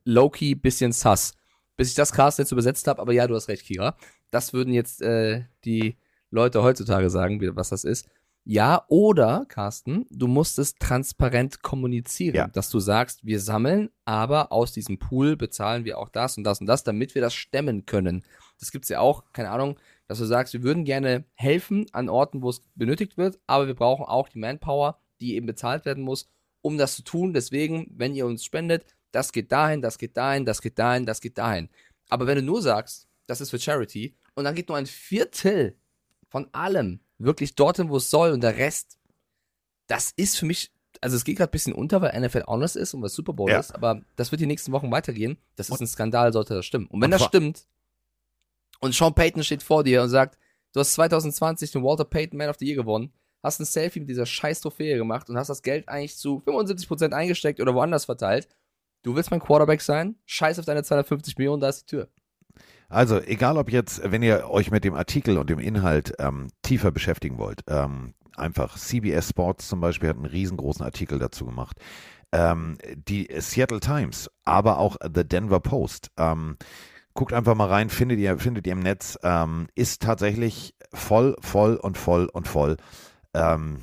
[SPEAKER 2] low-key bisschen sus. Bis ich das Cast jetzt übersetzt habe, aber ja, du hast recht, Kira. Das würden jetzt äh, die Leute heutzutage sagen, was das ist. Ja, oder, Carsten, du musst es transparent kommunizieren,
[SPEAKER 1] Ja.
[SPEAKER 2] dass du sagst, wir sammeln, aber aus diesem Pool bezahlen wir auch das und das und das, damit wir das stemmen können. Das gibt's ja auch, keine Ahnung, dass du sagst, wir würden gerne helfen an Orten, wo es benötigt wird, aber wir brauchen auch die Manpower, die eben bezahlt werden muss, um das zu tun. Deswegen, wenn ihr uns spendet, das geht dahin, das geht dahin, das geht dahin, das geht dahin. Aber wenn du nur sagst, das ist für Charity und dann geht nur ein Viertel von allem wirklich dorthin, wo es soll und der Rest, das ist für mich, also es geht gerade ein bisschen unter, weil NFL honest ist und was Super Bowl
[SPEAKER 1] Ja.
[SPEAKER 2] ist, aber das wird die nächsten Wochen weitergehen. Das ist ein Skandal, sollte das stimmen. Und wenn das stimmt und Sean Payton steht vor dir und sagt, du hast 2020 den Walter Payton Man of the Year gewonnen, hast ein Selfie mit dieser scheiß Trophäe gemacht und hast das Geld eigentlich zu 75% eingesteckt oder woanders verteilt, du willst mein Quarterback sein, scheiß auf deine 250 Millionen, da ist die Tür.
[SPEAKER 1] Also, egal ob jetzt, wenn ihr euch mit dem Artikel und dem Inhalt ähm, tiefer beschäftigen wollt, ähm, einfach CBS Sports zum Beispiel hat einen riesengroßen Artikel dazu gemacht. Ähm, die Seattle Times, aber auch The Denver Post. Ähm, guckt einfach mal rein, findet ihr, findet ihr im Netz, ähm, ist tatsächlich voll, voll und voll und voll. Ähm,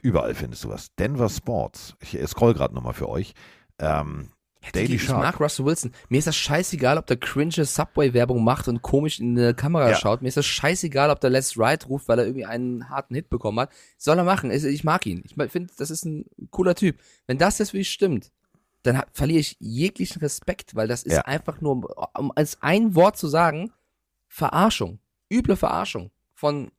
[SPEAKER 1] überall findest du was. Denver Sports, ich scroll gerade nochmal für euch. Ähm, Daily
[SPEAKER 2] ich
[SPEAKER 1] Shark.
[SPEAKER 2] mag Russell Wilson. Mir ist das scheißegal, ob der cringe Subway-Werbung macht und komisch in die Kamera
[SPEAKER 1] Ja.
[SPEAKER 2] schaut. Mir ist das scheißegal, ob der Let's Ride ruft, weil er irgendwie einen harten Hit bekommen hat. Soll er machen. Ich, ich mag ihn. Ich finde, das ist ein cooler Typ. Wenn das jetzt wirklich stimmt, dann verliere ich jeglichen Respekt, weil das ist
[SPEAKER 1] Ja.
[SPEAKER 2] einfach nur, um, um als ein Wort zu sagen, Verarschung. Üble Verarschung von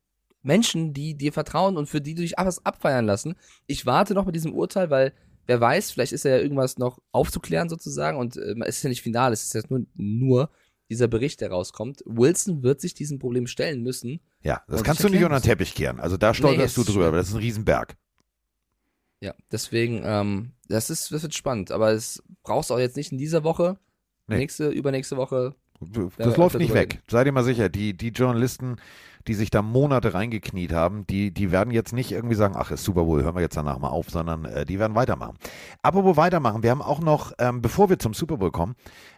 [SPEAKER 2] Menschen, die dir vertrauen und für die du dich was abfeiern lassen. Ich warte noch mit diesem Urteil, weil wer weiß, vielleicht ist ja irgendwas noch aufzuklären sozusagen und äh, es ist ja nicht final, es ist ja nur, nur dieser Bericht, der rauskommt. Wilson wird sich diesem Problem stellen müssen.
[SPEAKER 1] ja, das kannst du nicht unter den Teppich kehren. Also da stolperst
[SPEAKER 2] Nee,
[SPEAKER 1] du drüber, aber das ist ein Riesenberg.
[SPEAKER 2] Ja, deswegen, ähm, das ist, das wird spannend, aber es brauchst du auch jetzt nicht in dieser Woche.
[SPEAKER 1] Nee.
[SPEAKER 2] Nächste, übernächste Woche.
[SPEAKER 1] Das läuft nicht weg. Sei dir mal sicher, die, die Journalisten, die sich da Monate reingekniet haben, die, die werden jetzt nicht irgendwie sagen, ach, ist Super Bowl, hören wir jetzt danach mal auf, sondern äh, die werden weitermachen. Apropos weitermachen, wir haben auch noch, ähm, bevor wir zum Super Bowl kommen,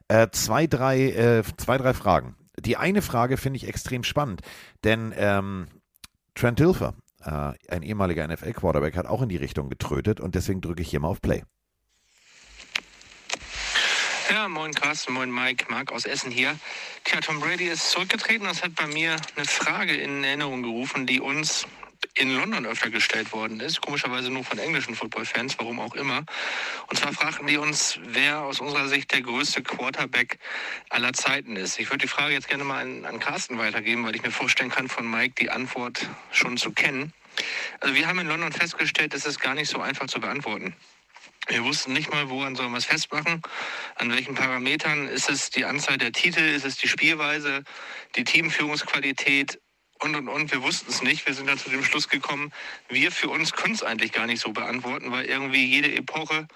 [SPEAKER 1] äh, zwei, drei, äh, zwei, drei Fragen. Die eine Frage finde ich extrem spannend, denn ähm, Trent Dilfer, äh, ein ehemaliger NFL-Quarterback, hat auch in die Richtung getrötet und deswegen drücke ich hier mal auf Play.
[SPEAKER 5] Ja, moin Carsten, moin Mike, Marc aus Essen hier. Tja, Tom Brady ist zurückgetreten. Das hat bei mir eine Frage in Erinnerung gerufen, die uns in London öfter gestellt worden ist. Komischerweise nur von englischen Footballfans, warum auch immer. Und zwar fragten die uns, wer aus unserer Sicht der größte Quarterback aller Zeiten ist. Ich würde die Frage jetzt gerne mal an, an Carsten weitergeben, weil ich mir vorstellen kann, von Mike die Antwort schon zu kennen. Also wir haben in London festgestellt, das ist gar nicht so einfach zu beantworten. Wir wussten nicht mal, woran sollen wir es festmachen, an welchen Parametern. Ist es die Anzahl der Titel, ist es die Spielweise, die Teamführungsqualität und, und, und. Wir wussten es nicht. Wir sind dann zu dem Schluss gekommen, wir für uns können es eigentlich gar nicht so beantworten, weil irgendwie jede Epoche,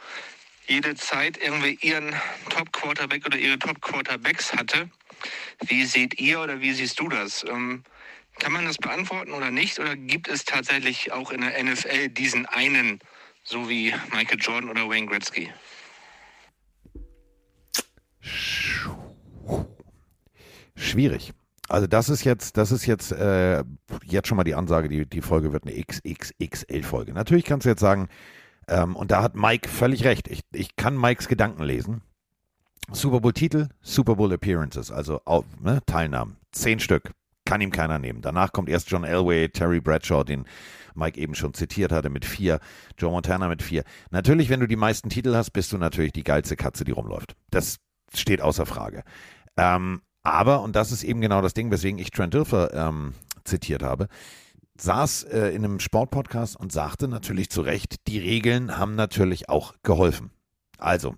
[SPEAKER 5] jede Zeit irgendwie ihren Top-Quarterback oder ihre Top-Quarterbacks hatte. Wie seht ihr oder wie siehst du das? Ähm, kann man das beantworten oder nicht? Oder gibt es tatsächlich auch in der NFL diesen einen, so wie Michael Jordan oder Wayne Gretzky?
[SPEAKER 1] Schwierig. Also das ist jetzt, das ist jetzt, äh, jetzt schon mal die Ansage, die, die Folge wird eine XXXL-Folge. Natürlich kannst du jetzt sagen, ähm, und da hat Mike völlig recht, ich, ich kann Mikes Gedanken lesen. Super Bowl-Titel, Super Bowl-Appearances, also auf, ne, Teilnahmen, zehn Stück, kann ihm keiner nehmen. Danach kommt erst John Elway, Terry Bradshaw, den Mike eben schon zitiert hatte, mit vier, Joe Montana mit vier. Natürlich, wenn du die meisten Titel hast, bist du natürlich die geilste Katze, die rumläuft. Das steht außer Frage. Ähm, aber, und das ist eben genau das Ding, weswegen ich Trent Dilfer ähm, zitiert habe, saß äh, in einem Sportpodcast und sagte natürlich zu Recht, die Regeln haben natürlich auch geholfen. Also,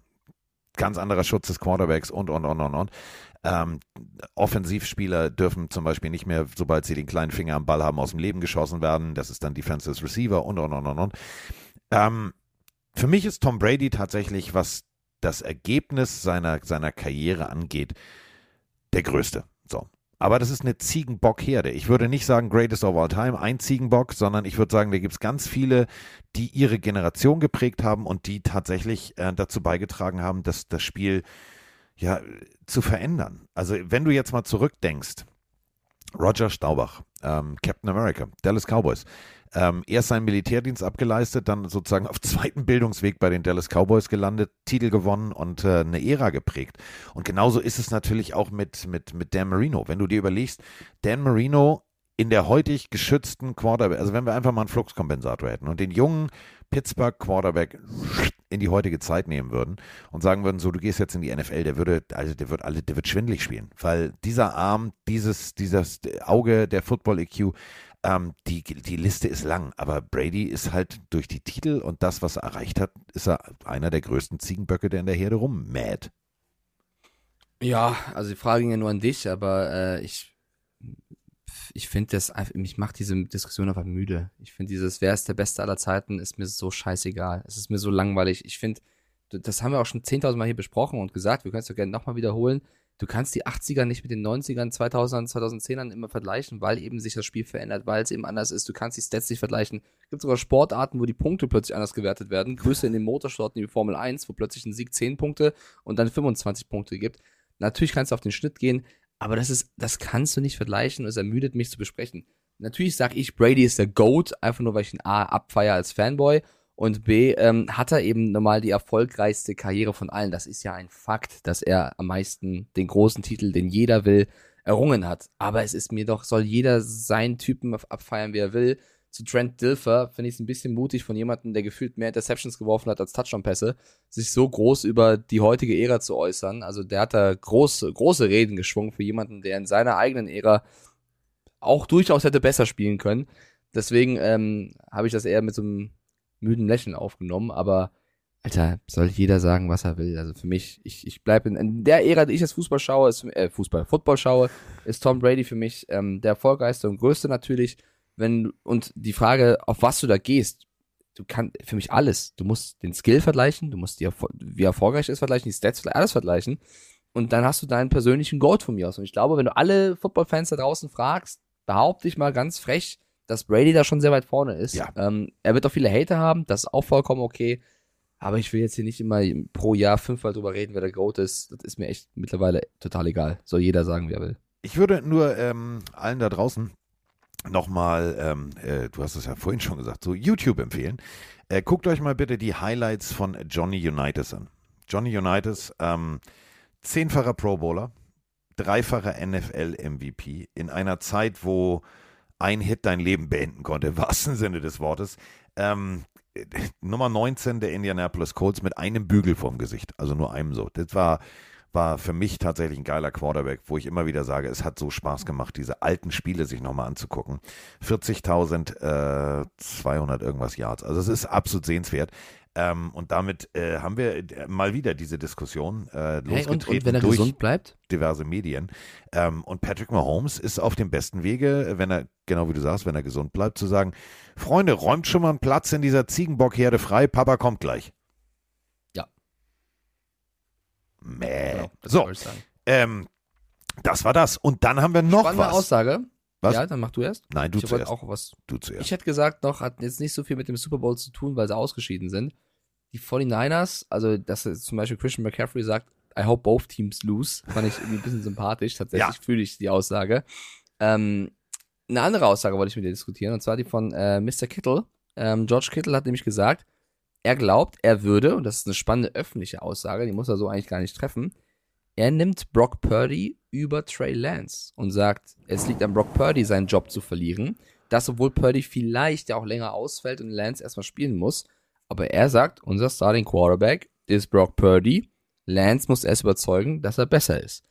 [SPEAKER 1] ganz anderer Schutz des Quarterbacks und, und, und, und, und. Ähm, Offensivspieler dürfen zum Beispiel nicht mehr, sobald sie den kleinen Finger am Ball haben, aus dem Leben geschossen werden. Das ist dann Defensive Receiver und, und, und, und, und. Ähm, für mich ist Tom Brady tatsächlich, was das Ergebnis seiner, seiner Karriere angeht, der größte. So. Aber das ist eine Ziegenbockherde. Ich würde nicht sagen Greatest of All Time, ein Ziegenbock, sondern ich würde sagen, da gibt es ganz viele, die ihre Generation geprägt haben und die tatsächlich äh, dazu beigetragen haben, dass das Spiel ja zu verändern. Also wenn du jetzt mal zurückdenkst, Roger Staubach, ähm, Captain America, Dallas Cowboys, ähm, erst seinen Militärdienst abgeleistet, dann sozusagen auf zweiten Bildungsweg bei den Dallas Cowboys gelandet, Titel gewonnen und äh, eine Ära geprägt. Und genauso ist es natürlich auch mit, mit, mit Dan Marino. Wenn du dir überlegst, Dan Marino in der heutig geschützten Quarterback, also wenn wir einfach mal einen Fluxkompensator hätten und den jungen Pittsburgh Quarterback in die heutige Zeit nehmen würden und sagen würden, so du gehst jetzt in die NFL, der würde, also der wird alle, der wird schwindlig spielen, weil dieser Arm, dieses, dieses Auge der Football EQ, ähm, die, die Liste ist lang, aber Brady ist halt durch die Titel und das, was er erreicht hat, ist er einer der größten Ziegenböcke, der in der Herde rummäht.
[SPEAKER 2] Ja, also die Frage ging ja nur an dich, aber äh, ich, ich finde das, einfach- mich macht diese Diskussion einfach müde. Ich finde dieses, wer ist der Beste aller Zeiten, ist mir so scheißegal. Es ist mir so langweilig. Ich finde, das haben wir auch schon 10.000 Mal hier besprochen und gesagt, wir können es doch gerne nochmal wiederholen. Du kannst die 80er nicht mit den 90ern, 2000ern, 2010ern immer vergleichen, weil eben sich das Spiel verändert, weil es eben anders ist. Du kannst die Stats nicht vergleichen. Es gibt sogar Sportarten, wo die Punkte plötzlich anders gewertet werden. Grüße in den Motorsporten wie Formel 1, wo plötzlich ein Sieg 10 Punkte und dann 25 Punkte gibt. Natürlich kannst du auf den Schnitt gehen, aber das ist, das kannst du nicht vergleichen und es ermüdet mich zu besprechen. Natürlich sage ich, Brady ist der GOAT, einfach nur weil ich ihn A abfeier als Fanboy und B ähm, hat er eben normal die erfolgreichste Karriere von allen. Das ist ja ein Fakt, dass er am meisten den großen Titel, den jeder will, errungen hat. Aber es ist mir doch, soll jeder seinen Typen abfeiern, wie er will. Zu Trent Dilfer finde ich es ein bisschen mutig von jemandem, der gefühlt mehr Interceptions geworfen hat als Touchdown-Pässe, sich so groß über die heutige Ära zu äußern. Also der hat da große, große Reden geschwungen für jemanden, der in seiner eigenen Ära auch durchaus hätte besser spielen können. Deswegen ähm, habe ich das eher mit so einem müden Lächeln aufgenommen, aber Alter, soll jeder sagen, was er will. Also für mich, ich, ich bleibe in, in der Ära, die ich als Fußball schaue, ist, äh, Fußball, Football schaue, ist Tom Brady für mich ähm, der erfolgreichste und größte natürlich. Wenn, und die Frage, auf was du da gehst, du kannst für mich alles. Du musst den Skill vergleichen, du musst die, Erfol- wie erfolgreich er ist vergleichen, die Stats, alles vergleichen. Und dann hast du deinen persönlichen Goat von mir aus. Und ich glaube, wenn du alle Football-Fans da draußen fragst, behaupte ich mal ganz frech, dass Brady da schon sehr weit vorne ist.
[SPEAKER 1] Ja.
[SPEAKER 2] Ähm, er wird auch viele Hater haben, das ist auch vollkommen okay. Aber ich will jetzt hier nicht immer pro Jahr fünfmal drüber reden, wer der Goat ist. Das ist mir echt mittlerweile total egal. Soll jeder sagen, wie er will.
[SPEAKER 1] Ich würde nur ähm, allen da draußen nochmal, ähm, äh, du hast es ja vorhin schon gesagt, so YouTube empfehlen. Äh, guckt euch mal bitte die Highlights von Johnny Unitas an. Johnny Unitas, ähm, zehnfacher Pro Bowler, dreifacher NFL-MVP in einer Zeit, wo ein Hit dein Leben beenden konnte, im wahrsten Sinne des Wortes. Ähm, Nummer 19 der Indianapolis Colts mit einem Bügel vorm Gesicht, also nur einem so. Das war, war für mich tatsächlich ein geiler Quarterback, wo ich immer wieder sage, es hat so Spaß gemacht, diese alten Spiele sich nochmal anzugucken. 40.200 äh, irgendwas Yards, also es ist absolut sehenswert. Ähm, und damit äh, haben wir äh, mal wieder diese Diskussion äh, losgetreten
[SPEAKER 2] Hey, und, und wenn er
[SPEAKER 1] durch
[SPEAKER 2] gesund bleibt?
[SPEAKER 1] diverse Medien. Ähm, und Patrick Mahomes ist auf dem besten Wege, wenn er, genau wie du sagst, wenn er gesund bleibt, zu sagen, Freunde, räumt schon mal einen Platz in dieser Ziegenbockherde frei, Papa kommt gleich.
[SPEAKER 2] Ja.
[SPEAKER 1] Mäh.
[SPEAKER 2] Genau,
[SPEAKER 1] so, ähm, das war das. Und dann haben wir noch
[SPEAKER 2] Spannende
[SPEAKER 1] was.
[SPEAKER 2] Aussage.
[SPEAKER 1] Was?
[SPEAKER 2] Ja, dann mach du erst.
[SPEAKER 1] Nein, du
[SPEAKER 2] ich
[SPEAKER 1] zuerst.
[SPEAKER 2] auch was.
[SPEAKER 1] Du zuerst.
[SPEAKER 2] Ich hätte gesagt noch, hat jetzt nicht so viel mit dem Super Bowl zu tun, weil sie ausgeschieden sind. Die 49ers, also dass zum Beispiel Christian McCaffrey sagt, I hope both teams lose, fand ich irgendwie ein bisschen sympathisch. Tatsächlich
[SPEAKER 1] Ja.
[SPEAKER 2] fühle ich die Aussage. Ähm, eine andere Aussage wollte ich mit dir diskutieren, und zwar die von äh, Mr. Kittle. Ähm, George Kittle hat nämlich gesagt, er glaubt, er würde, und das ist eine spannende öffentliche Aussage, die muss er so eigentlich gar nicht treffen, er nimmt Brock Purdy über Trey Lance und sagt, es liegt an Brock Purdy, seinen Job zu verlieren, dass obwohl Purdy vielleicht ja auch länger ausfällt und Lance erstmal spielen muss, aber er sagt, unser Starting Quarterback ist Brock Purdy, Lance muss erst überzeugen, dass er besser ist.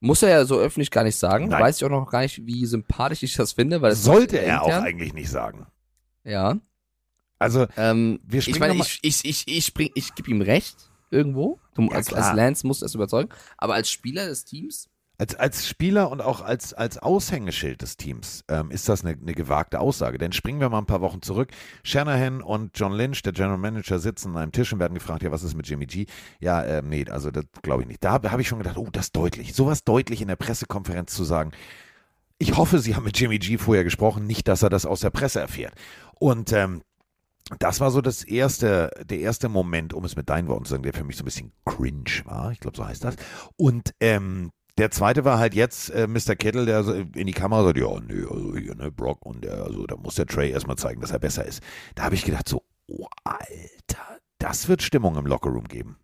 [SPEAKER 2] Muss er ja so öffentlich gar nicht sagen,
[SPEAKER 1] Nein.
[SPEAKER 2] weiß ich auch noch gar nicht, wie sympathisch ich das finde, weil es
[SPEAKER 1] Sollte er auch
[SPEAKER 2] intern-
[SPEAKER 1] eigentlich nicht sagen.
[SPEAKER 2] Ja.
[SPEAKER 1] Also,
[SPEAKER 2] Ähm,
[SPEAKER 1] Wir
[SPEAKER 2] ich meine, ich, ich, ich, ich, spring- ich gebe ihm recht irgendwo. Du,
[SPEAKER 1] Ja,
[SPEAKER 2] als, als Lance musst du es überzeugen. Aber als Spieler des Teams,
[SPEAKER 1] als, als Spieler und auch als, als Aushängeschild des Teams ähm, ist das eine, eine gewagte Aussage. Denn springen wir mal ein paar Wochen zurück. Shanahan und John Lynch, der General Manager, sitzen an einem Tisch und werden gefragt, ja, was ist mit Jimmy G? Ja, ähm, nee, also das glaube ich nicht. Da habe hab ich schon gedacht, oh, das ist deutlich. Sowas deutlich in der Pressekonferenz zu sagen. Ich hoffe, Sie haben mit Jimmy G vorher gesprochen, nicht, dass er das aus der Presse erfährt. Und ähm, das war so das erste, der erste Moment, um es mit deinen Worten zu sagen, der für mich so ein bisschen cringe war. Ich glaube, so heißt das. Und ähm, der zweite war halt jetzt äh, Mr. Kittle, der so in die Kamera sagt, ja, nee, also hier, ne, Brock und der, also da muss der Trey erstmal zeigen, dass er besser ist. Da habe ich gedacht so, oh, Alter, das wird Stimmung im Lockerroom geben.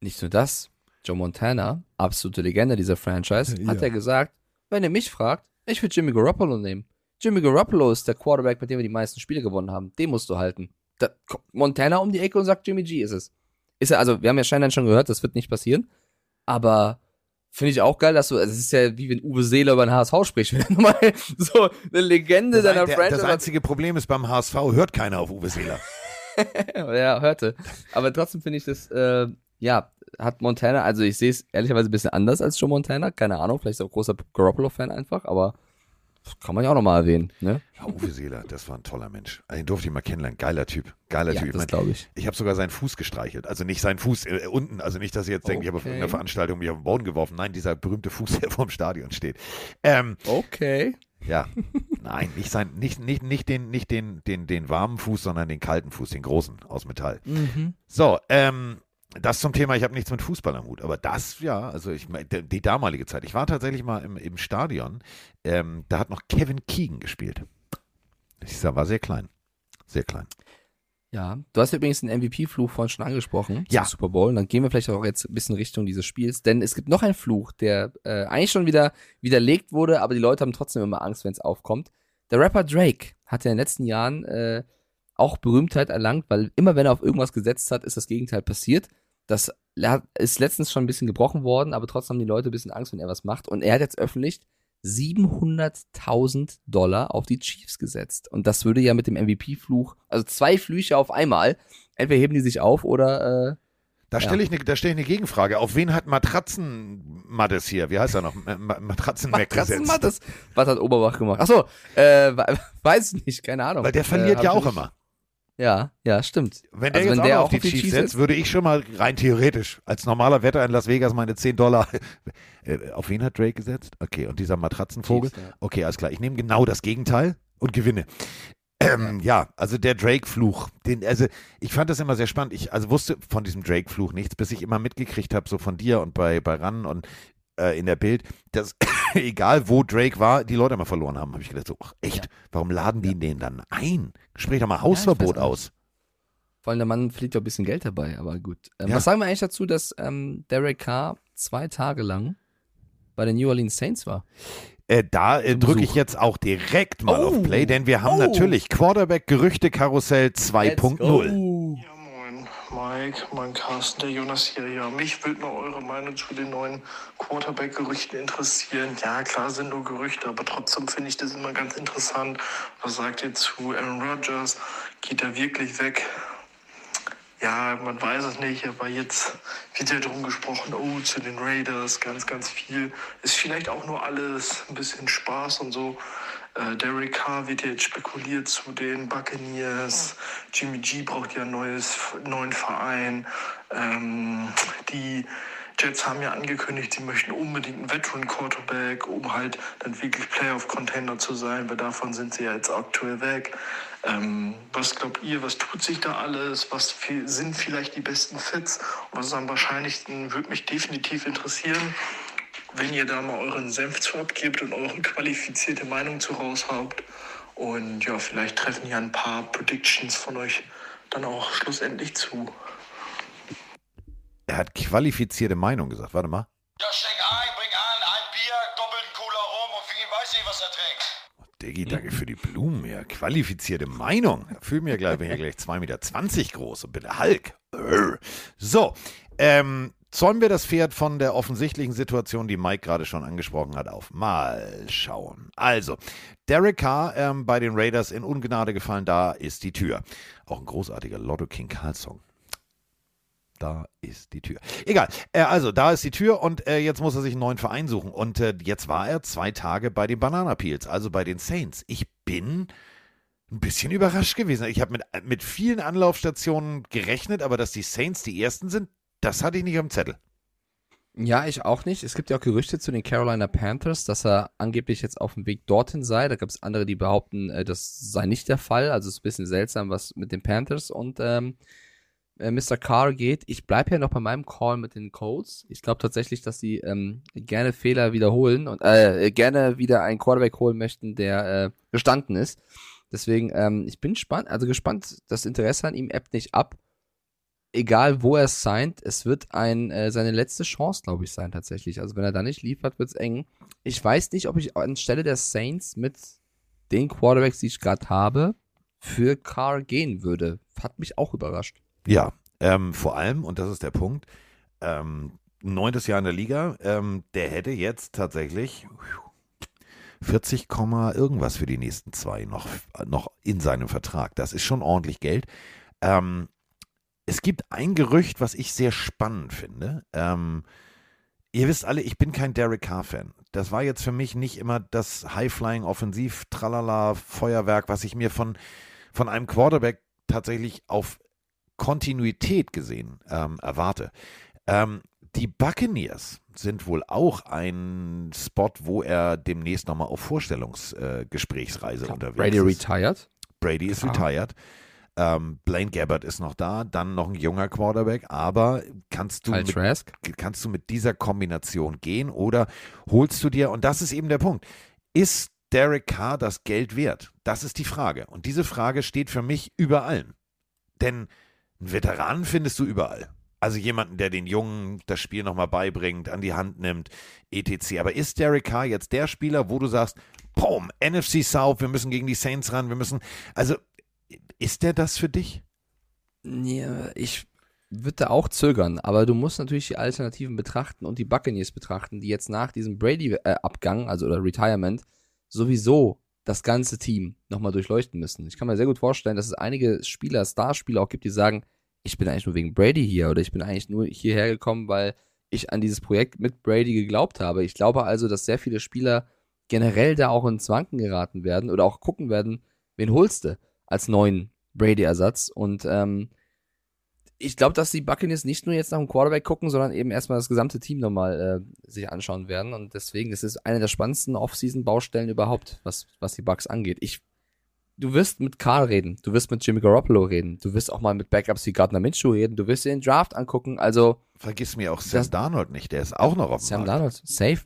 [SPEAKER 2] nicht nur das, Joe Montana, absolute Legende dieser Franchise, hat
[SPEAKER 1] Ja.
[SPEAKER 2] er gesagt, wenn ihr mich fragt, ich würde Jimmy Garoppolo nehmen. Jimmy Garoppolo ist der Quarterback, mit dem wir die meisten Spiele gewonnen haben. Den musst du halten. Da kommt Montana um die Ecke und sagt, Jimmy G ist es. Ist er, also, wir haben ja scheinbar schon gehört, das wird nicht passieren. Aber finde ich auch geil, dass du, also es ist ja wie wenn Uwe Seeler über den HSV spricht. Wenn er nochmal so eine Legende
[SPEAKER 1] Das,
[SPEAKER 2] seiner Franchise
[SPEAKER 1] das einzige Problem ist beim HSV, hört keiner auf Uwe Seeler.
[SPEAKER 2] ja, hörte. Aber trotzdem finde ich das, äh, ja, hat Montana, also ich sehe es ehrlicherweise ein bisschen anders als Joe Montana. Keine Ahnung, vielleicht ist er auch großer Garoppolo-Fan einfach, aber das kann man ja auch nochmal erwähnen, ne?
[SPEAKER 1] Ja, Uwe Seeler, das war ein toller Mensch. Also, Den durfte ich mal kennenlernen. Geiler Typ. Geiler
[SPEAKER 2] Ja,
[SPEAKER 1] Typ. Ich mein,
[SPEAKER 2] ich.
[SPEAKER 1] Ich habe sogar seinen Fuß gestreichelt. Also nicht seinen Fuß äh, unten. Also nicht, dass ihr jetzt denkt, ich habe auf
[SPEAKER 2] Okay.
[SPEAKER 1] irgendeiner Veranstaltung mich auf den Boden geworfen. Nein, dieser berühmte Fuß, der vorm Stadion steht. Ähm,
[SPEAKER 2] Okay.
[SPEAKER 1] ja. Nein, nicht sein, nicht, nicht, nicht den, nicht den, den, den warmen Fuß, sondern den kalten Fuß, den großen aus Metall.
[SPEAKER 2] Mhm.
[SPEAKER 1] So, ähm, das zum Thema, ich habe nichts mit Fußball am Hut, aber das, ja, also ich die, damalige Zeit. Ich war tatsächlich mal im, im Stadion, ähm, da hat noch Kevin Keegan gespielt. Ich sah, war sehr klein. Sehr klein.
[SPEAKER 2] Ja, du hast übrigens den MVP-Fluch vorhin schon angesprochen,
[SPEAKER 1] Ja.
[SPEAKER 2] Super Bowl. Und dann gehen wir vielleicht auch jetzt ein bisschen Richtung dieses Spiels, denn es gibt noch einen Fluch, der äh, eigentlich schon wieder widerlegt wurde, aber die Leute haben trotzdem immer Angst, wenn es aufkommt. Der Rapper Drake hat ja in den letzten Jahren äh, auch Berühmtheit erlangt, weil immer wenn er auf irgendwas gesetzt hat, ist das Gegenteil passiert. Das ist letztens schon ein bisschen gebrochen worden, aber trotzdem haben die Leute ein bisschen Angst, wenn er was macht. Und er hat jetzt öffentlich 700.000 Dollar auf die Chiefs gesetzt. Und das würde ja mit dem MVP-Fluch, also zwei Flüche auf einmal, entweder heben die sich auf oder, äh,
[SPEAKER 1] Da
[SPEAKER 2] Ja.
[SPEAKER 1] stelle ich, ne, da stell ich eine Gegenfrage. Auf wen hat Matratzenmattes hier, wie heißt er noch?
[SPEAKER 2] Matratzen
[SPEAKER 1] gesetzt?
[SPEAKER 2] Mattes. Was hat Oberbach gemacht? Achso, äh, we- weiß ich nicht, keine Ahnung.
[SPEAKER 1] Weil der verliert
[SPEAKER 2] äh,
[SPEAKER 1] ja auch immer.
[SPEAKER 2] Ja, ja, stimmt.
[SPEAKER 1] Wenn der
[SPEAKER 2] Also
[SPEAKER 1] jetzt
[SPEAKER 2] wenn
[SPEAKER 1] auch
[SPEAKER 2] der
[SPEAKER 1] auf die Chiefs
[SPEAKER 2] Chiefs
[SPEAKER 1] setzt, würde ich schon mal rein theoretisch als normaler Wetter in Las Vegas meine 10 Dollar. Äh, auf wen hat Drake gesetzt? Okay, und dieser Matratzenvogel?
[SPEAKER 2] Chiefs, ja.
[SPEAKER 1] Okay, alles klar. Ich nehme genau das Gegenteil und gewinne. Ähm, ja, also der Drake-Fluch, den, also ich fand das immer sehr spannend. Ich also wusste von diesem Drake-Fluch nichts, bis ich immer mitgekriegt habe, so von dir und bei, bei Ran und äh, in der Bild, dass egal wo Drake war, die Leute immer verloren haben. Habe ich gedacht, so, ach, echt, warum laden die den dann ein? Sprich doch mal Hausverbot
[SPEAKER 2] auch
[SPEAKER 1] aus.
[SPEAKER 2] Vor allem der Mann fliegt doch ein bisschen Geld dabei, aber gut. Ähm,
[SPEAKER 1] Ja.
[SPEAKER 2] Was sagen wir eigentlich dazu, dass ähm, Derek Carr zwei Tage lang bei den New Orleans Saints war?
[SPEAKER 1] Äh, da äh, drücke ich jetzt auch direkt mal
[SPEAKER 2] Oh.
[SPEAKER 1] auf Play, denn wir haben
[SPEAKER 2] Oh.
[SPEAKER 1] natürlich Quarterback-Gerüchte-Karussell 2.0.
[SPEAKER 7] Mike, mein Carsten, der Jonas hier. Ja, mich würde mal eure Meinung zu den neuen Quarterback-Gerüchten interessieren. Ja, klar sind nur Gerüchte, aber trotzdem finde ich das immer ganz interessant. Was sagt ihr zu Aaron Rodgers? Geht er wirklich weg? Ja, man weiß es nicht, aber jetzt wird ja drum gesprochen, oh, zu den Raiders, ganz, ganz viel. Ist vielleicht auch nur alles ein bisschen Spaß und so. Äh, Derek Carr wird jetzt spekuliert zu den Buccaneers. Jimmy G braucht ja einen neuen Verein. Ähm, die Jets haben ja angekündigt, sie möchten unbedingt einen Veteran Quarterback, um halt dann wirklich Playoff-Contender zu sein, weil davon sind sie ja jetzt aktuell weg. Ähm, was glaubt ihr, was tut sich da alles? Was sind vielleicht die besten Fits? Und was ist am wahrscheinlichsten, würde mich definitiv interessieren, wenn ihr da mal euren Senf zu abgebt und eure qualifizierte Meinung zu raushabt. Und ja, vielleicht treffen hier ein paar Predictions von euch dann auch schlussendlich zu.
[SPEAKER 1] Er hat qualifizierte Meinung gesagt. Warte mal.
[SPEAKER 8] Ja, schenk ein, bring an, ein Bier, doppelten Cola rum und für ihn weiß ich, was er trinkt.
[SPEAKER 1] Diggi, danke für die Blumen. Ja, qualifizierte Meinung. Fühl mir gleich, bin ja gleich 2,20 Meter groß und bin der Hulk. So, ähm, zäumen wir das Pferd von der offensichtlichen Situation, die Mike gerade schon angesprochen hat, auf. Mal schauen. Also, Derek Carr ähm, bei den Raiders in Ungnade gefallen, da ist die Tür. Auch ein großartiger Lotto King Karl Song. Da ist die Tür. Egal. Äh, also, da ist die Tür und äh, jetzt muss er sich einen neuen Verein suchen. Und äh, jetzt war er zwei Tage bei den Banana Peels, also bei den Saints. Ich bin ein bisschen überrascht gewesen. Ich habe mit, mit vielen Anlaufstationen gerechnet, aber dass die Saints die ersten sind, das hatte ich nicht am Zettel.
[SPEAKER 2] Ja, ich auch nicht. Es gibt ja auch Gerüchte zu den Carolina Panthers, dass er angeblich jetzt auf dem Weg dorthin sei. Da gab es andere, die behaupten, äh, das sei nicht der Fall. Also es ist ein bisschen seltsam, was mit den Panthers und ähm, äh, Mr. Carr geht. Ich bleibe ja noch bei meinem Call mit den Colts. Ich glaube tatsächlich, dass sie ähm, gerne Fehler wiederholen und äh, gerne wieder einen Quarterback holen möchten, der äh, gestanden ist. Deswegen, ähm, ich bin gespannt, also gespannt, das Interesse an ihm ebbt nicht ab egal wo er signed, es wird ein, äh, seine letzte Chance, glaube ich, sein tatsächlich. Also wenn er da nicht liefert, wird's eng. Ich weiß nicht, ob ich anstelle der Saints mit den Quarterbacks, die ich gerade habe, für Carr gehen würde. Hat mich auch überrascht.
[SPEAKER 1] Ja, ähm, vor allem, und das ist der Punkt, ähm, neuntes Jahr in der Liga, ähm, der hätte jetzt tatsächlich 40, Komma irgendwas für die nächsten zwei noch, noch in seinem Vertrag. Das ist schon ordentlich Geld. Ähm, es gibt ein Gerücht, was ich sehr spannend finde. Ähm, ihr wisst alle, ich bin kein Derek Carr-Fan. Das war jetzt für mich nicht immer das High-Flying Offensiv, Tralala, Feuerwerk, was ich mir von, von einem Quarterback tatsächlich auf Kontinuität gesehen ähm, erwarte. Ähm, die Buccaneers sind wohl auch ein Spot, wo er demnächst nochmal auf Vorstellungsgesprächsreise unterwegs
[SPEAKER 2] Brady
[SPEAKER 1] ist.
[SPEAKER 2] retired.
[SPEAKER 1] Brady ist
[SPEAKER 2] Klar.
[SPEAKER 1] retired. Ähm, Blaine Gabbert ist noch da, dann noch ein junger Quarterback, aber kannst du,
[SPEAKER 2] Kyle
[SPEAKER 1] mit,
[SPEAKER 2] Trask.
[SPEAKER 1] kannst du mit dieser Kombination gehen oder holst du dir, und das ist eben der Punkt, ist Derek Carr das Geld wert? Das ist die Frage. Und diese Frage steht für mich über allen. Denn einen Veteranen findest du überall. Also jemanden, der den Jungen das Spiel nochmal beibringt, an die Hand nimmt, etc. Aber ist Derek Carr jetzt der Spieler, wo du sagst, boom, NFC South, wir müssen gegen die Saints ran, wir müssen, also ist der das für dich?
[SPEAKER 2] Ja, ich würde da auch zögern, aber du musst natürlich die Alternativen betrachten und die Buccaneers betrachten, die jetzt nach diesem Brady-Abgang, also oder Retirement, sowieso das ganze Team nochmal durchleuchten müssen. Ich kann mir sehr gut vorstellen, dass es einige Spieler, Starspieler auch gibt, die sagen, ich bin eigentlich nur wegen Brady hier oder ich bin eigentlich nur hierher gekommen, weil ich an dieses Projekt mit Brady geglaubt habe. Ich glaube also, dass sehr viele Spieler generell da auch ins Wanken geraten werden oder auch gucken werden, wen holst du als neuen Brady-Ersatz. Und ähm, ich glaube, dass die Buccaneers nicht nur jetzt nach dem Quarterback gucken, sondern eben erstmal das gesamte Team nochmal äh, sich anschauen werden. Und deswegen ist es eine der spannendsten Off-Season-Baustellen überhaupt, was, was die Bucks angeht. Ich, du wirst mit Carl reden, du wirst mit Jimmy Garoppolo reden, du wirst auch mal mit Backups wie Gardner Minshew reden, du wirst dir den Draft angucken. Also
[SPEAKER 1] Vergiss mir auch Sam
[SPEAKER 2] Das-
[SPEAKER 1] Darnold nicht, der ist auch noch auf dem
[SPEAKER 2] Sam. Darnold, safe.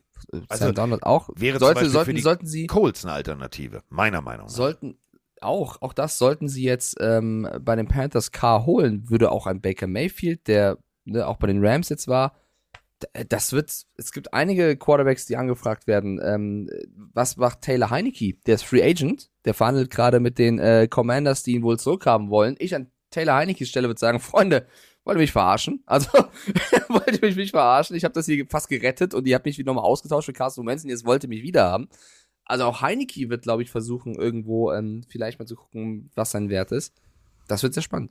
[SPEAKER 1] Also,
[SPEAKER 2] Sam Darnold auch.
[SPEAKER 1] wäre
[SPEAKER 2] sollte, sollten,
[SPEAKER 1] für die
[SPEAKER 2] sollten sie,
[SPEAKER 1] Colts eine Alternative, meiner Meinung nach.
[SPEAKER 2] sollten, auch, auch das sollten sie jetzt ähm, bei den Panthers K holen, würde auch ein Baker Mayfield, der ne, auch bei den Rams jetzt war, d- das wird, es gibt einige Quarterbacks, die angefragt werden. Ähm, was macht Taylor Heineke? Der ist Free Agent, der verhandelt gerade mit den äh, Commanders, die ihn wohl zurückhaben wollen. Ich an Taylor Heinekes Stelle würde sagen, Freunde, wollt ihr mich verarschen? Also, wollt ihr mich nicht verarschen? Ich habe das hier fast gerettet und ihr habt mich wieder nochmal ausgetauscht für Carsten Wentz und jetzt wollt ihr mich wieder haben. Also auch Heineke wird, glaube ich, versuchen, irgendwo ähm, vielleicht mal zu gucken, was sein Wert ist. Das wird sehr spannend.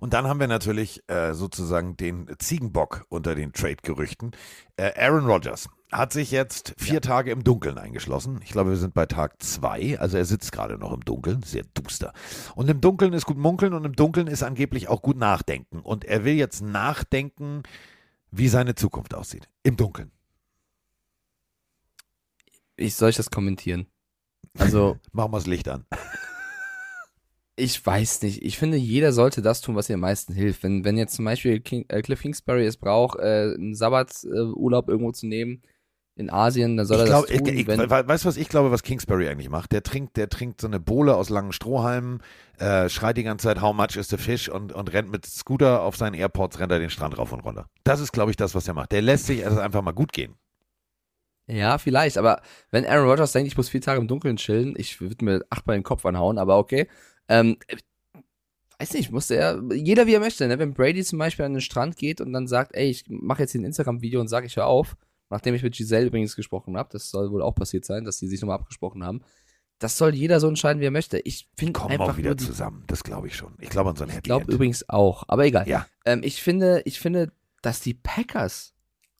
[SPEAKER 1] Und dann haben wir natürlich äh, sozusagen den Ziegenbock unter den Trade-Gerüchten. Äh, Aaron Rodgers hat sich jetzt vier Tage im Dunkeln eingeschlossen. Ich glaube, wir sind bei Tag zwei. Also er sitzt gerade noch im Dunkeln, sehr duster. Und im Dunkeln ist gut munkeln und im Dunkeln ist angeblich auch gut nachdenken. Und er will jetzt nachdenken, wie seine Zukunft aussieht. Im Dunkeln.
[SPEAKER 2] Ich soll ich das kommentieren? Also,
[SPEAKER 1] Machen wir das Licht an.
[SPEAKER 2] ich weiß nicht. Ich finde, jeder sollte das tun, was ihr am meisten hilft. Wenn, wenn jetzt zum Beispiel King, äh, Cliff Kingsbury es braucht, äh, einen Sabbaturlaub irgendwo zu nehmen in Asien, dann soll
[SPEAKER 1] Ich
[SPEAKER 2] er
[SPEAKER 1] glaub,
[SPEAKER 2] das tun.
[SPEAKER 1] ich, ich, weißt du, was ich glaube, was Kingsbury eigentlich macht? Der trinkt, der trinkt so eine Bohle aus langen Strohhalmen, äh, schreit die ganze Zeit, how much is the fish und, und rennt mit Scooter auf seinen Airports, rennt er den Strand rauf und runter. Das ist, glaube ich, das, was er macht. Der lässt sich also einfach mal gut gehen.
[SPEAKER 2] Ja, vielleicht. Aber wenn Aaron Rodgers denkt, ich muss vier Tage im Dunkeln chillen, ich würde mir achtmal den Kopf anhauen, aber okay. Ähm, weiß nicht, musste er, jeder wie er möchte, ne? Wenn Brady zum Beispiel an den Strand geht und dann sagt, ey, ich mache jetzt hier ein Instagram-Video und sage, ich höre auf, nachdem ich mit Giselle übrigens gesprochen habe, das soll wohl auch passiert sein, dass die sich nochmal abgesprochen haben. Das soll jeder so entscheiden, wie er möchte. Ich finde
[SPEAKER 1] Kommen
[SPEAKER 2] einfach
[SPEAKER 1] auch wieder
[SPEAKER 2] die,
[SPEAKER 1] zusammen. Das glaube ich schon. Ich glaube an so ein
[SPEAKER 2] Ich glaube übrigens auch, aber egal.
[SPEAKER 1] Ja.
[SPEAKER 2] Ähm, ich finde, ich finde, dass die Packers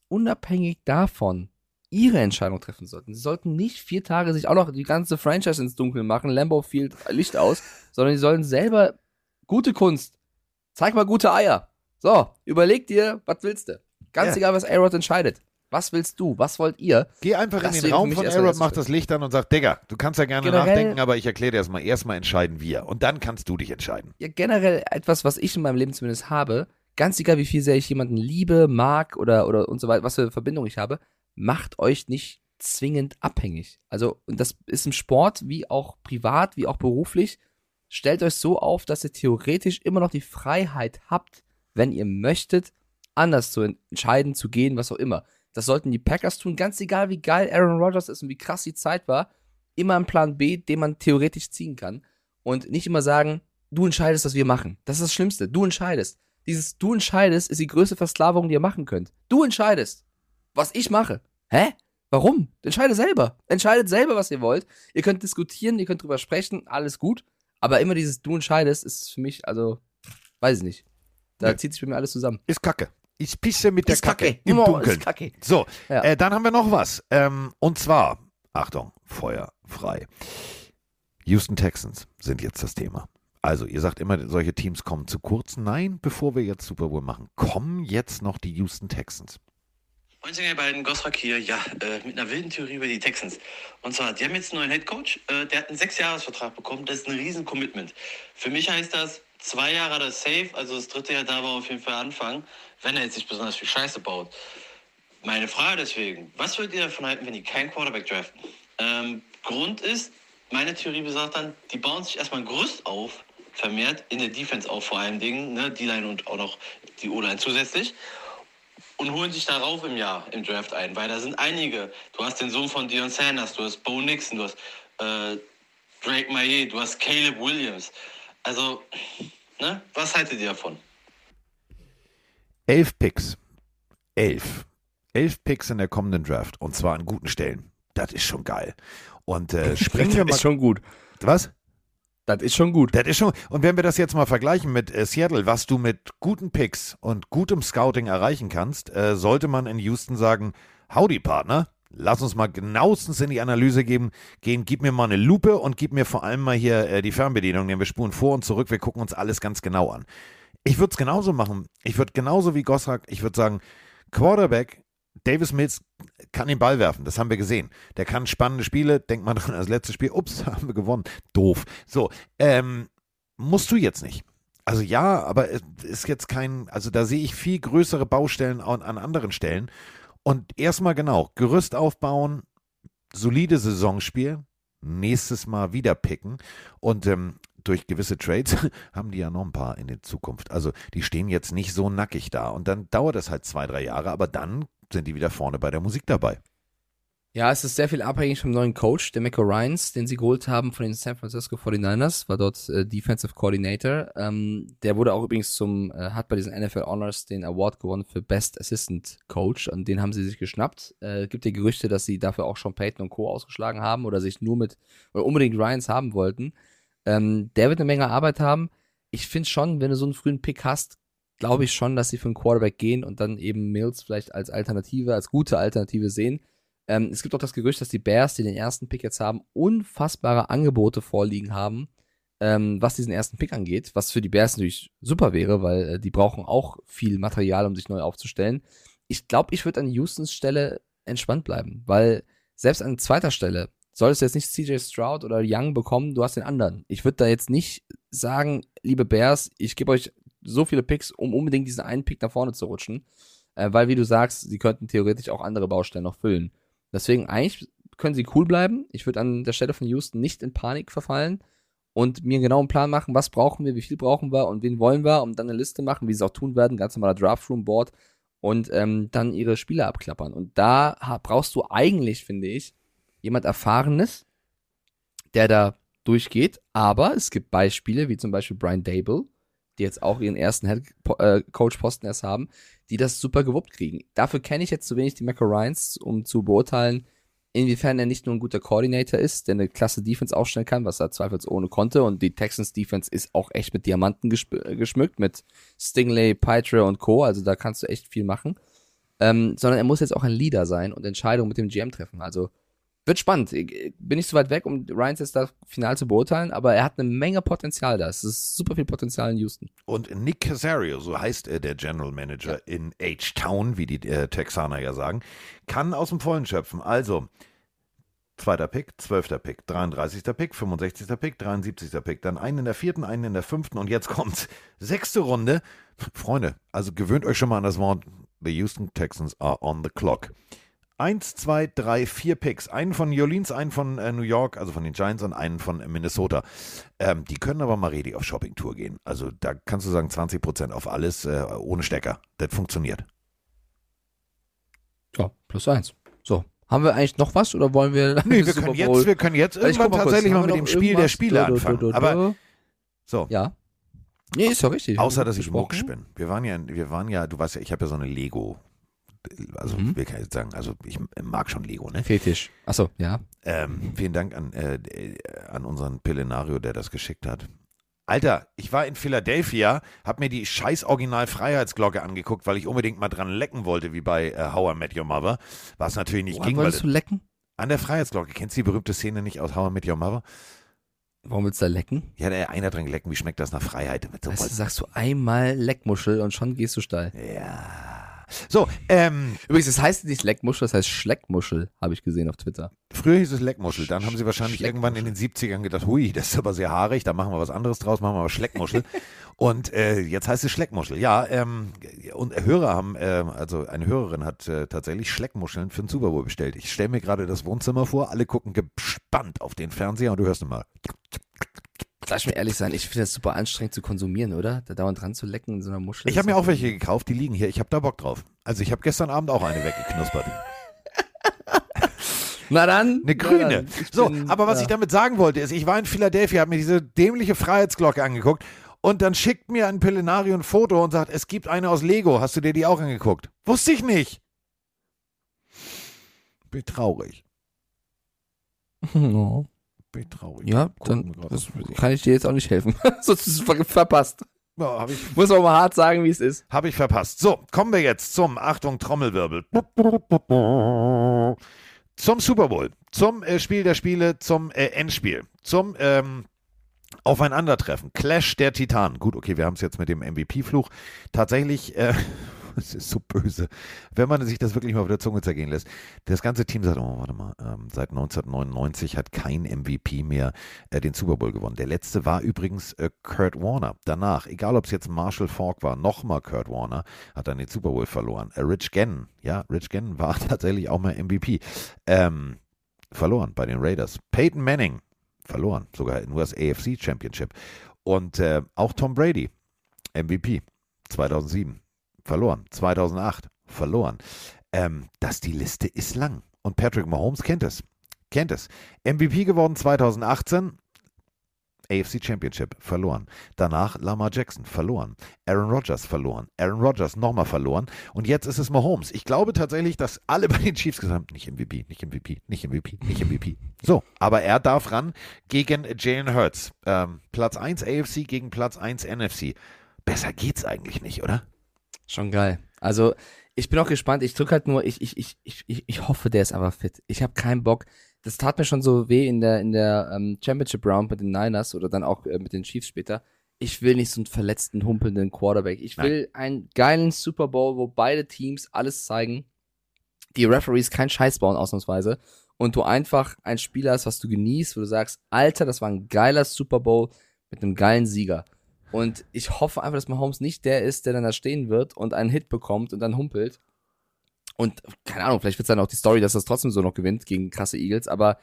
[SPEAKER 2] unabhängig davon ihre Entscheidung treffen sollten. Sie sollten nicht vier Tage sich auch noch die ganze Franchise ins Dunkel machen, Lambeau Field Licht aus, sondern die sollen selber gute Kunst. Zeig mal gute Eier. So, überleg dir, was willst du? Ganz
[SPEAKER 1] Ja.
[SPEAKER 2] egal, was A-Rod entscheidet. Was willst du? Was wollt ihr?
[SPEAKER 1] Geh einfach
[SPEAKER 2] Das
[SPEAKER 1] in den Raum von
[SPEAKER 2] das
[SPEAKER 1] mach das Licht an und sag, Digga, du kannst ja gerne
[SPEAKER 2] Generell-
[SPEAKER 1] nachdenken, aber ich erkläre dir erstmal. Erstmal entscheiden wir. Und dann kannst du dich entscheiden.
[SPEAKER 2] ja generell etwas, was ich in meinem Leben zumindest habe, ganz egal wie viel sehr ich jemanden liebe, mag oder, oder und so weiter, was für Verbindung ich habe, macht euch nicht zwingend abhängig. Also, und das ist im Sport wie auch privat, wie auch beruflich. Stellt euch so auf, dass ihr theoretisch immer noch die Freiheit habt, wenn ihr möchtet, anders zu entscheiden, zu gehen, was auch immer. Das sollten die Packers tun, ganz egal wie geil Aaron Rodgers ist und wie krass die Zeit war. Immer ein Plan B, den man theoretisch ziehen kann. Und nicht immer sagen, du entscheidest, was wir machen. Das ist das Schlimmste. Du entscheidest. Dieses Du entscheidest ist die größte Versklavung, die ihr machen könnt. Du entscheidest, was ich mache. Hä? Warum? Entscheide selber. Entscheidet selber, was ihr wollt. Ihr könnt diskutieren, ihr könnt drüber sprechen, alles gut. Aber immer dieses Du entscheidest ist für mich, also, weiß ich nicht. Da
[SPEAKER 1] Ja.
[SPEAKER 2] zieht sich bei mir alles zusammen.
[SPEAKER 1] Ist Kacke. Ich pisse mit der
[SPEAKER 2] Ist
[SPEAKER 1] Kacke,
[SPEAKER 2] Kacke.
[SPEAKER 1] im Dunkeln.
[SPEAKER 2] ist Kacke.
[SPEAKER 1] So,
[SPEAKER 2] Ja.
[SPEAKER 1] äh, dann haben wir noch was. Ähm, und zwar, Achtung, Feuer frei. Houston Texans sind jetzt das Thema. Also, ihr sagt immer, solche Teams kommen zu kurz. Nein, bevor wir jetzt Super Bowl machen, kommen jetzt noch die Houston Texans.
[SPEAKER 7] Moin, ihr beiden, Gosrak hier. Ja, äh, mit einer wilden Theorie über die Texans. Und zwar, die haben jetzt einen neuen Headcoach. Äh, der hat einen Sechsjahresvertrag bekommen. Das ist ein riesen Commitment. Für mich heißt das, zwei Jahre das Safe, also das dritte Jahr da war auf jeden Fall anfangen, wenn er jetzt nicht besonders viel Scheiße baut. Meine Frage deswegen, was würdet ihr davon halten, wenn die keinen Quarterback draften? Ähm, Grund ist, meine Theorie besagt dann, die bauen sich erstmal ein Gerüst auf, vermehrt, in der Defense auch vor allen Dingen, ne, die Line und auch noch die O-Line zusätzlich und holen sich darauf im Jahr im Draft ein, weil da sind einige. Du hast den Sohn von Dion Sanders, du hast Bo Nixon, du hast äh, Drake Maye, du hast Caleb Williams. Also, ne, was haltet ihr davon?
[SPEAKER 1] Elf Picks. Elf. Elf Picks in der kommenden Draft. Und zwar an guten Stellen. Das ist schon geil. Und äh, springen wir mal.
[SPEAKER 2] ist schon gut.
[SPEAKER 1] Was?
[SPEAKER 2] Das ist schon gut.
[SPEAKER 1] Das ist schon. Und wenn wir das jetzt mal vergleichen mit äh, Seattle, was du mit guten Picks und gutem Scouting erreichen kannst, äh, sollte man in Houston sagen: Howdy, Partner. Lass uns mal genauestens in die Analyse geben, gehen. Gib mir mal eine Lupe und gib mir vor allem mal hier äh, die Fernbedienung, denn wir spulen vor und zurück. Wir gucken uns alles ganz genau an. Ich würde es genauso machen. Ich würde genauso wie Gosrak, ich würde sagen, Quarterback, Davis Mills kann den Ball werfen, das haben wir gesehen. Der kann spannende Spiele, denkt man dran, das letzte Spiel, ups, haben wir gewonnen. Doof. So, ähm, musst du jetzt nicht. Also ja, aber es ist jetzt kein, also da sehe ich viel größere Baustellen an, an anderen Stellen. Und erstmal genau, Gerüst aufbauen, solide Saisonspiel, nächstes Mal wieder picken. Und ähm, durch gewisse Trades haben die ja noch ein paar in der Zukunft. Also die stehen jetzt nicht so nackig da. Und dann dauert es halt zwei, drei Jahre, aber dann sind die wieder vorne bei der Musik dabei.
[SPEAKER 2] Ja, es ist sehr viel abhängig vom neuen Coach, der Mecca Ryans, den sie geholt haben von den San Francisco 49ers, war dort äh, Defensive Coordinator. Ähm, der wurde auch übrigens zum, äh, hat bei diesen NFL Honors den Award gewonnen für Best Assistant Coach und den haben sie sich geschnappt. Äh, gibt ja Gerüchte, dass sie dafür auch schon Peyton und Co. ausgeschlagen haben oder sich nur mit, oder unbedingt Ryans haben wollten. Ähm, der wird eine Menge Arbeit haben. Ich finde schon, wenn du so einen frühen Pick hast, glaube ich schon, dass sie für einen Quarterback gehen und dann eben Mills vielleicht als Alternative, als gute Alternative sehen. Ähm, es gibt auch das Gerücht, dass die Bears, die den ersten Pick jetzt haben, unfassbare Angebote vorliegen haben, ähm, was diesen ersten Pick angeht, was für die Bears natürlich super wäre, weil äh, die brauchen auch viel Material, um sich neu aufzustellen. Ich glaube, ich würde an Houstons Stelle entspannt bleiben, weil selbst an zweiter Stelle solltest du jetzt nicht CJ Stroud oder Young bekommen, du hast den anderen. Ich würde da jetzt nicht sagen, liebe Bears, ich gebe euch so viele Picks, um unbedingt diesen einen Pick nach vorne zu rutschen, äh, weil wie du sagst, sie könnten theoretisch auch andere Baustellen noch füllen. Deswegen eigentlich können sie cool bleiben. Ich würde an der Stelle von Houston nicht in Panik verfallen und mir genau einen Plan machen, was brauchen wir, wie viel brauchen wir und wen wollen wir und dann eine Liste machen, wie sie es auch tun werden, ganz normaler Draftroom-Board und ähm, dann ihre Spieler abklappern. Und da brauchst du eigentlich, finde ich, jemand Erfahrenes, der da durchgeht. Aber es gibt Beispiele, wie zum Beispiel Brian Dable, die jetzt auch ihren ersten Head äh, Coach Posten erst haben, die das super gewuppt kriegen. Dafür kenne ich jetzt zu wenig die Macker Ryans, um zu beurteilen, inwiefern er nicht nur ein guter Coordinator ist, der eine klasse Defense aufstellen kann, was er zweifelsohne konnte. Und die Texans Defense ist auch echt mit Diamanten äh, geschmückt, mit Stingley, Pytre und Co. Also da kannst du echt viel machen. Ähm, sondern er muss jetzt auch ein Leader sein und Entscheidungen mit dem GM treffen. Also wird spannend. Ich bin nicht so weit weg, um Ryans jetzt da final zu beurteilen, aber er hat eine Menge Potenzial da. Es ist super viel Potenzial in Houston.
[SPEAKER 1] Und Nick Casario, so heißt er, der General Manager ja. in H-Town, wie die äh, Texaner ja sagen, kann aus dem Vollen schöpfen. Also, zweiter Pick, zwölfter Pick, 33. Pick, 65. Pick, 73. Pick, dann einen in der vierten, einen in der fünften und jetzt kommt's. Sechste Runde. Freunde, also gewöhnt euch schon mal an das Wort, the Houston Texans are on the clock eins, zwei, drei, vier Picks. Einen von New Orleans, einen von äh, New York, also von den Giants und einen von Minnesota. Ähm, die können aber mal richtig auf Shoppingtour gehen. Also da kannst du sagen 20% auf alles äh, ohne Stecker. Das funktioniert.
[SPEAKER 2] Ja, plus eins. So. Haben wir eigentlich noch was oder wollen wir.
[SPEAKER 1] Nee, wir können, jetzt, wir können jetzt irgendwann tatsächlich mal mit dem Spiel der Spiele anfangen. Aber so.
[SPEAKER 2] Ja. Nee, ist ja richtig.
[SPEAKER 1] Außer, dass ich Mucksch bin. Wir waren ja, wir waren ja, du weißt ja, ich habe ja so eine Lego also mhm. will ich jetzt sagen, also ich mag schon Lego, ne?
[SPEAKER 2] Fetisch. Achso, ja.
[SPEAKER 1] Ähm, vielen Dank an, äh, an unseren Pillenario, der das geschickt hat. Alter, ich war in Philadelphia, hab mir die scheiß Original-Freiheitsglocke angeguckt, weil ich unbedingt mal dran lecken wollte, wie bei äh, How I Met Your Mother. Was natürlich nicht
[SPEAKER 2] Woran
[SPEAKER 1] ging.
[SPEAKER 2] Wolltest du lecken?
[SPEAKER 1] An der Freiheitsglocke. Kennst du die berühmte Szene nicht aus How I Met Your Mother?
[SPEAKER 2] Warum willst du da lecken?
[SPEAKER 1] Ja, der einer dran lecken, wie schmeckt das nach Freiheit?
[SPEAKER 2] Weißt du, sagst du einmal Leckmuschel und schon gehst du steil.
[SPEAKER 1] Ja. So, ähm.
[SPEAKER 2] Übrigens, es das heißt nicht Leckmuschel, das heißt Schleckmuschel, habe ich gesehen auf Twitter.
[SPEAKER 1] Früher hieß es Leckmuschel, dann haben sie wahrscheinlich irgendwann in den 70ern gedacht, hui, das ist aber sehr haarig, da machen wir was anderes draus, machen wir aber Schleckmuschel. und äh, jetzt heißt es Schleckmuschel. Ja, ähm, und Hörer haben, äh, also eine Hörerin hat äh, tatsächlich Schleckmuscheln für den Super Bowl bestellt. Ich stelle mir gerade das Wohnzimmer vor, alle gucken gespannt auf den Fernseher und du hörst mal.
[SPEAKER 2] Lass ich mir ehrlich sein, ich finde das super anstrengend zu konsumieren, oder? Da dauernd dran zu lecken in so einer Muschel.
[SPEAKER 1] Ich habe mir auch welche gekauft, die liegen hier. Ich habe da Bock drauf. Also ich habe gestern Abend auch eine weggeknuspert.
[SPEAKER 2] Na dann.
[SPEAKER 1] Eine grüne. Dann. So, bin, aber was ja. ich damit sagen wollte, ist, ich war in Philadelphia, habe mir diese dämliche Freiheitsglocke angeguckt und dann schickt mir ein Pillenario ein Foto und sagt, es gibt eine aus Lego. Hast du dir die auch angeguckt? Wusste ich nicht. Bin traurig.
[SPEAKER 2] Oh
[SPEAKER 1] bin traurig.
[SPEAKER 2] Ja, dann kann ich dir jetzt auch nicht helfen. Sonst ist es verpasst.
[SPEAKER 1] Ja, hab ich,
[SPEAKER 2] Muss man mal hart sagen, wie es ist.
[SPEAKER 1] Habe ich verpasst. So, kommen wir jetzt zum, Achtung, Trommelwirbel. Zum Super Bowl, zum äh, Spiel der Spiele, zum äh, Endspiel, zum ähm, Aufeinandertreffen, Clash der Titanen. Gut, okay, wir haben es jetzt mit dem MVP-Fluch. Tatsächlich äh, es ist so böse. Wenn man sich das wirklich mal auf der Zunge zergehen lässt. Das ganze Team sagt, oh, warte mal, ähm, seit 1999 hat kein MVP mehr äh, den Super Bowl gewonnen. Der letzte war übrigens äh, Kurt Warner. Danach, egal ob es jetzt Marshall Falk war, nochmal Kurt Warner, hat dann den Super Bowl verloren. Äh, Rich Gannon, ja, Rich Gannon war tatsächlich auch mal MVP. Ähm, verloren bei den Raiders. Peyton Manning, verloren, sogar nur das AFC Championship. Und äh, auch Tom Brady, MVP 2007, verloren. 2008, verloren. Ähm, dass die Liste ist lang. Und Patrick Mahomes kennt es. Kennt es. MVP geworden 2018, AFC Championship verloren. Danach Lamar Jackson verloren. Aaron Rodgers verloren. Aaron Rodgers nochmal verloren. Und jetzt ist es Mahomes. Ich glaube tatsächlich, dass alle bei den Chiefs gesagt haben, nicht MVP, nicht MVP, nicht MVP, nicht MVP. So, aber er darf ran gegen Jalen Hurts. Ähm, Platz 1 AFC gegen Platz 1 NFC. Besser geht's eigentlich nicht, oder?
[SPEAKER 2] Schon geil. Also, ich bin auch gespannt. Ich drücke halt nur, ich, ich, ich, ich, ich hoffe, der ist aber fit. Ich habe keinen Bock. Das tat mir schon so weh in der, in der ähm, Championship Round mit den Niners oder dann auch äh, mit den Chiefs später. Ich will nicht so einen verletzten, humpelnden Quarterback. Ich will einen geilen Super Bowl, wo beide Teams alles zeigen. Die Referees keinen Scheiß bauen, ausnahmsweise. Und du einfach ein Spiel hast, was du genießt, wo du sagst, Alter, das war ein geiler Super Bowl mit einem geilen Sieger. Und ich hoffe einfach, dass Mahomes nicht der ist, der dann da stehen wird und einen Hit bekommt und dann humpelt. Und keine Ahnung, vielleicht wird es dann auch die Story, dass das trotzdem so noch gewinnt gegen krasse Eagles. Aber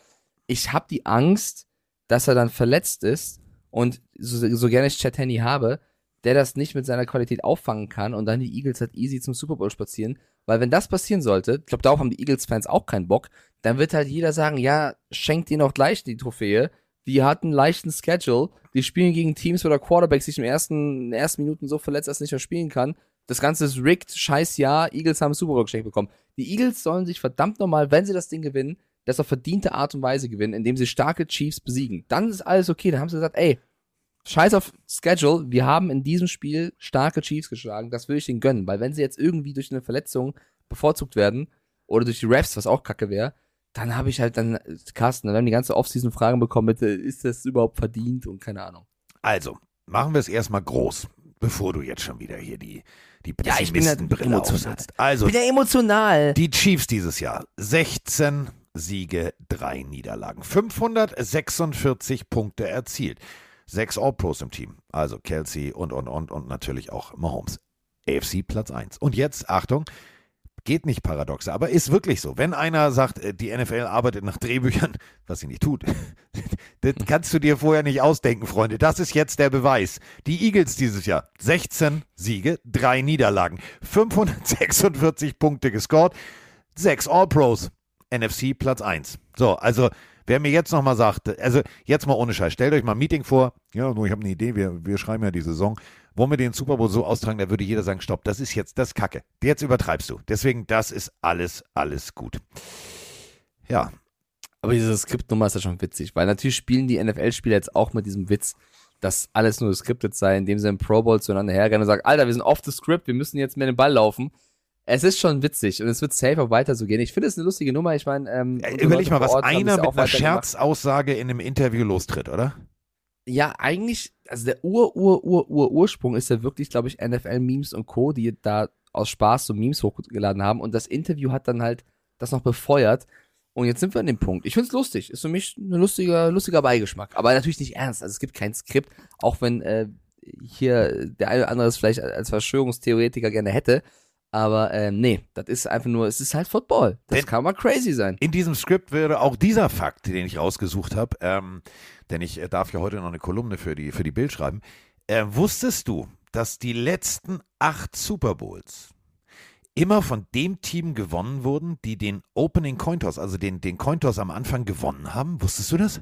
[SPEAKER 2] ich habe die Angst, dass er dann verletzt ist und so, so gerne ich Chad Henney habe, der das nicht mit seiner Qualität auffangen kann und dann die Eagles halt easy zum Super Bowl spazieren. Weil wenn das passieren sollte, ich glaube, darauf haben die Eagles-Fans auch keinen Bock, dann wird halt jeder sagen, ja, schenkt ihr noch gleich die Trophäe. Die hatten einen leichten Schedule. Die spielen gegen Teams, wo der Quarterback sich im ersten, in den ersten Minuten so verletzt, dass er nicht mehr spielen kann. Das Ganze ist rigged, scheiß Jahr. Eagles haben Super Bowl geschenkt bekommen. Die Eagles sollen sich verdammt nochmal, wenn sie das Ding gewinnen, das auf verdiente Art und Weise gewinnen, indem sie starke Chiefs besiegen. Dann ist alles okay. Dann haben sie gesagt, ey, scheiß auf Schedule. Wir haben in diesem Spiel starke Chiefs geschlagen. Das würde ich denen gönnen. Weil wenn sie jetzt irgendwie durch eine Verletzung bevorzugt werden oder durch die Refs, was auch kacke wäre, dann habe ich halt dann, Carsten, dann haben die ganze Offseason Fragen bekommen mit, ist das überhaupt verdient und keine Ahnung.
[SPEAKER 1] Also, machen wir es erstmal groß, bevor du jetzt schon wieder hier die, die
[SPEAKER 2] Ja, ja
[SPEAKER 1] Pessimistenbrille
[SPEAKER 2] emotional.
[SPEAKER 1] aufsetzt. Also,
[SPEAKER 2] Ich bin ja emotional.
[SPEAKER 1] die Chiefs dieses Jahr, 16 Siege, 3 Niederlagen, 546 Punkte erzielt. Sechs All-Pros im Team, also Kelsey und, und, und, und natürlich auch Mahomes. AFC Platz 1. Und jetzt, Achtung, geht nicht paradox, aber ist wirklich so. Wenn einer sagt, äh, die NFL arbeitet nach Drehbüchern, was sie nicht tut, das kannst du dir vorher nicht ausdenken, Freunde. Das ist jetzt der Beweis. Die Eagles dieses Jahr, 16 Siege, 3 Niederlagen, 546 Punkte gescored, 6 All-Pros, NFC Platz 1. So, also wer mir jetzt nochmal sagt, also jetzt mal ohne Scheiß, stellt euch mal ein Meeting vor, ja, nur ich habe eine Idee, wir, wir schreiben ja die Saison, wollen wir den Super Bowl so austragen, da würde jeder sagen, stopp, das ist jetzt, das ist Kacke. Jetzt übertreibst du. Deswegen, das ist alles, alles gut. Ja,
[SPEAKER 2] Aber diese Skriptnummer ist ja schon witzig, weil natürlich spielen die NFL-Spieler jetzt auch mit diesem Witz, dass alles nur geskriptet sei, indem sie im Pro Bowl zueinander hergehen und sagen, Alter, wir sind off the script, wir müssen jetzt mehr den Ball laufen. Es ist schon witzig und es wird safe auch weiter so gehen. Ich finde es eine lustige Nummer. Ich meine, ähm,
[SPEAKER 1] Äh, Überleg mal, was einer mit einer. Scherzaussage in einem Interview lostritt, oder?
[SPEAKER 2] Ja, eigentlich, also der Ur, Ur, Ur, Ur, Ursprung ist ja wirklich, glaube ich, NFL-Memes und Co., die da aus Spaß so Memes hochgeladen haben und das Interview hat dann halt das noch befeuert. Und jetzt sind wir an dem Punkt. Ich find's lustig. Ist für mich ein lustiger, lustiger Beigeschmack. Aber natürlich nicht ernst. Also es gibt kein Skript, auch wenn äh, hier der eine oder andere es vielleicht als Verschwörungstheoretiker gerne hätte. Aber ähm, nee, das ist einfach nur, es ist halt Football. Das
[SPEAKER 1] Denn-
[SPEAKER 2] kann mal crazy sein.
[SPEAKER 1] In diesem Skript wäre auch dieser Fakt, den ich rausgesucht habe, ähm, denn ich äh, darf ja heute noch eine Kolumne für die, für die Bild schreiben. Äh, wusstest du, dass die letzten acht Super Bowls immer von dem Team gewonnen wurden, die den Opening Cointoss, also den, den Cointoss am Anfang gewonnen haben? Wusstest du das?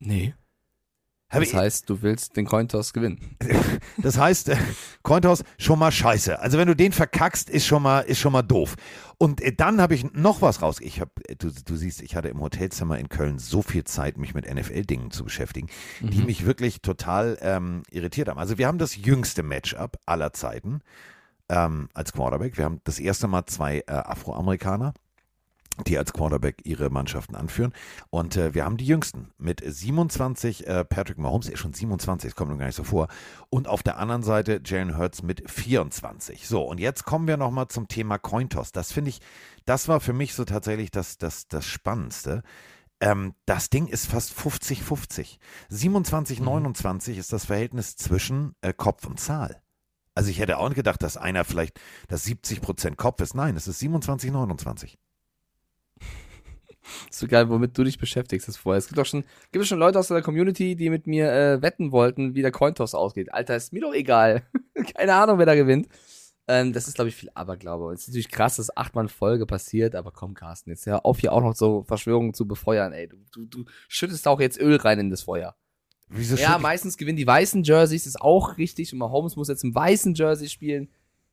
[SPEAKER 2] Nee.
[SPEAKER 1] Hab
[SPEAKER 2] Das heißt, du willst den Cointoss gewinnen.
[SPEAKER 1] Das heißt, äh, Cointoss schon mal scheiße. Also wenn du den verkackst, ist schon mal, ist schon mal doof. Und äh, dann habe ich noch was raus. Ich habe, du, du siehst, ich hatte im Hotelzimmer in Köln so viel Zeit, mich mit NFL-Dingen zu beschäftigen, die
[SPEAKER 2] Mhm.
[SPEAKER 1] mich wirklich total ähm, irritiert haben. Also wir haben das jüngste Matchup aller Zeiten ähm, als Quarterback. Wir haben das erste Mal zwei äh, Afroamerikaner die als Quarterback ihre Mannschaften anführen. Und äh, wir haben die Jüngsten mit 27, äh, Patrick Mahomes ist schon 27, das kommt mir gar nicht so vor. Und auf der anderen Seite Jalen Hurts mit 24. So, und jetzt kommen wir nochmal zum Thema Cointoss. Das finde ich, das war für mich so tatsächlich das, das, das Spannendste. Ähm, das Ding ist fast 50-50. 27-29 ist das Verhältnis zwischen äh, Kopf und Zahl. Also ich hätte auch nicht gedacht, dass einer vielleicht das 70% Kopf ist. Nein, es ist 27-29.
[SPEAKER 2] So geil, womit du dich beschäftigst, das vorher. Es gibt doch schon, gibt es schon Leute aus der Community, die mit mir äh, wetten wollten, wie der Cointoss ausgeht. Alter, ist mir doch egal. Keine Ahnung, wer da gewinnt. Ähm, das ist, glaube ich, viel Aberglaube. Es ist natürlich krass, dass achtmal Folge passiert, aber komm, Carsten, jetzt hör auf, hier auch noch so Verschwörungen zu befeuern, ey. Du, du, du schüttest auch jetzt Öl rein in das Feuer.
[SPEAKER 1] Wieso
[SPEAKER 2] Ja, meistens gewinnen die weißen Jerseys, ist auch richtig. Und Mahomes muss jetzt im weißen Jersey spielen.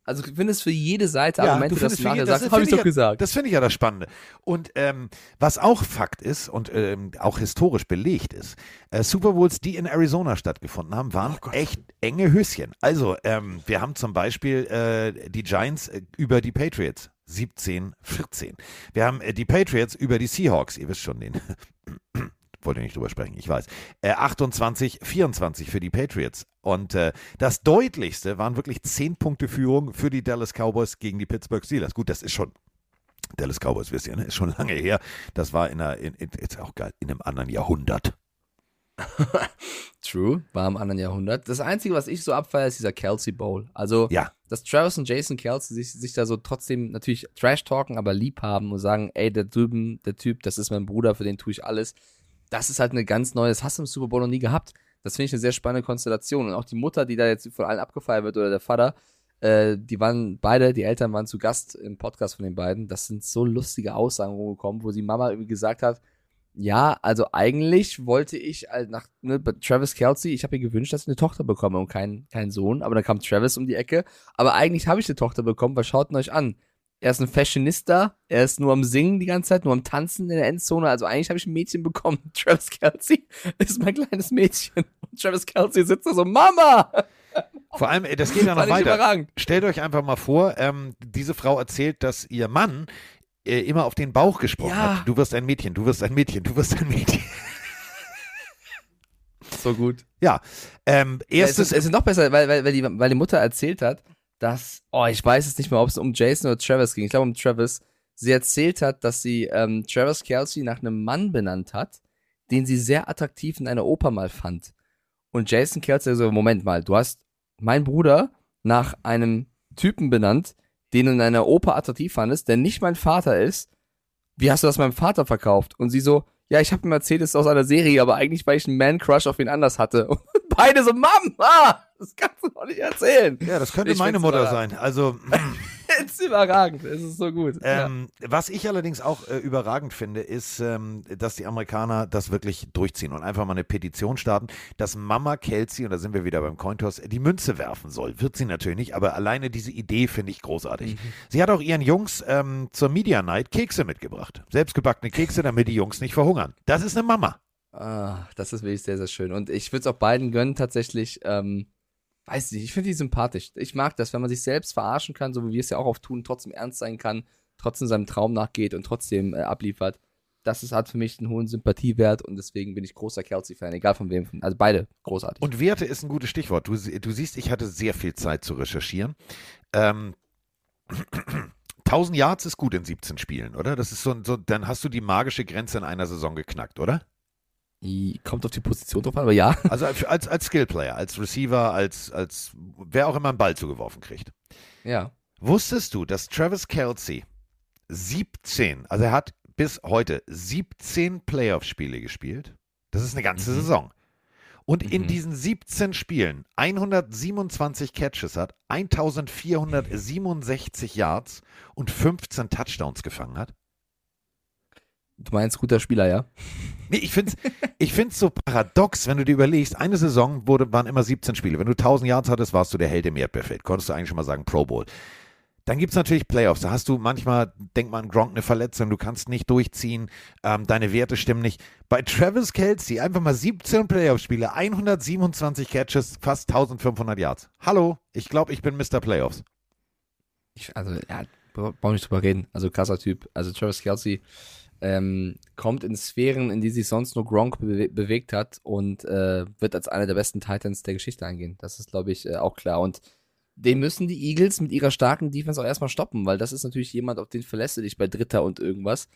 [SPEAKER 2] Also du findest für jede Seite Argumente, dass du
[SPEAKER 1] für
[SPEAKER 2] nachher sagst,
[SPEAKER 1] das
[SPEAKER 2] hab
[SPEAKER 1] finde
[SPEAKER 2] ich doch
[SPEAKER 1] ja,
[SPEAKER 2] gesagt.
[SPEAKER 1] Das finde ich ja das Spannende. Und ähm, was auch Fakt ist und ähm, auch historisch belegt ist, äh, Super Bowls, die in Arizona stattgefunden haben, waren echt enge Höschen. Also ähm, wir haben zum Beispiel äh, die Giants äh, über die Patriots. 17, 14. Wir haben äh, die Patriots über die Seahawks, ihr wisst schon den. Wollte nicht drüber sprechen, ich weiß. Äh, 28, 24 für die Patriots. Und äh, das deutlichste waren wirklich 10 Punkte Führung für die Dallas Cowboys gegen die Pittsburgh Steelers. Gut, das ist schon Dallas Cowboys, wisst ihr, ne? ist schon lange her. Das war in einer, in, in, ist auch geil, in einem anderen Jahrhundert.
[SPEAKER 2] True, war im anderen Jahrhundert. Das Einzige, was ich so abfeiere, ist dieser Kelsey Bowl. Also,
[SPEAKER 1] Ja.
[SPEAKER 2] dass Travis und Jason Kelsey sich, sich da so trotzdem natürlich Trash talken, aber lieb haben und sagen, ey, der drüben, der Typ, das ist mein Bruder, für den tue ich alles. Das ist halt eine ganz neue, das hast du im Super Bowl noch nie gehabt. Das finde ich eine sehr spannende Konstellation. Und auch die Mutter, die da jetzt von allen abgefeiert wird, oder der Vater, äh, die waren beide, die Eltern waren zu Gast im Podcast von den beiden. Das sind so lustige Aussagen rumgekommen, wo sie Mama irgendwie gesagt hat, ja, also eigentlich wollte ich halt nach ne, Travis Kelsey, ich habe mir gewünscht, dass ich eine Tochter bekomme und keinen keinen Sohn, aber dann kam Travis um die Ecke. Aber eigentlich habe ich eine Tochter bekommen, weil schaut ihn euch an. Er ist ein Fashionista, er ist nur am Singen die ganze Zeit, nur am Tanzen in der Endzone. Also eigentlich habe ich ein Mädchen bekommen. Travis Kelsey ist mein kleines Mädchen. Und Travis Kelsey sitzt da so, Mama!
[SPEAKER 1] Vor allem, das geht ja noch weiter. Stellt euch einfach mal vor, ähm, diese Frau erzählt, dass ihr Mann äh, immer auf den Bauch gesprochen
[SPEAKER 2] Ja.
[SPEAKER 1] hat. Du wirst ein Mädchen, du wirst ein Mädchen, du wirst ein Mädchen.
[SPEAKER 2] So gut.
[SPEAKER 1] Ja, ähm,
[SPEAKER 2] Ja, es,
[SPEAKER 1] erstes,
[SPEAKER 2] ist, es ist noch besser, weil, weil, weil, die, weil die Mutter erzählt hat, dass, oh, ich weiß es nicht mehr, ob es um Jason oder Travis ging. Ich glaube um Travis. Sie erzählt hat, dass sie ähm, Travis Kelsey nach einem Mann benannt hat, den sie sehr attraktiv in einer Oper mal fand. Und Jason Kelsey so, Moment mal, du hast meinen Bruder nach einem Typen benannt, den du in einer Oper attraktiv fandest, der nicht mein Vater ist. Wie hast du das meinem Vater verkauft? Und sie so, ja, ich habe ihm erzählt, es ist aus einer Serie, aber eigentlich, weil ich einen Man-Crush auf ihn anders hatte. Und beide so, Mama, das kannst du doch nicht erzählen.
[SPEAKER 1] ja, das könnte
[SPEAKER 2] Ich
[SPEAKER 1] meine Mutter sein. Also,
[SPEAKER 2] Es ist überragend, es ist so gut.
[SPEAKER 1] Ähm, Was ich allerdings auch äh, überragend finde, ist, ähm, dass die Amerikaner das wirklich durchziehen und einfach mal eine Petition starten, dass Mama Kelsey, und da sind wir wieder beim Cointoss, die Münze werfen soll. Wird sie natürlich nicht, aber alleine diese Idee finde ich großartig. Sie hat auch ihren Jungs ähm, zur Media Night Kekse mitgebracht. Selbstgebackene Kekse, damit die Jungs nicht verhungern. Das ist eine Mama.
[SPEAKER 2] Ah, das ist wirklich sehr, sehr schön. Und ich würde es auch beiden gönnen, tatsächlich. Ähm, weiß nicht, ich finde die sympathisch. Ich mag das, wenn man sich selbst verarschen kann, so wie wir es ja auch oft tun, trotzdem ernst sein kann, trotzdem seinem Traum nachgeht und trotzdem äh, abliefert. Das ist, hat für mich einen hohen Sympathiewert und deswegen bin ich großer Kelsey-Fan, egal von wem. Also beide großartig.
[SPEAKER 1] Und Werte ist ein gutes Stichwort. Du, du siehst, ich hatte sehr viel Zeit zu recherchieren. Ähm, 1000 Yards ist gut in 17 Spielen, oder? Das ist so, so, dann hast du die magische Grenze in einer Saison geknackt, oder?
[SPEAKER 2] Kommt auf die Position drauf an, aber ja.
[SPEAKER 1] Also als, als, Skillplayer, als Receiver, als, als wer auch immer einen Ball zugeworfen kriegt.
[SPEAKER 2] Ja.
[SPEAKER 1] Wusstest du, dass Travis Kelsey 17, also er hat bis heute 17 Playoff-Spiele gespielt? Das ist eine ganze
[SPEAKER 2] Mhm.
[SPEAKER 1] Saison. Und in
[SPEAKER 2] Mhm.
[SPEAKER 1] diesen 17 Spielen 127 Catches hat, 1467 Yards und 15 Touchdowns gefangen hat.
[SPEAKER 2] Du meinst guter Spieler, ja?
[SPEAKER 1] Nee, ich finde es ich find's so paradox, wenn du dir überlegst, eine Saison wurde, waren immer 17 Spiele. Wenn du 1000 Yards hattest, warst du der Held im Erdbeerfeld. Konntest du eigentlich schon mal sagen Pro Bowl. Dann gibt es natürlich Playoffs. Da hast du manchmal, denk mal an Gronk, eine Verletzung, du kannst nicht durchziehen, ähm, deine Werte stimmen nicht. Bei Travis Kelsey einfach mal 17 Playoff-Spiele, 127 Catches, fast 1500 Yards. Hallo, ich glaube, ich bin Mr. Playoffs.
[SPEAKER 2] Ich, also, ja, brauchen wir nicht drüber reden. Also, krasser Typ. Also, Travis Kelsey ähm, kommt in Sphären, in die sich sonst nur Gronk bewe bewegt hat und äh, wird als einer der besten Titans der Geschichte eingehen. Das ist, glaube ich, äh, auch klar. Und den müssen die Eagles mit ihrer starken Defense auch erstmal stoppen, weil das ist natürlich jemand, auf den verlässt du dich bei Dritter und irgendwas,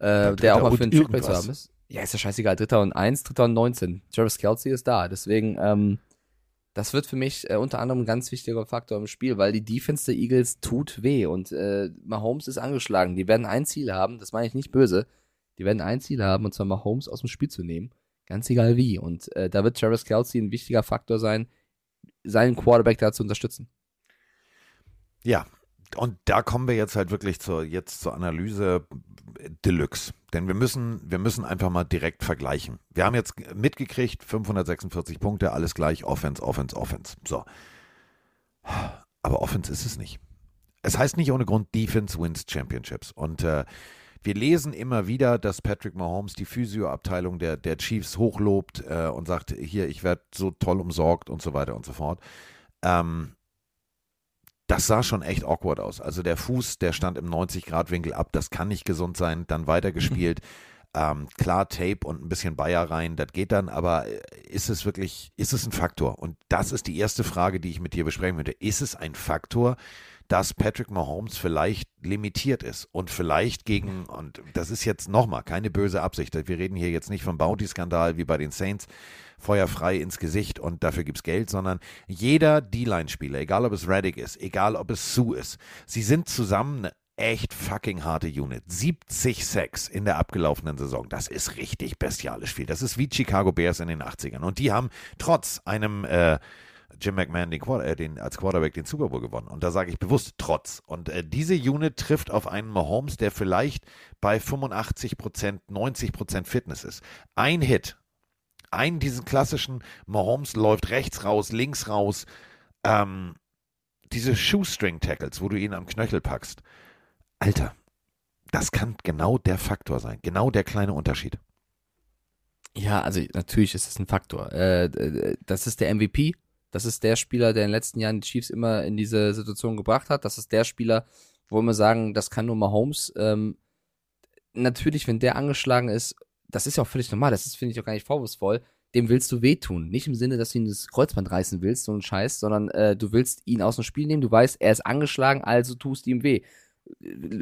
[SPEAKER 2] äh, der auch mal für einen Trickplay zu haben ist. Ja, ist ja scheißegal. Dritter und eins, Dritter und 19. Travis Kelsey ist da. Deswegen, ähm, das wird für mich äh, unter anderem ein ganz wichtiger Faktor im Spiel, weil die Defense der Eagles tut weh und äh, Mahomes ist angeschlagen. Die werden ein Ziel haben, das meine ich nicht böse. Die werden ein Ziel haben, und zwar mal Holmes aus dem Spiel zu nehmen. Ganz egal wie. Und äh, da wird Travis Kelsey ein wichtiger Faktor sein, seinen Quarterback da zu unterstützen.
[SPEAKER 1] Ja, und da kommen wir jetzt halt wirklich zur, jetzt zur Analyse Deluxe. Denn wir müssen, wir müssen einfach mal direkt vergleichen. Wir haben jetzt mitgekriegt, 546 Punkte, alles gleich, Offense, Offense, Offense. So. Aber Offense ist es nicht. Es heißt nicht ohne Grund, Defense wins Championships. Und äh, wir lesen immer wieder, dass Patrick Mahomes die Physioabteilung der, der Chiefs hochlobt äh, und sagt, hier, ich werde so toll umsorgt und so weiter und so fort. Ähm, das sah schon echt awkward aus. Also der Fuß, der stand im 90-Grad-Winkel ab, das kann nicht gesund sein, dann weitergespielt. Ähm, klar, Tape und ein bisschen Bayer rein, das geht dann, aber äh, ist es wirklich, ist es ein Faktor? Und das ist die erste Frage, die ich mit dir besprechen würde. Ist es ein Faktor, dass Patrick Mahomes vielleicht limitiert ist und vielleicht gegen, und das ist jetzt nochmal keine böse Absicht, wir reden hier jetzt nicht vom Bounty-Skandal wie bei den Saints, feuerfrei ins Gesicht und dafür gibt es Geld, sondern jeder D-Line-Spieler, egal ob es Reddick ist, egal ob es Sue ist, sie sind zusammen eine echt fucking harte Unit. 70 Sacks in der abgelaufenen Saison. Das ist richtig bestialisch viel. Das ist wie Chicago Bears in den 80ern. Und die haben trotz einem äh, Jim McMahon den, äh, den, als Quarterback den Super Bowl gewonnen. Und da sage ich bewusst trotz. Und äh, diese Unit trifft auf einen Mahomes, der vielleicht bei 85% 90% Fitness ist. Ein Hit, einen diesen klassischen Mahomes läuft rechts raus, links raus. Ähm, diese Shoestring-Tackles, wo du ihn am Knöchel packst. Alter, das kann genau der Faktor sein. Genau der kleine Unterschied.
[SPEAKER 2] Ja, also natürlich ist es ein Faktor. Äh, das ist der MVP. Das ist der Spieler, der in den letzten Jahren die Chiefs immer in diese Situation gebracht hat. Das ist der Spieler, wo wir sagen, das kann nur Mahomes. Ähm, natürlich, wenn der angeschlagen ist, das ist ja auch völlig normal. Das ist, finde ich, auch gar nicht vorwurfsvoll. Dem willst du wehtun. Nicht im Sinne, dass du ihn das Kreuzband reißen willst, so ein Scheiß, sondern äh, du willst ihn aus dem Spiel nehmen. Du weißt, er ist angeschlagen, also tust ihm weh.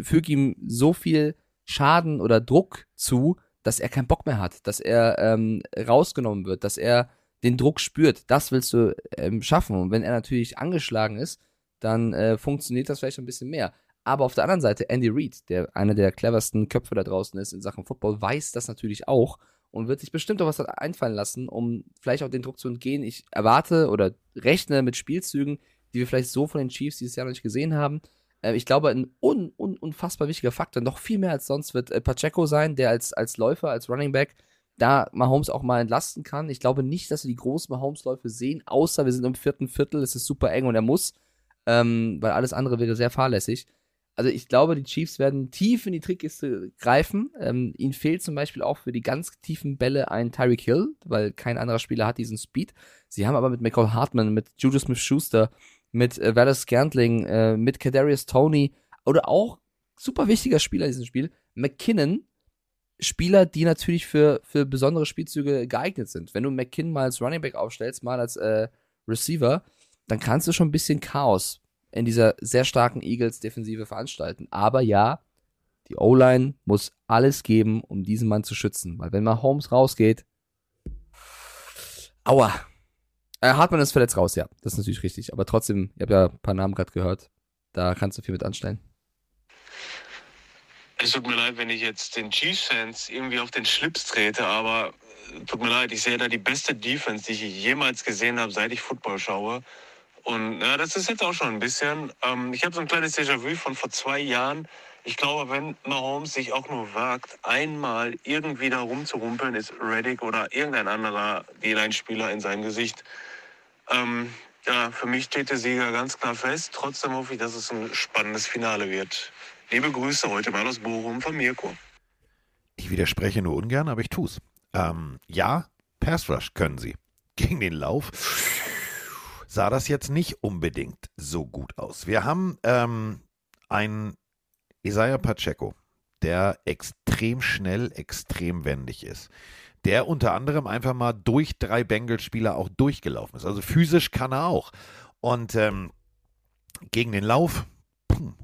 [SPEAKER 2] Füg ihm so viel Schaden oder Druck zu, dass er keinen Bock mehr hat, dass er ähm, rausgenommen wird, dass er den Druck spürt. Das willst du ähm, schaffen. Und wenn er natürlich angeschlagen ist, dann äh, funktioniert das vielleicht ein bisschen mehr. Aber auf der anderen Seite, Andy Reid, der einer der cleversten Köpfe da draußen ist in Sachen Football, weiß das natürlich auch und wird sich bestimmt auch was einfallen lassen, um vielleicht auch den Druck zu entgehen. Ich erwarte oder rechne mit Spielzügen, die wir vielleicht so von den Chiefs dieses Jahr noch nicht gesehen haben. Äh, ich glaube, ein un, un, unfassbar wichtiger Faktor, noch viel mehr als sonst, wird äh, Pacheco sein, der als, als Läufer, als Running Back da Mahomes auch mal entlasten kann. Ich glaube nicht, dass wir die großen Mahomes-Läufe sehen, außer wir sind im vierten Viertel, es ist super eng und er muss, ähm, weil alles andere wäre sehr fahrlässig. Also ich glaube, die Chiefs werden tief in die Trickkiste greifen. Ähm, ihnen fehlt zum Beispiel auch für die ganz tiefen Bälle ein Tyreek Hill, weil kein anderer Spieler hat diesen Speed. Sie haben aber mit McCall Hartman, mit Juju Smith-Schuster, mit äh, Wallace Scantling, äh, mit Kadarius Tony oder auch super wichtiger Spieler in diesem Spiel, McKinnon, Spieler, die natürlich für, für besondere Spielzüge geeignet sind. Wenn du McKinnon mal als Running Back aufstellst, mal als äh, Receiver, dann kannst du schon ein bisschen Chaos in dieser sehr starken Eagles-Defensive veranstalten. Aber ja, die O-Line muss alles geben, um diesen Mann zu schützen. Weil wenn mal Holmes rausgeht, aua. Äh, Hartmann ist verletzt raus, ja. Das ist natürlich richtig. Aber trotzdem, ich habe ja ein paar Namen gerade gehört. Da kannst du viel mit anstellen.
[SPEAKER 5] Es tut mir leid, wenn ich jetzt den Chiefs-Fans irgendwie auf den Schlips trete, aber äh, tut mir leid, ich sehe da die beste Defense, die ich jemals gesehen habe, seit ich Football schaue. Und ja, das ist jetzt auch schon ein bisschen. Ähm, ich habe so ein kleines Déjà-vu von vor zwei Jahren. Ich glaube, wenn Mahomes sich auch nur wagt, einmal irgendwie da rumzurumpeln, ist Reddick oder irgendein anderer D-Line-Spieler in seinem Gesicht. Ähm, ja, für mich steht der Sieger ganz klar fest. Trotzdem hoffe ich, dass es ein spannendes Finale wird. Liebe Grüße heute mal aus Bochum von Mirko.
[SPEAKER 1] Ich widerspreche nur ungern, aber ich tu's. Ähm, ja, Pass Rush können sie. Gegen den Lauf sah das jetzt nicht unbedingt so gut aus. Wir haben ähm, einen Isaiah Pacheco, der extrem schnell, extrem wendig ist. Der unter anderem einfach mal durch drei Bengals-Spieler auch durchgelaufen ist. Also physisch kann er auch. Und ähm, gegen den Lauf, pum,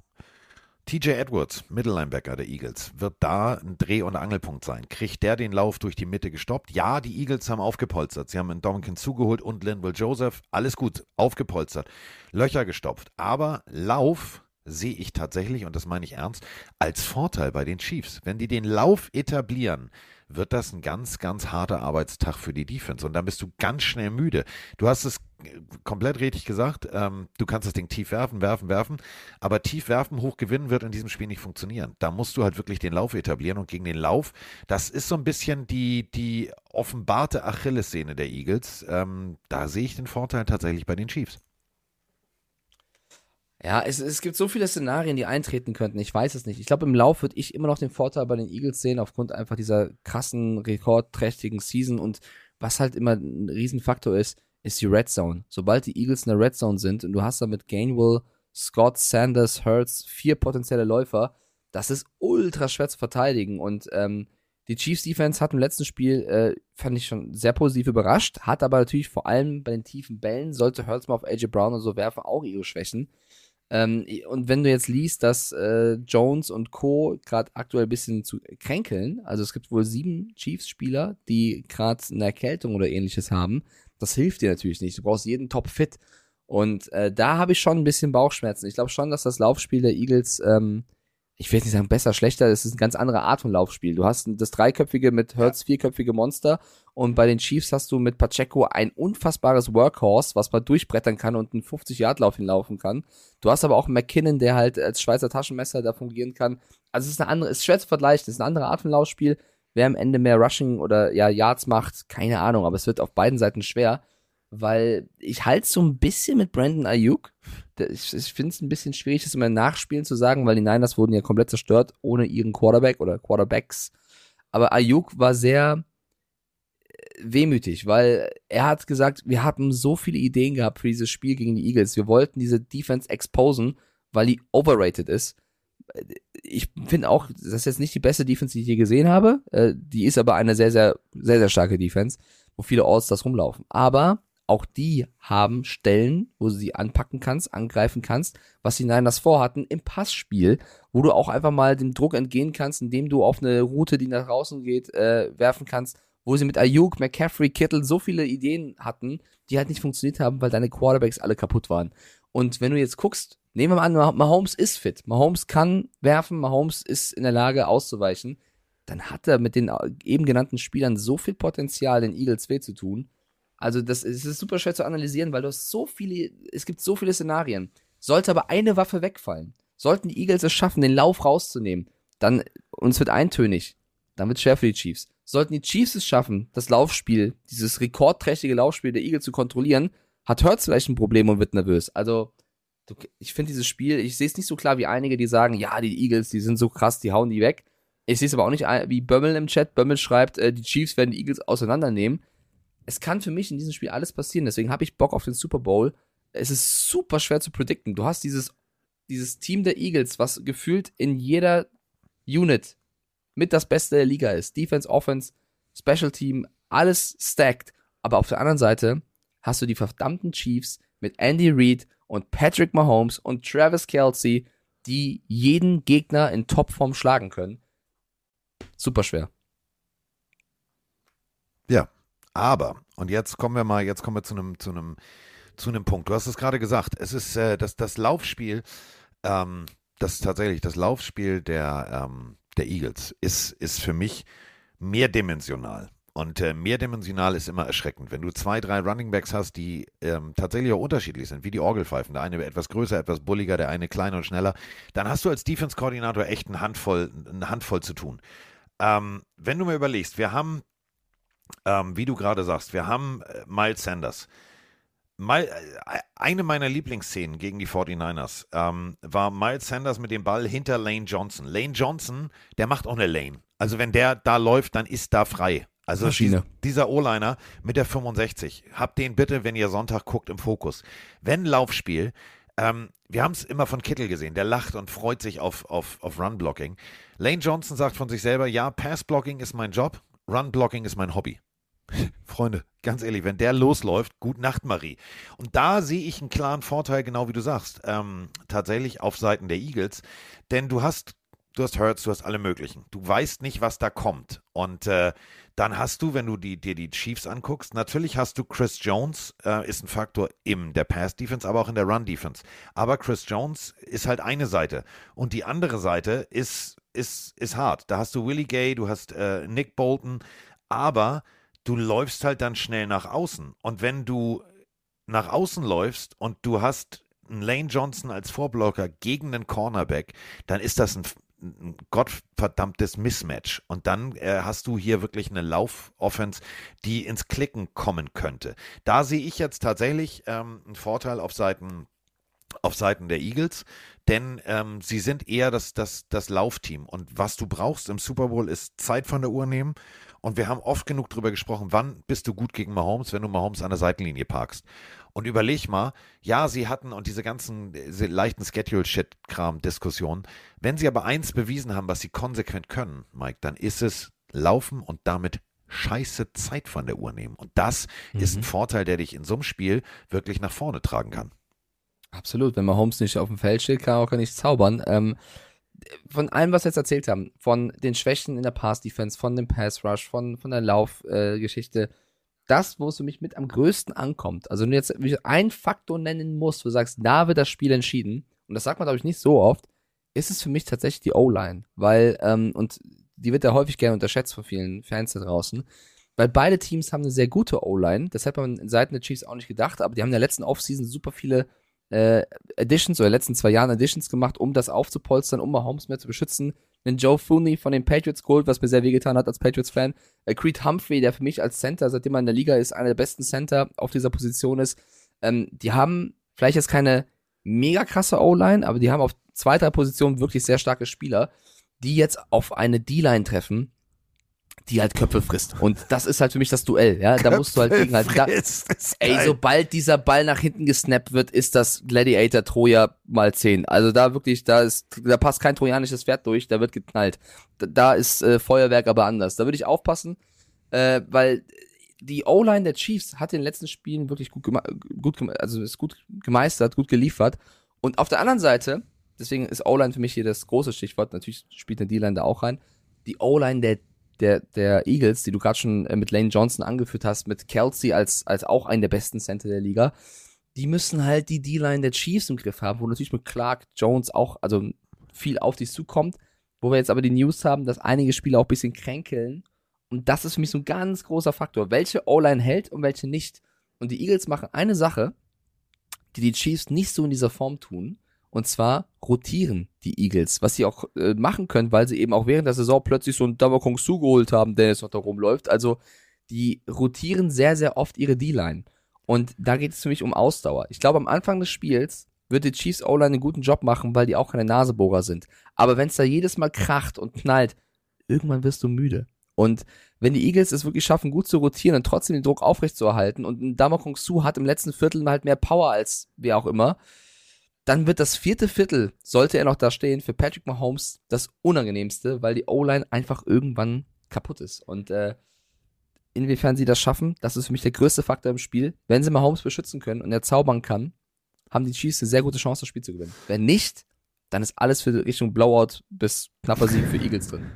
[SPEAKER 1] TJ Edwards, Mittellinebacker der Eagles, wird da ein Dreh- und Angelpunkt sein. Kriegt der den Lauf durch die Mitte gestoppt? Ja, die Eagles haben aufgepolstert. Sie haben einen Dominican zugeholt und Linville Joseph. Alles gut, aufgepolstert. Löcher gestopft. Aber Lauf sehe ich tatsächlich, und das meine ich ernst, als Vorteil bei den Chiefs. Wenn die den Lauf etablieren, wird das ein ganz, ganz harter Arbeitstag für die Defense. Und dann bist du ganz schnell müde. Du hast es komplett richtig gesagt. Ähm, du kannst das Ding tief werfen, werfen, werfen. Aber tief werfen, hoch gewinnen wird in diesem Spiel nicht funktionieren. Da musst du halt wirklich den Lauf etablieren. Und gegen den Lauf, das ist so ein bisschen die, die offenbarte Achillessehne der Eagles. Ähm, da sehe ich den Vorteil tatsächlich bei den Chiefs.
[SPEAKER 2] Ja, es, es gibt so viele Szenarien, die eintreten könnten. Ich weiß es nicht. Ich glaube, im Lauf würde ich immer noch den Vorteil bei den Eagles sehen, aufgrund einfach dieser krassen, rekordträchtigen Season. Und was halt immer ein Riesenfaktor ist, ist die Red Zone. Sobald die Eagles in der Red Zone sind und du hast da mit Gainwell, Scott, Sanders, Hurts vier potenzielle Läufer, das ist ultra schwer zu verteidigen. Und ähm, die Chiefs Defense hat im letzten Spiel, äh, fand ich schon sehr positiv überrascht, hat aber natürlich vor allem bei den tiefen Bällen, sollte Hurts mal auf AJ Brown und so werfen, auch ihre Schwächen. Ähm, und wenn du jetzt liest, dass äh, Jones und Co. gerade aktuell ein bisschen zu kränkeln, also es gibt wohl sieben Chiefs-Spieler, die gerade eine Erkältung oder ähnliches haben, das hilft dir natürlich nicht. Du brauchst jeden top fit. Und äh, da habe ich schon ein bisschen Bauchschmerzen. Ich glaube schon, dass das Laufspiel der Eagles ähm, ich will nicht sagen besser, schlechter, es ist eine ganz andere Art von Laufspiel. Du hast das dreiköpfige mit Hertz vierköpfige Monster und bei den Chiefs hast du mit Pacheco ein unfassbares Workhorse, was man durchbrettern kann und einen 50-Yard-Lauf hinlaufen kann. Du hast aber auch McKinnon, der halt als Schweizer Taschenmesser da fungieren kann. Also es ist eine andere, es ist schwer zu vergleichen, es ist eine andere Art von Laufspiel. Wer am Ende mehr Rushing oder ja Yards macht, keine Ahnung, aber es wird auf beiden Seiten schwer weil ich halt so ein bisschen mit Brandon Ayuk. Ich, ich finde es ein bisschen schwierig, das immer nachspielen zu sagen, weil die Niners wurden ja komplett zerstört ohne ihren Quarterback oder Quarterbacks. Aber Ayuk war sehr äh, wehmütig, weil er hat gesagt, wir haben so viele Ideen gehabt für dieses Spiel gegen die Eagles. Wir wollten diese Defense exposen, weil die overrated ist. Ich finde auch, das ist jetzt nicht die beste Defense, die ich je gesehen habe. Äh, die ist aber eine sehr, sehr, sehr, sehr starke Defense, wo viele All-Stars rumlaufen. Aber auch die haben Stellen, wo du sie anpacken kannst, angreifen kannst, was die Niners vorhatten im Passspiel, wo du auch einfach mal dem Druck entgehen kannst, indem du auf eine Route, die nach draußen geht, äh, werfen kannst, wo sie mit Ayuk, McCaffrey, Kittle so viele Ideen hatten, die halt nicht funktioniert haben, weil deine Quarterbacks alle kaputt waren. Und wenn du jetzt guckst, nehmen wir mal an, Mahomes ist fit, Mahomes kann werfen, Mahomes ist in der Lage auszuweichen, dann hat er mit den eben genannten Spielern so viel Potenzial, den Eagles weh zu tun, also das, das ist super schwer zu analysieren, weil du hast so viele, es gibt so viele Szenarien. Sollte aber eine Waffe wegfallen, sollten die Eagles es schaffen, den Lauf rauszunehmen, dann, uns wird eintönig, dann wird es schwer für die Chiefs. Sollten die Chiefs es schaffen, das Laufspiel, dieses rekordträchtige Laufspiel der Eagles zu kontrollieren, hat Hurts vielleicht ein Problem und wird nervös. Also, ich finde dieses Spiel, ich sehe es nicht so klar wie einige, die sagen, ja, die Eagles, die sind so krass, die hauen die weg. Ich sehe es aber auch nicht wie Bömmel im Chat. Bömmel schreibt, äh, die Chiefs werden die Eagles auseinandernehmen es kann für mich in diesem Spiel alles passieren. Deswegen habe ich Bock auf den Super Bowl. Es ist super schwer zu predikten. Du hast dieses, dieses Team der Eagles, was gefühlt in jeder Unit mit das Beste der Liga ist. Defense, Offense, Special Team, alles stacked. Aber auf der anderen Seite hast du die verdammten Chiefs mit Andy Reid und Patrick Mahomes und Travis Kelsey, die jeden Gegner in Topform schlagen können. Super schwer.
[SPEAKER 1] Ja, aber, und jetzt kommen wir mal, jetzt kommen wir zu einem, zu einem, zu einem Punkt. Du hast es gerade gesagt, es ist äh, das, das Laufspiel, ähm, das tatsächlich, das Laufspiel der, ähm, der Eagles ist, ist für mich mehrdimensional. Und äh, mehrdimensional ist immer erschreckend. Wenn du zwei, drei Runningbacks hast, die ähm, tatsächlich auch unterschiedlich sind, wie die Orgelpfeifen, der eine etwas größer, etwas bulliger, der eine kleiner und schneller, dann hast du als Defense-Koordinator echt eine Handvoll, eine Handvoll zu tun. Ähm, wenn du mir überlegst, wir haben ähm, wie du gerade sagst, wir haben äh, Miles Sanders. Mal, äh, eine meiner Lieblingsszenen gegen die 49ers ähm, war Miles Sanders mit dem Ball hinter Lane Johnson. Lane Johnson, der macht auch eine Lane. Also wenn der da läuft, dann ist da frei. Also
[SPEAKER 2] Maschine.
[SPEAKER 1] dieser O-Liner mit der 65, habt den bitte, wenn ihr Sonntag guckt, im Fokus. Wenn Laufspiel, ähm, wir haben es immer von Kittel gesehen, der lacht und freut sich auf, auf, auf Run-Blocking. Lane Johnson sagt von sich selber, ja, Pass-Blocking ist mein Job, Run-Blocking ist mein Hobby. Freunde, ganz ehrlich, wenn der losläuft, gut Nacht, Marie. Und da sehe ich einen klaren Vorteil, genau wie du sagst, ähm, tatsächlich auf Seiten der Eagles. Denn du hast du hast Hurts, du hast alle möglichen. Du weißt nicht, was da kommt. Und äh, dann hast du, wenn du die, dir die Chiefs anguckst, natürlich hast du Chris Jones, äh, ist ein Faktor in der Pass-Defense, aber auch in der Run-Defense. Aber Chris Jones ist halt eine Seite. Und die andere Seite ist, ist, ist hart. Da hast du Willie Gay, du hast äh, Nick Bolton, aber du läufst halt dann schnell nach außen. Und wenn du nach außen läufst und du hast einen Lane Johnson als Vorblocker gegen einen Cornerback, dann ist das ein, ein gottverdammtes Mismatch. Und dann äh, hast du hier wirklich eine Lauf-Offense, die ins Klicken kommen könnte. Da sehe ich jetzt tatsächlich ähm, einen Vorteil auf Seiten auf Seiten der Eagles, denn ähm, sie sind eher das, das, das Laufteam. Und was du brauchst im Super Bowl ist Zeit von der Uhr nehmen. Und wir haben oft genug darüber gesprochen, wann bist du gut gegen Mahomes, wenn du Mahomes an der Seitenlinie parkst. Und überleg mal, ja, sie hatten und diese ganzen diese leichten Schedule-Shit-Kram-Diskussionen, wenn sie aber eins bewiesen haben, was sie konsequent können, Mike, dann ist es laufen und damit scheiße Zeit von der Uhr nehmen. Und das mhm. ist ein Vorteil, der dich in so einem Spiel wirklich nach vorne tragen kann.
[SPEAKER 2] Absolut. Wenn Mahomes nicht auf dem Feld steht, kann er auch gar nicht zaubern. Ähm, von allem, was wir jetzt erzählt haben, von den Schwächen in der Pass-Defense, von dem Pass-Rush, von, von der Laufgeschichte, äh, das, wo es für mich mit am größten ankommt. Also wenn du jetzt einen Faktor nennen musst, wo du sagst, da wird das Spiel entschieden, und das sagt man, glaube ich, nicht so oft, ist es für mich tatsächlich die O-Line. Weil, ähm, und die wird ja häufig gerne unterschätzt von vielen Fans da draußen, weil beide Teams haben eine sehr gute O-Line. Das hätte man in Seiten der Chiefs auch nicht gedacht, aber die haben in der letzten Offseason super viele äh, Additions oder letzten zwei Jahren Additions gemacht, um das aufzupolstern, um Mahomes mehr zu beschützen. Den Joe Fooney von den Patriots geholt, was mir sehr wehgetan hat als Patriots-Fan. Äh, Creed Humphrey, der für mich als Center, seitdem er in der Liga ist, einer der besten Center auf dieser Position ist. Ähm, die haben vielleicht jetzt keine mega krasse O-Line, aber die haben auf zwei, drei Positionen wirklich sehr starke Spieler, die jetzt auf eine D-Line treffen, die halt Köpfe frisst. Und das ist halt für mich das Duell, ja. Da Köpfe musst du halt gegen halt. Da, ey, sobald dieser Ball nach hinten gesnappt wird, ist das Gladiator Troja mal 10. Also da wirklich, da ist, da passt kein trojanisches Pferd durch, da wird geknallt. Da, da ist äh, Feuerwerk aber anders. Da würde ich aufpassen, äh, weil die O-Line der Chiefs hat in den letzten Spielen wirklich gut, gut also ist gut gemeistert, gut geliefert. Und auf der anderen Seite, deswegen ist O-Line für mich hier das große Stichwort, natürlich spielt der D-Line da auch rein, die O-Line der der, der Eagles, die du gerade schon äh, mit Lane Johnson angeführt hast, mit Kelsey als, als auch einen der besten Center der Liga, die müssen halt die D-Line der Chiefs im Griff haben, wo natürlich mit Clark Jones auch, also viel auf dich zukommt, wo wir jetzt aber die News haben, dass einige Spieler auch ein bisschen kränkeln. Und das ist für mich so ein ganz großer Faktor. Welche O-Line hält und welche nicht. Und die Eagles machen eine Sache, die die Chiefs nicht so in dieser Form tun. Und zwar rotieren die Eagles, was sie auch äh, machen können, weil sie eben auch während der Saison plötzlich so einen Dabakong Su geholt haben, der jetzt noch da rumläuft. Also die rotieren sehr, sehr oft ihre D-Line. Und da geht es für mich um Ausdauer. Ich glaube, am Anfang des Spiels wird die Chiefs O-Line einen guten Job machen, weil die auch keine Nasebohrer sind. Aber wenn es da jedes Mal kracht und knallt, irgendwann wirst du müde. Und wenn die Eagles es wirklich schaffen, gut zu rotieren und trotzdem den Druck aufrechtzuerhalten und ein Damakong Su hat im letzten Viertel halt mehr Power als wer auch immer, dann wird das vierte Viertel, sollte er noch da stehen, für Patrick Mahomes das unangenehmste, weil die O-Line einfach irgendwann kaputt ist. Und äh, inwiefern sie das schaffen, das ist für mich der größte Faktor im Spiel. Wenn sie Mahomes beschützen können und er zaubern kann, haben die Chiefs eine sehr gute Chance, das Spiel zu gewinnen. Wenn nicht, dann ist alles für Richtung Blowout bis knapper Sieg für Eagles drin.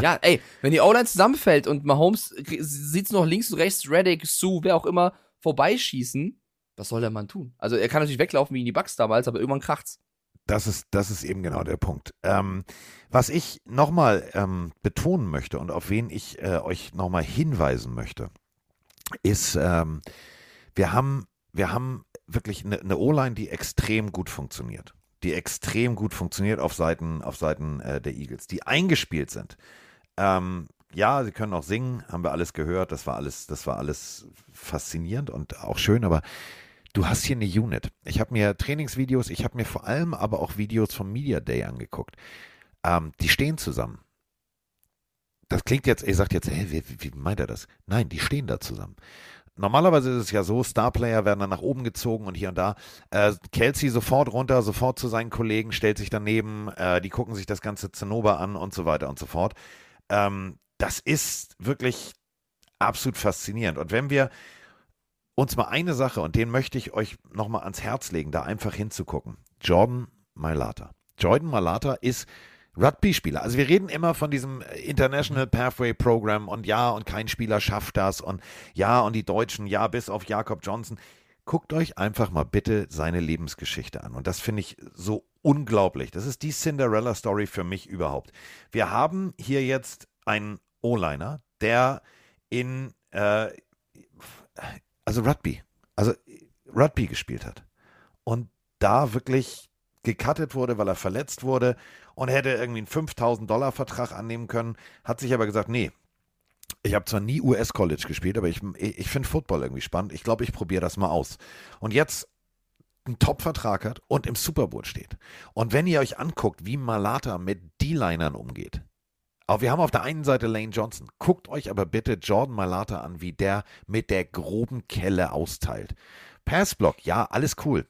[SPEAKER 2] Ja, ey, wenn die O-Line zusammenfällt und Mahomes sieht's noch links und rechts, Reddick, Sue, wer auch immer, vorbeischießen, was soll der Mann tun? Also er kann natürlich weglaufen wie in die Bugs damals, aber irgendwann kracht's.
[SPEAKER 1] Das ist, das ist eben genau der Punkt. Ähm, was ich nochmal ähm, betonen möchte und auf wen ich äh, euch nochmal hinweisen möchte, ist, ähm, wir haben, wir haben wirklich eine, eine O-Line, die extrem gut funktioniert. Die extrem gut funktioniert auf Seiten, auf Seiten äh, der Eagles, die eingespielt sind. Ähm, ja, sie können auch singen, haben wir alles gehört, das war alles, das war alles faszinierend und auch schön, aber du hast hier eine Unit. Ich habe mir Trainingsvideos, ich habe mir vor allem aber auch Videos vom Media Day angeguckt. Ähm, die stehen zusammen. Das klingt jetzt, ihr sagt jetzt, hey, wie, wie meint er das? Nein, die stehen da zusammen. Normalerweise ist es ja so, Starplayer werden dann nach oben gezogen und hier und da. Äh, Kelsey sofort runter, sofort zu seinen Kollegen, stellt sich daneben, äh, die gucken sich das ganze Zinnober an und so weiter und so fort. Ähm, das ist wirklich absolut faszinierend. Und wenn wir uns mal eine Sache, und den möchte ich euch nochmal ans Herz legen, da einfach hinzugucken. Jordan Mailata. Jordan Mailata ist Rugby-Spieler. Also wir reden immer von diesem International Pathway Program und ja, und kein Spieler schafft das und ja, und die Deutschen, ja, bis auf Jakob Johnson. Guckt euch einfach mal bitte seine Lebensgeschichte an. Und das finde ich so unglaublich. Das ist die Cinderella-Story für mich überhaupt. Wir haben hier jetzt einen O-Liner, der in, äh, also Rugby, also Rugby gespielt hat. Und da wirklich gecuttet wurde, weil er verletzt wurde und hätte irgendwie einen 5000 Dollar Vertrag annehmen können, hat sich aber gesagt, nee, ich habe zwar nie US-College gespielt, aber ich, ich finde Football irgendwie spannend. Ich glaube, ich probiere das mal aus. Und jetzt einen Top-Vertrag hat und im Super Bowl steht. Und wenn ihr euch anguckt, wie Malata mit D-Linern umgeht, auch wir haben auf der einen Seite Lane Johnson. Guckt euch aber bitte Jordan Malata an, wie der mit der groben Kelle austeilt. Passblock, ja, alles cool.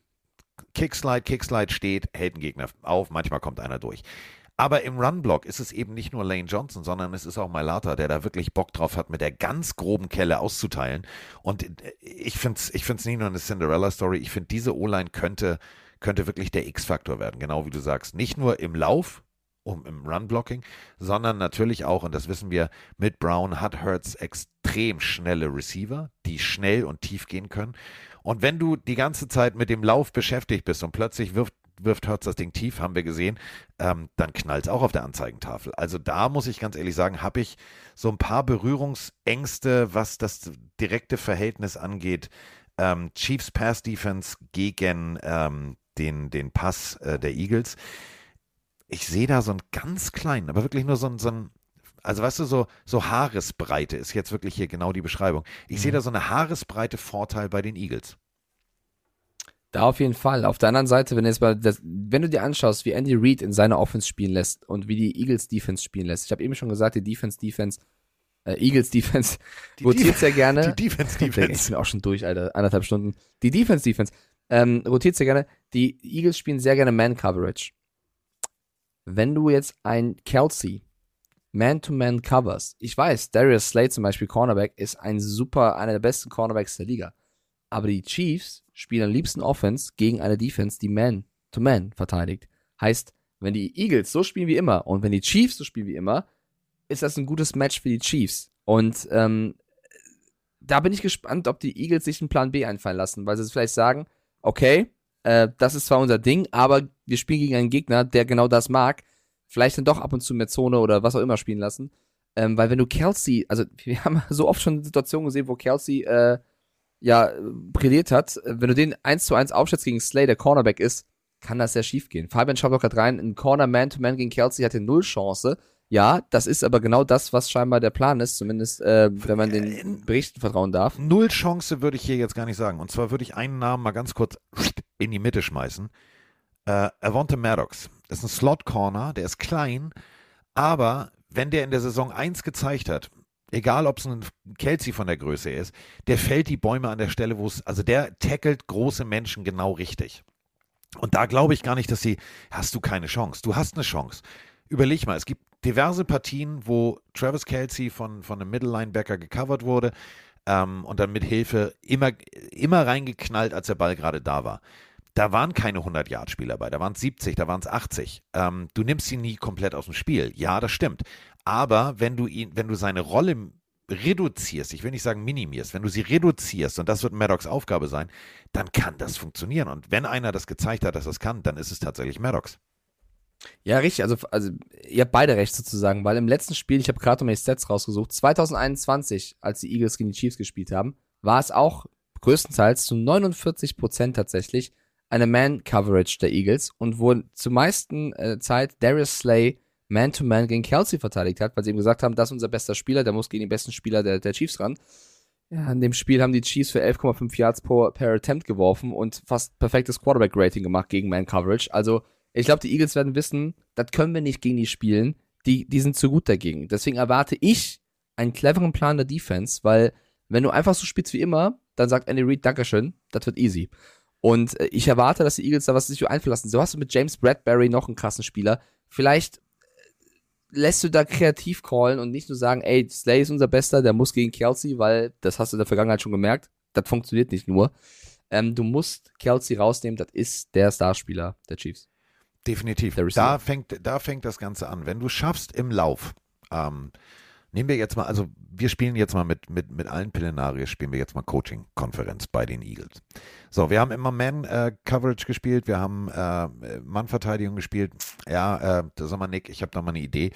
[SPEAKER 1] Kickslide, Kickslide steht, hält ein Gegner auf, manchmal kommt einer durch. Aber im Runblock ist es eben nicht nur Lane Johnson, sondern es ist auch Malata, der da wirklich Bock drauf hat, mit der ganz groben Kelle auszuteilen. Und äh, ich finde es ich find's nicht nur eine Cinderella-Story, ich finde, diese O-Line könnte, könnte wirklich der X-Faktor werden, genau wie du sagst. Nicht nur im Lauf, um im Run-Blocking, sondern natürlich auch, und das wissen wir, mit Brown hat Hurts extrem schnelle Receiver, die schnell und tief gehen können. Und wenn du die ganze Zeit mit dem Lauf beschäftigt bist und plötzlich wirft wirft Hurts das Ding tief, haben wir gesehen, ähm, dann knallt es auch auf der Anzeigentafel. Also da muss ich ganz ehrlich sagen, habe ich so ein paar Berührungsängste, was das direkte Verhältnis angeht. Ähm, Chiefs Pass Defense gegen ähm, den, den Pass äh, der Eagles. Ich sehe da so einen ganz kleinen, aber wirklich nur so einen, so einen also weißt du, so, so Haaresbreite ist jetzt wirklich hier genau die Beschreibung. Ich mhm. sehe da so eine Haaresbreite Vorteil bei den Eagles.
[SPEAKER 2] Da auf jeden Fall. Auf der anderen Seite, wenn, jetzt mal das, wenn du dir anschaust, wie Andy Reid in seiner Offense spielen lässt und wie die Eagles Defense spielen lässt. Ich habe eben schon gesagt, die Defense Defense, äh, Eagles Defense die rotiert sehr gerne.
[SPEAKER 1] Die Defense Defense.
[SPEAKER 2] Ich bin auch schon durch, Alter, anderthalb Stunden. Die Defense Defense ähm, rotiert sehr gerne. Die Eagles spielen sehr gerne Man Coverage. Wenn du jetzt ein Kelsey Man-to-Man -Man covers, ich weiß, Darius Slade zum Beispiel Cornerback ist ein super, einer der besten Cornerbacks der Liga. Aber die Chiefs spielen am liebsten Offense gegen eine Defense, die Man-to-Man -man verteidigt. Heißt, wenn die Eagles so spielen wie immer und wenn die Chiefs so spielen wie immer, ist das ein gutes Match für die Chiefs. Und ähm, da bin ich gespannt, ob die Eagles sich einen Plan B einfallen lassen, weil sie vielleicht sagen, okay, äh, das ist zwar unser Ding, aber wir spielen gegen einen Gegner, der genau das mag. Vielleicht dann doch ab und zu mehr Zone oder was auch immer spielen lassen. Ähm, weil wenn du Kelsey, also wir haben so oft schon Situationen gesehen, wo Kelsey äh, ja brilliert hat, wenn du den 1 zu 1 aufschätzt gegen Slay, der Cornerback ist, kann das sehr schief gehen. Fabian schaut doch gerade rein, ein Corner Man-to-Man gegen Kelsey hatte null Chance. Ja, das ist aber genau das, was scheinbar der Plan ist, zumindest äh, wenn man den äh, Berichten vertrauen darf.
[SPEAKER 1] Null Chance würde ich hier jetzt gar nicht sagen. Und zwar würde ich einen Namen mal ganz kurz in die Mitte schmeißen. Äh, Avonte Maddox ist ein Slot-Corner, der ist klein, aber wenn der in der Saison 1 gezeigt hat, egal ob es ein Kelsey von der Größe ist, der fällt die Bäume an der Stelle, wo es, also der tackelt große Menschen genau richtig. Und da glaube ich gar nicht, dass sie, hast du keine Chance. Du hast eine Chance. Überleg mal, es gibt diverse Partien, wo Travis Kelsey von, von einem Middle Linebacker gecovert wurde ähm, und dann mit Hilfe immer, immer reingeknallt, als der Ball gerade da war. Da waren keine 100-Yard-Spieler bei, da waren es 70, da waren es 80. Ähm, du nimmst ihn nie komplett aus dem Spiel. Ja, das stimmt. Aber wenn du ihn, wenn du seine Rolle reduzierst, ich will nicht sagen minimierst, wenn du sie reduzierst, und das wird Maddox Aufgabe sein, dann kann das funktionieren. Und wenn einer das gezeigt hat, dass das kann, dann ist es tatsächlich Maddox.
[SPEAKER 2] Ja, richtig. Also, also ihr habt beide recht sozusagen, weil im letzten Spiel, ich habe gerade die Stats rausgesucht, 2021, als die Eagles gegen die Chiefs gespielt haben, war es auch größtenteils zu 49 Prozent tatsächlich eine Man-Coverage der Eagles und wo zur meisten äh, Zeit Darius Slay man-to-Man gegen Kelsey verteidigt hat, weil sie ihm gesagt haben, das ist unser bester Spieler, der muss gegen den besten Spieler der, der Chiefs ran. Ja, in dem Spiel haben die Chiefs für 11,5 Yards per, per Attempt geworfen und fast perfektes Quarterback-Rating gemacht gegen Man-Coverage. Also, ich glaube, die Eagles werden wissen, das können wir nicht gegen die spielen. Die, die sind zu gut dagegen. Deswegen erwarte ich einen cleveren Plan der Defense, weil wenn du einfach so spielst wie immer, dann sagt Andy Reid, Dankeschön, das wird easy. Und äh, ich erwarte, dass die Eagles da was sich einverlassen. So hast du mit James Bradbury noch einen krassen Spieler. Vielleicht lässt du da kreativ callen und nicht nur sagen, ey, Slay ist unser Bester, der muss gegen Kelsey, weil das hast du in der Vergangenheit schon gemerkt. Das funktioniert nicht nur. Ähm, du musst Kelsey rausnehmen, das ist der Starspieler der Chiefs.
[SPEAKER 1] Definitiv. Da fängt, da fängt das Ganze an. Wenn du schaffst im Lauf, ähm, nehmen wir jetzt mal, also wir spielen jetzt mal mit, mit, mit allen Pillenaries, spielen wir jetzt mal Coaching-Konferenz bei den Eagles. So, wir haben immer Man-Coverage gespielt, wir haben äh, Mann-Verteidigung gespielt. Ja, äh, sag mal, Nick, ich habe da mal eine Idee.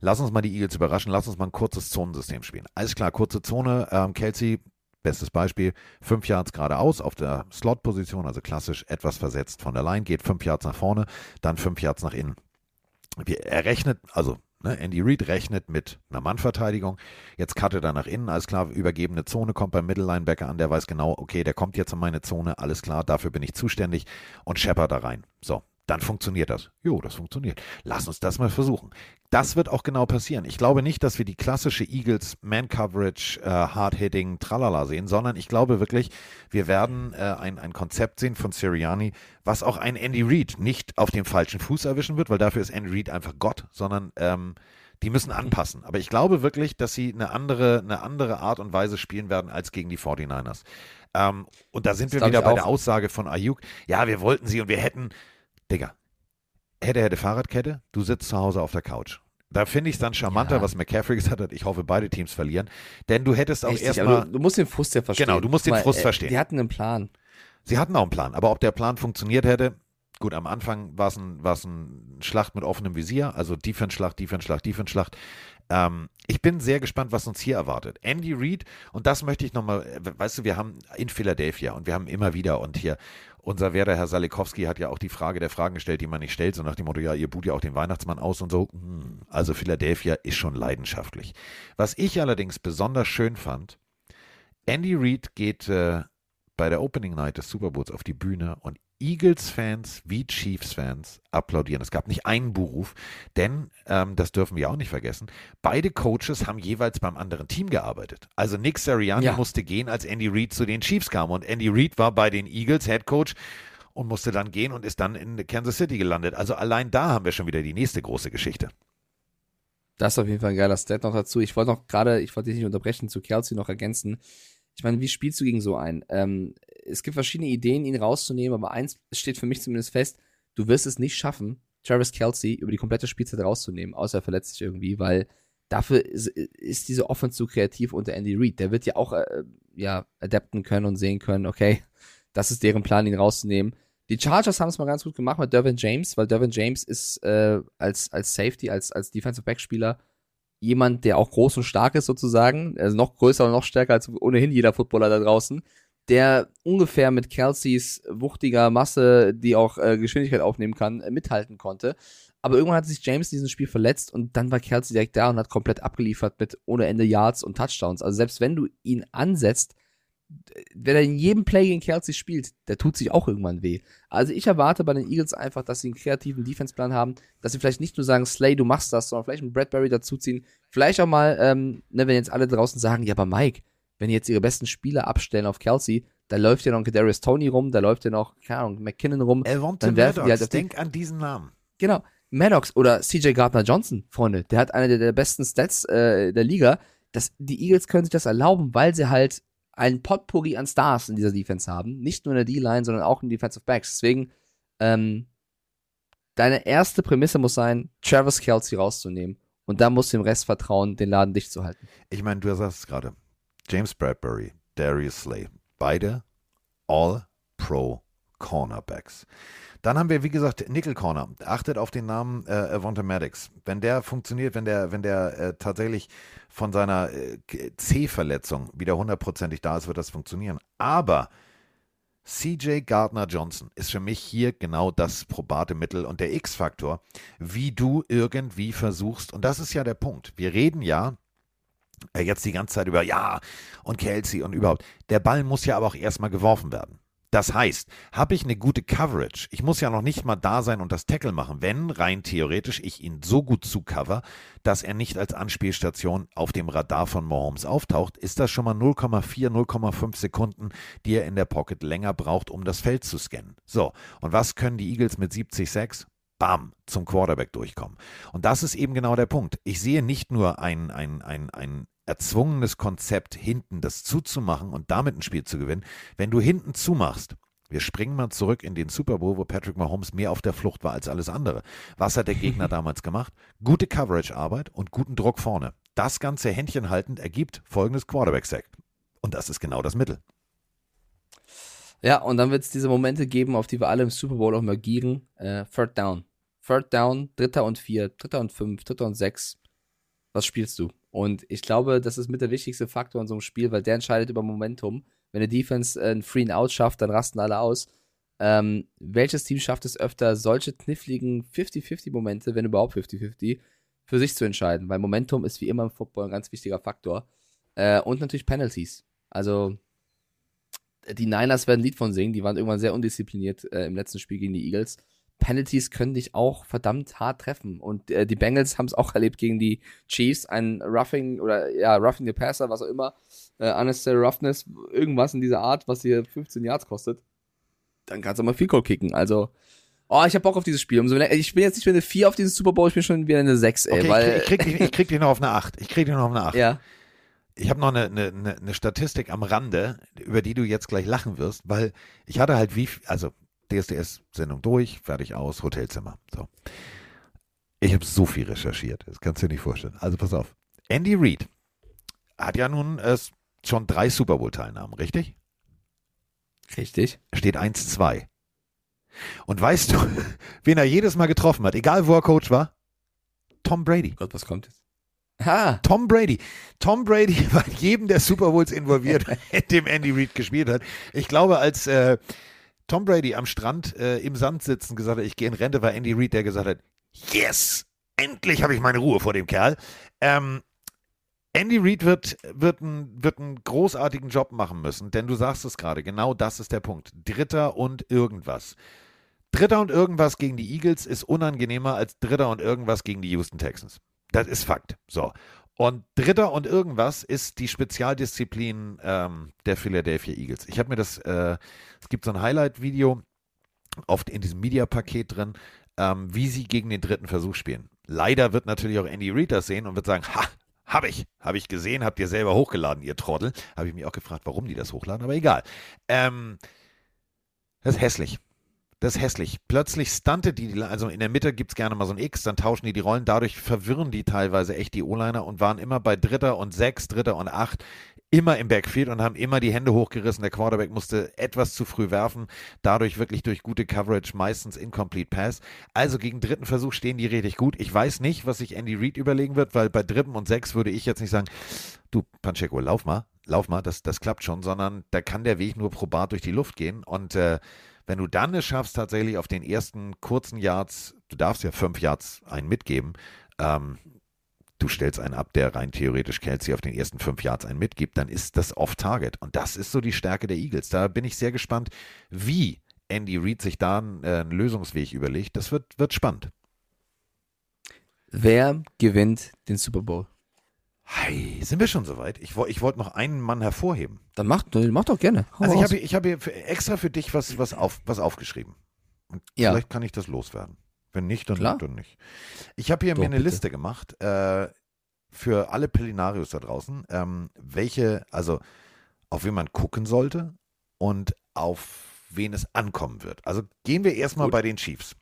[SPEAKER 1] Lass uns mal die Eagles überraschen, lass uns mal ein kurzes Zonensystem spielen. Alles klar, kurze Zone, ähm, Kelsey, Bestes Beispiel, fünf Yards geradeaus auf der Slot-Position, also klassisch etwas versetzt von der Line, geht fünf Yards nach vorne, dann fünf Yards nach innen. Er rechnet, also ne, Andy Reid rechnet mit einer Mannverteidigung. Jetzt cuttet er nach innen, alles klar, übergebene Zone kommt beim Mittellinebacker an, der weiß genau, okay, der kommt jetzt in meine Zone, alles klar, dafür bin ich zuständig und Shepard da rein. So, dann funktioniert das. Jo, das funktioniert. Lass uns das mal versuchen. Das wird auch genau passieren. Ich glaube nicht, dass wir die klassische Eagles Man-Coverage, äh, Hard-Hitting, Tralala sehen, sondern ich glaube wirklich, wir werden äh, ein, ein Konzept sehen von Sirianni, was auch ein Andy Reid nicht auf dem falschen Fuß erwischen wird, weil dafür ist Andy Reid einfach Gott, sondern ähm, die müssen anpassen. Aber ich glaube wirklich, dass sie eine andere, eine andere Art und Weise spielen werden als gegen die 49ers. Ähm, und da sind
[SPEAKER 2] Das
[SPEAKER 1] wir wieder bei der Aussage von Ayuk. Ja, wir wollten sie und wir hätten, Digga, hätte, hätte Fahrradkette, du sitzt zu Hause auf der Couch. Da finde ich es dann charmanter,
[SPEAKER 2] Ja.
[SPEAKER 1] was McCaffrey gesagt hat. Ich hoffe, beide Teams verlieren. Denn du hättest auch erstmal.
[SPEAKER 2] du, du musst den Frust ja verstehen.
[SPEAKER 1] Genau, du musst den
[SPEAKER 2] mal,
[SPEAKER 1] Frust
[SPEAKER 2] äh,
[SPEAKER 1] verstehen.
[SPEAKER 2] Die hatten einen Plan.
[SPEAKER 1] Sie hatten auch einen Plan, aber ob der Plan funktioniert hätte, gut, am Anfang war es ein, war's ein Schlacht mit offenem Visier, also Defense-Schlacht, Defense-Schlacht, Defense-Schlacht. Ähm, ich bin sehr gespannt, was uns hier erwartet. Andy Reid, und das möchte ich nochmal, weißt du, wir haben in Philadelphia und wir haben immer wieder und hier, unser Werder, Herr Salikowski, hat ja auch die Frage der Fragen gestellt, die man nicht stellt, so nach dem Motto, ja, ihr buht ja auch den Weihnachtsmann aus und so. Hm, Also Philadelphia ist schon leidenschaftlich. Was ich allerdings besonders schön fand, Andy Reid geht äh, bei der Opening Night des Super Bowls auf die Bühne und Eagles-Fans wie Chiefs-Fans applaudieren. Es gab nicht einen Buhruf, denn, ähm, das dürfen wir auch nicht vergessen, beide Coaches haben jeweils beim anderen Team gearbeitet. Also Nick Sirianni
[SPEAKER 2] Ja.
[SPEAKER 1] musste gehen, als Andy Reid zu den Chiefs kam und Andy Reid war bei den Eagles Head Coach und musste dann gehen und ist dann in Kansas City gelandet. Also allein da haben wir schon wieder die nächste große Geschichte.
[SPEAKER 2] Das ist auf jeden Fall ein geiler Stat noch dazu. Ich wollte noch gerade, ich wollte dich nicht unterbrechen, zu Kelsey noch ergänzen. Ich meine, wie spielst du gegen so einen? Ähm, es gibt verschiedene Ideen, ihn rauszunehmen, aber eins steht für mich zumindest fest, du wirst es nicht schaffen, Travis Kelsey über die komplette Spielzeit rauszunehmen, außer er verletzt sich irgendwie, weil dafür ist, ist diese Offense zu kreativ unter Andy Reid. Der wird ja auch äh, ja, adapten können und sehen können, okay, das ist deren Plan, ihn rauszunehmen. Die Chargers haben es mal ganz gut gemacht mit Dervin James, weil Dervin James ist äh, als, als Safety, als, als Defensive Back-Spieler jemand, der auch groß und stark ist sozusagen, also noch größer und noch stärker als ohnehin jeder Footballer da draußen, der ungefähr mit Kelseys wuchtiger Masse, die auch äh, Geschwindigkeit aufnehmen kann, äh, mithalten konnte. Aber irgendwann hat sich James in diesem Spiel verletzt und dann war Kelsey direkt da und hat komplett abgeliefert mit ohne Ende Yards und Touchdowns. Also selbst wenn du ihn ansetzt, wenn er in jedem Play gegen Kelsey spielt, der tut sich auch irgendwann weh. Also ich erwarte bei den Eagles einfach, dass sie einen kreativen Defense-Plan haben, dass sie vielleicht nicht nur sagen, Slay, du machst das, sondern vielleicht einen Bradbury dazuziehen. Vielleicht auch mal, ähm, ne, wenn jetzt alle draußen sagen, ja, aber Mike, wenn die jetzt ihre besten Spieler abstellen auf Kelsey, da läuft ja noch Kadarius Tony rum, da läuft ja noch, keine Ahnung, McKinnon rum.
[SPEAKER 1] Elvonte
[SPEAKER 2] Dann werfen die halt
[SPEAKER 1] denk an diesen Namen.
[SPEAKER 2] Genau. Maddox oder CJ Gardner Johnson, Freunde, der hat eine der, der besten Stats äh, der Liga. Das, die Eagles können sich das erlauben, weil sie halt ein Potpourri an Stars in dieser Defense haben. Nicht nur in der D-Line, sondern auch in Defensive Backs. Deswegen, ähm, deine erste Prämisse muss sein, Travis Kelsey rauszunehmen. Und da musst du dem Rest vertrauen, den Laden dicht zu halten.
[SPEAKER 1] Ich meine, du sagst es gerade. James Bradbury, Darius Slay, beide All-Pro Cornerbacks. Dann haben wir, wie gesagt, Nickel Corner. Achtet auf den Namen äh, Avonte Maddox. Wenn der funktioniert, wenn der, wenn der äh, tatsächlich von seiner äh, C-Verletzung wieder hundertprozentig da ist, wird das funktionieren. Aber CJ Gardner Johnson ist für mich hier genau das probate Mittel und der X-Faktor, wie du irgendwie versuchst, und das ist ja der Punkt. Wir reden ja jetzt die ganze Zeit über ja und Kelsey und überhaupt. Der Ball muss ja aber auch erstmal geworfen werden. Das heißt, habe ich eine gute Coverage, ich muss ja noch nicht mal da sein und das Tackle machen, wenn rein theoretisch ich ihn so gut zucover, dass er nicht als Anspielstation auf dem Radar von Mahomes auftaucht, ist das schon mal 0,4, 0,5 Sekunden, die er in der Pocket länger braucht, um das Feld zu scannen. So, und was können die Eagles mit 70,6? Bam, zum Quarterback durchkommen. Und das ist eben genau der Punkt. Ich sehe nicht nur ein, ein, ein, ein erzwungenes Konzept, hinten das zuzumachen und damit ein Spiel zu gewinnen. Wenn du hinten zumachst, Wir springen mal zurück in den Super Bowl, wo Patrick Mahomes mehr auf der Flucht war als alles andere. Was hat der Gegner damals gemacht? Gute Coverage-Arbeit und guten Druck vorne. Das Ganze händchenhaltend ergibt folgendes Quarterback-Sack. Und das ist genau das Mittel.
[SPEAKER 2] Ja, und dann wird es diese Momente geben, auf die wir alle im Super Bowl auch mal gieren. Äh, Third Down. Third Down, Dritter und Vier, Dritter und Fünf, Dritter und Sechs. Was spielst du? Und ich glaube, das ist mit der wichtigste Faktor in so einem Spiel, weil der entscheidet über Momentum. Wenn eine Defense äh, einen Free and Out schafft, dann rasten alle aus. Ähm, welches Team schafft es öfter, solche kniffligen 50-50-Momente, wenn überhaupt 50-50, für sich zu entscheiden? Weil Momentum ist wie immer im Football ein ganz wichtiger Faktor. Äh, und natürlich Penalties. Also, die Niners werden ein Lied von singen. Die waren irgendwann sehr undiszipliniert äh, im letzten Spiel gegen die Eagles. Penalties können dich auch verdammt hart treffen. Und äh, die Bengals haben es auch erlebt gegen die Chiefs. Ein Roughing oder ja, Roughing the Passer, was auch immer. Äh, Unnecessary Roughness, irgendwas in dieser Art, was dir 15 Yards kostet. Dann kannst du mal Field Goal kicken. Also, oh, ich hab Bock auf dieses Spiel. Umso mehr, ich bin jetzt nicht mehr eine 4 auf dieses Super Bowl, ich bin schon wieder eine 6, ey.
[SPEAKER 1] Okay,
[SPEAKER 2] weil,
[SPEAKER 1] ich, krieg, ich, krieg dich, ich krieg dich noch auf eine 8. Ich krieg dich noch auf eine 8.
[SPEAKER 2] ja.
[SPEAKER 1] Ich habe noch eine, eine, eine Statistik am Rande, über die du jetzt gleich lachen wirst, weil ich hatte halt wie, viel- also DSDS-Sendung durch, fertig aus, Hotelzimmer. So. Ich habe so viel recherchiert, das kannst du dir nicht vorstellen. Also pass auf. Andy Reid hat ja nun äh, schon drei Super Bowl-Teilnahmen, richtig?
[SPEAKER 2] Richtig.
[SPEAKER 1] Steht 1-2. Und weißt du, wen er jedes Mal getroffen hat, egal wo er Coach war? Tom Brady.
[SPEAKER 2] Gott, was kommt jetzt? Ha!
[SPEAKER 1] Tom Brady. Tom Brady war in jedem der Super Bowls involviert, in dem Andy Reid gespielt hat. Ich glaube, als äh, Tom Brady am Strand äh, im Sand sitzen gesagt hat, ich gehe in Rente, war Andy Reid, der gesagt hat, yes, endlich habe ich meine Ruhe vor dem Kerl. Ähm, Andy Reid wird, wird, ein, wird einen großartigen Job machen müssen, denn du sagst es gerade, genau das ist der Punkt. Dritter und irgendwas. Dritter und irgendwas gegen die Eagles ist unangenehmer als Dritter und irgendwas gegen die Houston Texans. Das ist Fakt. So. Und Dritter und irgendwas ist die Spezialdisziplin ähm, der Philadelphia Eagles. Ich habe mir das, äh, es gibt so ein Highlight-Video oft in diesem Media-Paket drin, ähm, wie sie gegen den dritten Versuch spielen. Leider wird natürlich auch Andy Reid das sehen und wird sagen, ha, habe ich, habe ich gesehen, habt ihr selber hochgeladen, ihr Trottel. Habe ich mich auch gefragt, warum die das hochladen, aber egal. Ähm, das ist hässlich. Das ist hässlich. Plötzlich stuntet die, also in der Mitte gibt es gerne mal so ein X, dann tauschen die die Rollen. Dadurch verwirren die teilweise echt die O-Liner und waren immer bei Dritter und Sechs, Dritter und Acht immer im Backfield und haben immer die Hände hochgerissen. Der Quarterback musste etwas zu früh werfen, dadurch wirklich durch gute Coverage, meistens Incomplete Pass. Also gegen dritten Versuch stehen die richtig gut. Ich weiß nicht, was sich Andy Reid überlegen wird, weil bei dritten und sechs würde ich jetzt nicht sagen, du Pancheco, lauf mal, lauf mal, das, das klappt schon, sondern da kann der Weg nur probat durch die Luft gehen und äh, wenn du dann es schaffst, tatsächlich auf den ersten kurzen Yards, du darfst ja fünf Yards einen mitgeben, ähm, du stellst einen ab, der rein theoretisch Kelsey auf den ersten fünf Yards einen mitgibt, dann ist das off-target. Und das ist so die Stärke der Eagles. Da bin ich sehr gespannt, wie Andy Reid sich da einen, äh, einen Lösungsweg überlegt. Das wird, wird spannend.
[SPEAKER 2] Wer gewinnt den Super Bowl?
[SPEAKER 1] Hey, sind wir schon soweit? Ich, ich wollte noch einen Mann hervorheben.
[SPEAKER 2] Dann mach, mach doch gerne. Hau
[SPEAKER 1] Also ich habe ich hab hier für, extra für dich was, was, auf, was aufgeschrieben. Und
[SPEAKER 2] Ja.
[SPEAKER 1] vielleicht kann ich das loswerden. Wenn nicht, dann,
[SPEAKER 2] Klar.
[SPEAKER 1] dann nicht. Ich habe hier
[SPEAKER 2] Doch,
[SPEAKER 1] mir eine
[SPEAKER 2] bitte.
[SPEAKER 1] Liste gemacht äh, für alle Pelinarios da draußen, ähm, welche, also auf wen man gucken sollte und auf wen es ankommen wird. Also gehen wir erstmal
[SPEAKER 2] Gut.
[SPEAKER 1] bei den Chiefs.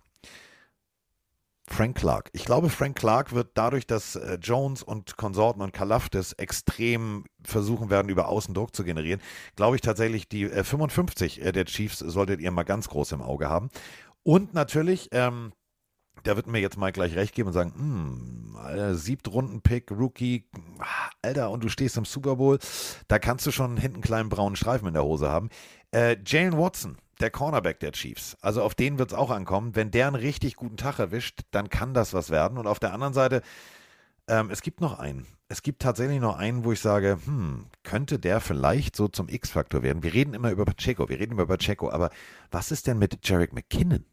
[SPEAKER 1] Frank Clark. Ich glaube, Frank Clark wird dadurch, dass äh, Jones und Konsorten und Kalafdis extrem versuchen werden, über Außendruck zu generieren, glaube ich tatsächlich, die äh, 55 äh, der Chiefs solltet ihr mal ganz groß im Auge haben. Und natürlich, ähm, da wird mir jetzt mal gleich recht geben und sagen, hm, Siebtrunden-Pick, Rookie, ah, Alter, und du stehst im Super Bowl, da kannst du schon hinten einen kleinen braunen Streifen in der Hose haben. Äh, Jalen Watson, der Cornerback der Chiefs, also auf den wird es auch ankommen. Wenn der einen richtig guten Tag erwischt, dann kann das was werden. Und auf der anderen Seite, ähm, es gibt noch einen. Es gibt tatsächlich noch einen, wo ich sage, hm, könnte der vielleicht so zum X-Faktor werden? Wir reden immer über Pacheco, wir reden über Pacheco, aber was ist denn mit Jarek McKinnon?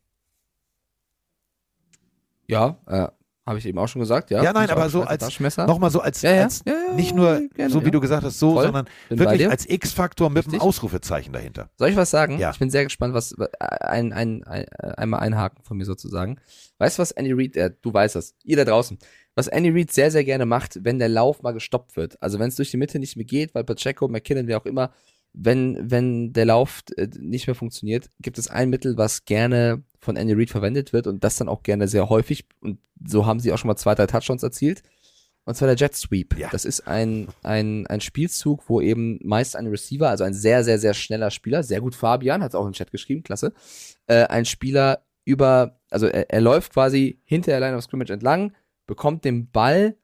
[SPEAKER 2] Ja, äh, habe ich eben auch schon gesagt, ja.
[SPEAKER 1] Ja, nein, aber so als
[SPEAKER 2] Taschenmesser.
[SPEAKER 1] Nochmal so als,
[SPEAKER 2] Ja, ja.
[SPEAKER 1] als
[SPEAKER 2] Ja, ja,
[SPEAKER 1] nicht nur
[SPEAKER 2] gerne,
[SPEAKER 1] so wie du gesagt hast, so,
[SPEAKER 2] Voll.
[SPEAKER 1] sondern
[SPEAKER 2] Bin
[SPEAKER 1] wirklich als X-Faktor mit einem
[SPEAKER 2] Richtig.
[SPEAKER 1] Ausrufezeichen dahinter.
[SPEAKER 2] Soll ich was sagen?
[SPEAKER 1] Ja.
[SPEAKER 2] Ich bin sehr gespannt, was ein, ein, ein, einmal einhaken von mir sozusagen. Weißt du, was Andy Reid, äh, du weißt das, ihr da draußen, was Andy Reid sehr, sehr gerne macht, wenn der Lauf mal gestoppt wird. Also wenn es durch die Mitte nicht mehr geht, weil Pacheco, McKinnon, wer auch immer, wenn, wenn der Lauf äh, nicht mehr funktioniert, gibt es ein Mittel, was gerne von Andy Reid verwendet wird und das dann auch gerne sehr häufig. Und so haben sie auch schon mal zwei, drei Touchdowns erzielt. Und zwar der Jet Sweep.
[SPEAKER 1] Ja.
[SPEAKER 2] Das ist ein, ein, ein Spielzug, wo eben meist ein Receiver, also ein sehr, sehr, sehr schneller Spieler, sehr gut Fabian, hat es auch im Chat geschrieben, klasse, äh, ein Spieler über, also er, er läuft quasi hinter der Line of Scrimmage entlang, bekommt den Ball,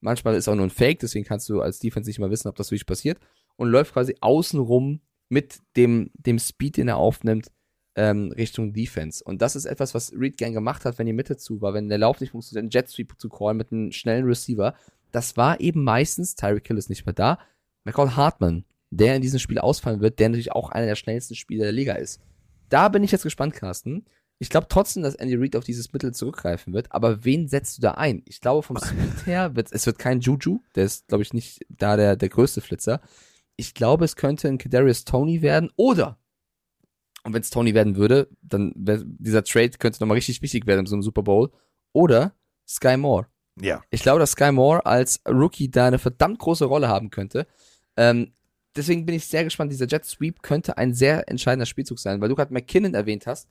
[SPEAKER 2] manchmal ist auch nur ein Fake, deswegen kannst du als Defense nicht mal wissen, ob das wirklich passiert, und läuft quasi außenrum mit dem, dem Speed, den er aufnimmt, ähm, Richtung Defense. Und das ist etwas, was Reed gern gemacht hat, wenn die Mitte zu war, wenn der Lauf nicht funktioniert, einen Jet Sweep zu callen mit einem schnellen Receiver. Das war eben meistens, Tyreek Hill ist nicht mehr da, McCall Hartman, der in diesem Spiel ausfallen wird, der natürlich auch einer der schnellsten Spieler der Liga ist. Da bin ich jetzt gespannt, Carsten. Ich glaube trotzdem, dass Andy Reid auf dieses Mittel zurückgreifen wird, aber wen setzt du da ein? Ich glaube, vom Speed her wird es wird kein Juju, der ist, glaube ich, nicht da der, der größte Flitzer. Ich glaube, es könnte ein Kadarius Tony werden oder und wenn es Tony werden würde, dann dieser Trade könnte nochmal richtig wichtig werden in so einem Super Bowl. Oder Sky Moore.
[SPEAKER 1] Ja.
[SPEAKER 2] Ich glaube, dass Sky Moore als Rookie da eine verdammt große Rolle haben könnte. Ähm, deswegen bin ich sehr gespannt. Dieser Jet Sweep könnte ein sehr entscheidender Spielzug sein, weil du gerade McKinnon erwähnt hast.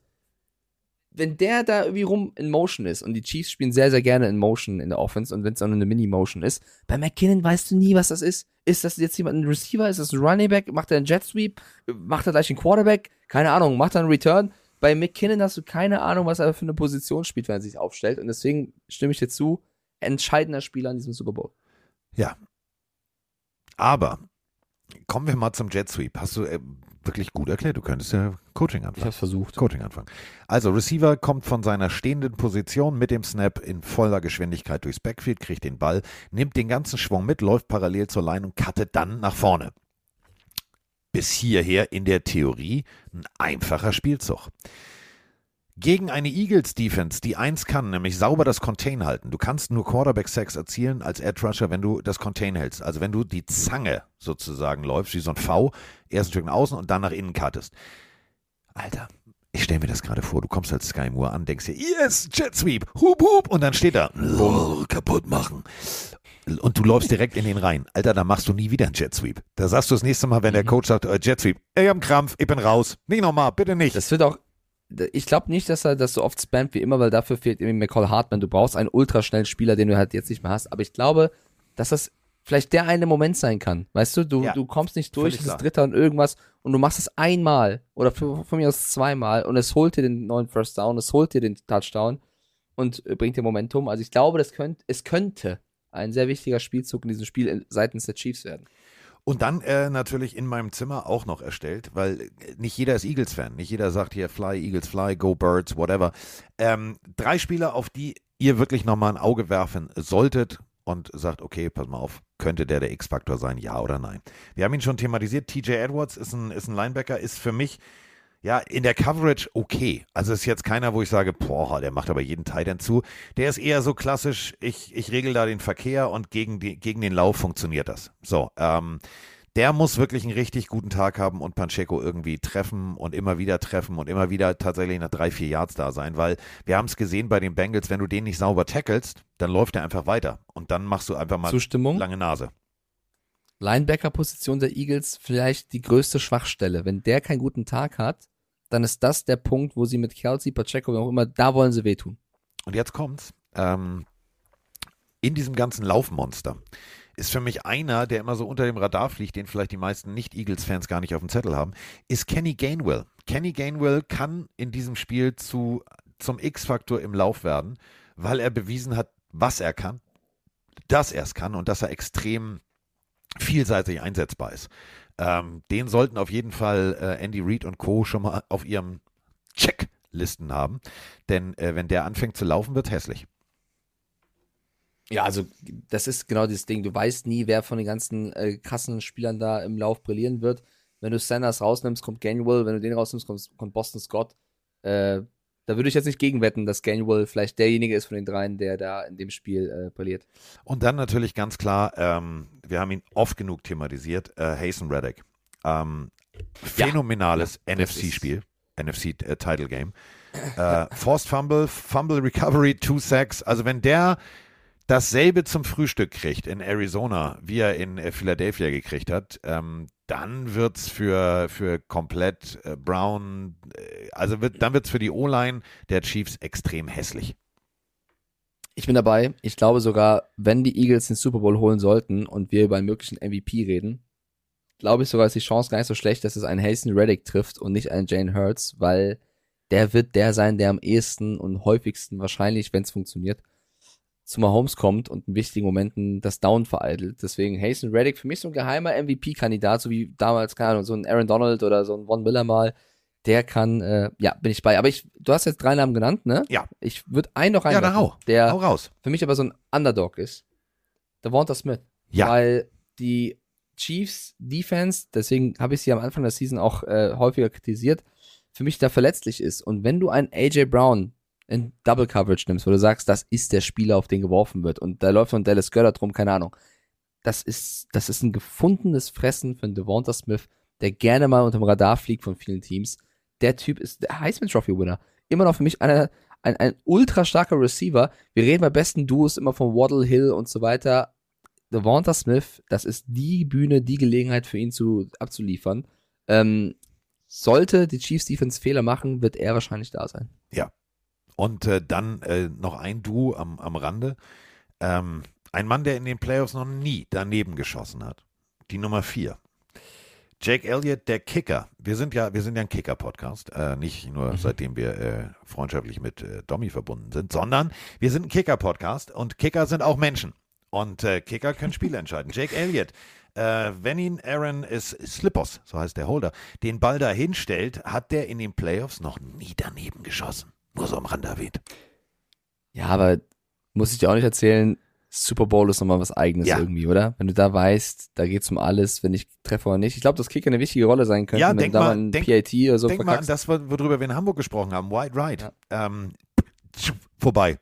[SPEAKER 2] Wenn der da irgendwie rum in Motion ist und die Chiefs spielen sehr, sehr gerne in Motion in der Offense und wenn es auch nur eine Mini-Motion ist, bei McKinnon weißt du nie, was das ist. Ist das jetzt jemand ein Receiver? Ist das ein Running Back? Macht er einen Jet Sweep? Macht er gleich einen Quarterback? Keine Ahnung. Macht er einen Return? Bei McKinnon hast du keine Ahnung, was er für eine Position spielt, wenn er sich aufstellt. Und deswegen stimme ich dir zu, entscheidender Spieler in diesem Super Bowl.
[SPEAKER 1] Ja. Aber kommen wir mal zum Jet Sweep. Hast du äh, wirklich gut erklärt. Du könntest ja Coaching
[SPEAKER 2] Ich
[SPEAKER 1] anfangen.
[SPEAKER 2] habe versucht.
[SPEAKER 1] Coaching anfangen. Also Receiver kommt von seiner stehenden Position mit dem Snap in voller Geschwindigkeit durchs Backfield, kriegt den Ball, nimmt den ganzen Schwung mit, läuft parallel zur Line und cuttet dann nach vorne. Bis hierher in der Theorie ein einfacher Spielzug. Gegen eine Eagles Defense, die eins kann, nämlich sauber das Contain halten. Du kannst nur Quarterback Sacks erzielen als Edge Rusher, wenn du das Contain hältst. Also wenn du die Zange sozusagen läufst, wie so ein V, erst ein Stück nach außen und dann nach innen cuttest. Alter, ich stelle mir das gerade vor. Du kommst als Sky Moore an, denkst dir, yes, Jet Sweep, hup, hup, und dann steht da, "Lol, kaputt machen. Und du läufst direkt in den rein. Alter, da machst du nie wieder einen Jet Sweep. Da sagst du das nächste Mal, wenn der Coach sagt, äh, Jet Sweep, ey, ich hab einen Krampf, ich bin raus. Nicht nochmal, bitte nicht.
[SPEAKER 2] Das wird auch. Ich glaube nicht, dass er das so oft spammt wie immer, weil dafür fehlt irgendwie McCall Hartman. Du brauchst einen ultraschnellen Spieler, den du halt jetzt nicht mehr hast. Aber ich glaube, dass das vielleicht der eine Moment sein kann. Weißt du, du,
[SPEAKER 1] Ja,
[SPEAKER 2] du kommst nicht durch, es ist. Dritter und irgendwas und du machst es einmal oder von, mir aus zweimal und es holt dir den neuen First Down, es holt dir den Touchdown und äh, bringt dir Momentum. Also ich glaube, das könnt, es könnte ein sehr wichtiger Spielzug in diesem Spiel in- seitens der Chiefs werden.
[SPEAKER 1] Und dann äh, natürlich in meinem Zimmer auch noch erstellt, weil äh, nicht jeder ist Eagles-Fan. Nicht jeder sagt hier Fly, Eagles, Fly, Go Birds, whatever. Ähm, drei Spieler, auf die ihr wirklich nochmal ein Auge werfen solltet und sagt, okay, pass mal auf, könnte der der X-Faktor sein, ja oder nein? Wir haben ihn schon thematisiert. TJ Edwards ist ein, ist ein Linebacker, ist für mich ja, in der Coverage okay. Also ist jetzt keiner, wo ich sage, boah, der macht aber jeden Titan zu. Der ist eher so klassisch, ich, ich regel da den Verkehr und gegen, die, gegen den Lauf funktioniert das. So, ähm, der muss wirklich einen richtig guten Tag haben und Pacheco irgendwie treffen und immer wieder treffen und immer wieder tatsächlich nach drei, vier Yards da sein, weil wir haben es gesehen bei den Bengals, wenn du den nicht sauber tackelst, dann läuft er einfach weiter und dann machst du einfach mal
[SPEAKER 2] Zustimmung?
[SPEAKER 1] lange Nase.
[SPEAKER 2] Linebacker-Position der Eagles vielleicht die größte Schwachstelle. Wenn der keinen guten Tag hat, dann ist das der Punkt, wo sie mit Kelsey, Pacheco, wie auch immer, da wollen sie wehtun.
[SPEAKER 1] Und jetzt kommt's. Ähm, in diesem ganzen Laufmonster ist für mich einer, der immer so unter dem Radar fliegt, den vielleicht die meisten Nicht-Eagles-Fans gar nicht auf dem Zettel haben, ist Kenny Gainwell. Kenny Gainwell kann in diesem Spiel zu, zum X-Faktor im Lauf werden, weil er bewiesen hat, was er kann, dass er es kann und dass er extrem vielseitig einsetzbar ist. Ähm, den sollten auf jeden Fall äh, Andy Reid und Co. schon mal auf ihrem Checklisten haben. Denn äh, wenn der anfängt zu laufen, wird hässlich.
[SPEAKER 2] Ja, also das ist genau dieses Ding. Du weißt nie, wer von den ganzen äh, krassen Spielern da im Lauf brillieren wird. Wenn du Sanders rausnimmst, kommt Gainwell. Wenn du den rausnimmst, kommt, kommt Boston Scott. Äh, da würde ich jetzt nicht gegenwetten, dass Gainwell vielleicht derjenige ist von den dreien, der da in dem Spiel äh, brilliert.
[SPEAKER 1] Und dann natürlich ganz klar, ähm, wir haben ihn oft genug thematisiert, äh, Hasten Reddick. Ähm, phänomenales NFC-Spiel, NFC-Title-Game. Äh, Forced Fumble, Fumble Recovery, Two Sacks. Also wenn der dasselbe zum Frühstück kriegt in Arizona, wie er in äh, Philadelphia gekriegt hat, ähm, dann wird es für, für komplett äh, Brown, äh, also wird, dann wird es für die O-Line der Chiefs extrem hässlich.
[SPEAKER 2] Ich bin dabei. Ich glaube sogar, wenn die Eagles den Super Bowl holen sollten und wir über einen möglichen MVP reden, glaube ich sogar, ist die Chance gar nicht so schlecht, dass es einen Hasten Reddick trifft und nicht einen Jane Hurts, weil der wird der sein, der am ehesten und häufigsten wahrscheinlich, wenn es funktioniert, zu Mahomes kommt und in wichtigen Momenten das Down vereitelt. Deswegen Hasten Reddick für mich so ein geheimer MVP-Kandidat, so wie damals, keine Ahnung, so ein Aaron Donald oder so ein Von Miller mal. Der kann, äh, ja, bin ich bei. Aber ich, du hast jetzt drei Namen genannt, ne?
[SPEAKER 1] Ja.
[SPEAKER 2] Ich würde einen noch
[SPEAKER 1] Ja,
[SPEAKER 2] reinwerfen,
[SPEAKER 1] hau.
[SPEAKER 2] der
[SPEAKER 1] Hau raus.
[SPEAKER 2] für mich aber so ein Underdog ist. Devonta Smith.
[SPEAKER 1] Ja.
[SPEAKER 2] Weil die Chiefs Defense, deswegen habe ich sie am Anfang der Season auch äh, häufiger kritisiert, für mich da verletzlich ist. Und wenn du einen AJ Brown in Double Coverage nimmst, wo du sagst, das ist der Spieler, auf den geworfen wird und da läuft noch Dallas Goddard drum, keine Ahnung. Das ist, das ist ein gefundenes Fressen für einen Devonta Smith, der gerne mal unterm Radar fliegt von vielen Teams. Der Typ ist der Heisman Trophy Winner. Immer noch für mich einer, ein, ein ultra starker Receiver. Wir reden bei besten Duos immer von Waddle Hill und so weiter. Devonta Smith, das ist die Bühne, die Gelegenheit für ihn zu abzuliefern. Ähm, sollte die Chiefs Defense Fehler machen, wird er wahrscheinlich da sein.
[SPEAKER 1] Und äh, dann äh, noch ein Duo am, am Rande. Ähm, ein Mann, der in den Playoffs noch nie daneben geschossen hat. Die Nummer vier. Jake Elliott, der Kicker. Wir sind ja, wir sind ja ein Kicker-Podcast. Äh, nicht nur seitdem wir äh, freundschaftlich mit äh, Domi verbunden sind, sondern wir sind ein Kicker-Podcast und Kicker sind auch Menschen. Und äh, Kicker können Spiele entscheiden. Jake Elliott, äh, wenn ihn Aaron ist Slippers, so heißt der Holder, den Ball da hinstellt, hat der in den Playoffs noch nie daneben geschossen. Nur so am Rand erwähnt.
[SPEAKER 2] Ja, aber muss ich dir auch nicht erzählen, Super Bowl ist nochmal was eigenes
[SPEAKER 1] Ja.
[SPEAKER 2] irgendwie, oder? Wenn du da weißt, da geht's um alles, wenn ich treffe oder nicht. Ich glaube, dass Kicker eine wichtige Rolle sein könnte,
[SPEAKER 1] Ja,
[SPEAKER 2] wenn
[SPEAKER 1] denk
[SPEAKER 2] du da
[SPEAKER 1] mal-
[SPEAKER 2] ein
[SPEAKER 1] denk-
[SPEAKER 2] PAT oder so
[SPEAKER 1] Denk mal an
[SPEAKER 2] verkackst.
[SPEAKER 1] das, wo- worüber wir in Hamburg gesprochen haben. White Right. Ähm, vorbei.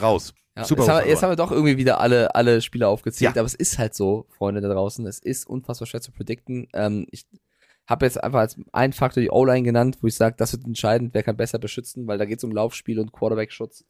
[SPEAKER 1] Raus.
[SPEAKER 2] Ja,
[SPEAKER 1] Super.
[SPEAKER 2] jetzt, haben jetzt haben wir doch irgendwie wieder alle, alle Spieler aufgezählt,
[SPEAKER 1] Ja.
[SPEAKER 2] aber es ist halt so, Freunde da draußen, es ist unfassbar schwer zu predikten. Ähm, ich habe jetzt einfach als einen Faktor die O-Line genannt, wo ich sage, das wird entscheidend, wer kann besser beschützen, weil da geht es um Laufspiel und Quarterback-Schutz.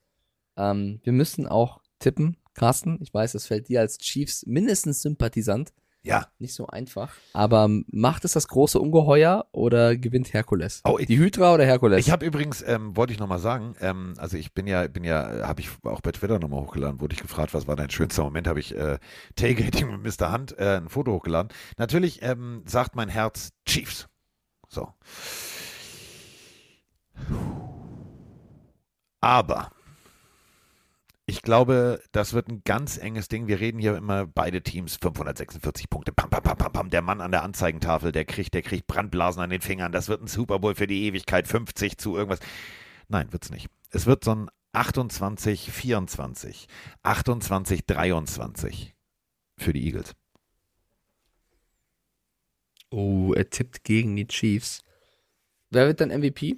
[SPEAKER 2] Ähm, wir müssen auch tippen, Carsten. Ich weiß, das fällt dir als Chiefs mindestens Sympathisant
[SPEAKER 1] ja.
[SPEAKER 2] nicht so einfach. Aber macht es das große Ungeheuer oder gewinnt Herkules?
[SPEAKER 1] Oh, ich-
[SPEAKER 2] die Hydra oder Herkules?
[SPEAKER 1] Ich habe übrigens, ähm, wollte ich nochmal sagen, ähm, also ich bin ja, bin ja, habe ich auch bei Twitter nochmal hochgeladen, wurde ich gefragt, was war dein schönster Moment, habe ich äh, Tailgating mit Mr. Hunt äh, ein Foto hochgeladen. Natürlich ähm, sagt mein Herz Chiefs. So. Aber ich glaube, das wird ein ganz enges Ding. Wir reden hier immer beide Teams 546 Punkte. Pam, pam, pam, pam. Der Mann an der Anzeigentafel, der kriegt, der kriegt Brandblasen an den Fingern. Das wird ein Super Bowl für die Ewigkeit. 50 zu irgendwas. Nein, wird's nicht. Es wird so ein 28, 24, 28, 23 für die Eagles.
[SPEAKER 2] oh, er tippt gegen die Chiefs. Wer wird dann MVP?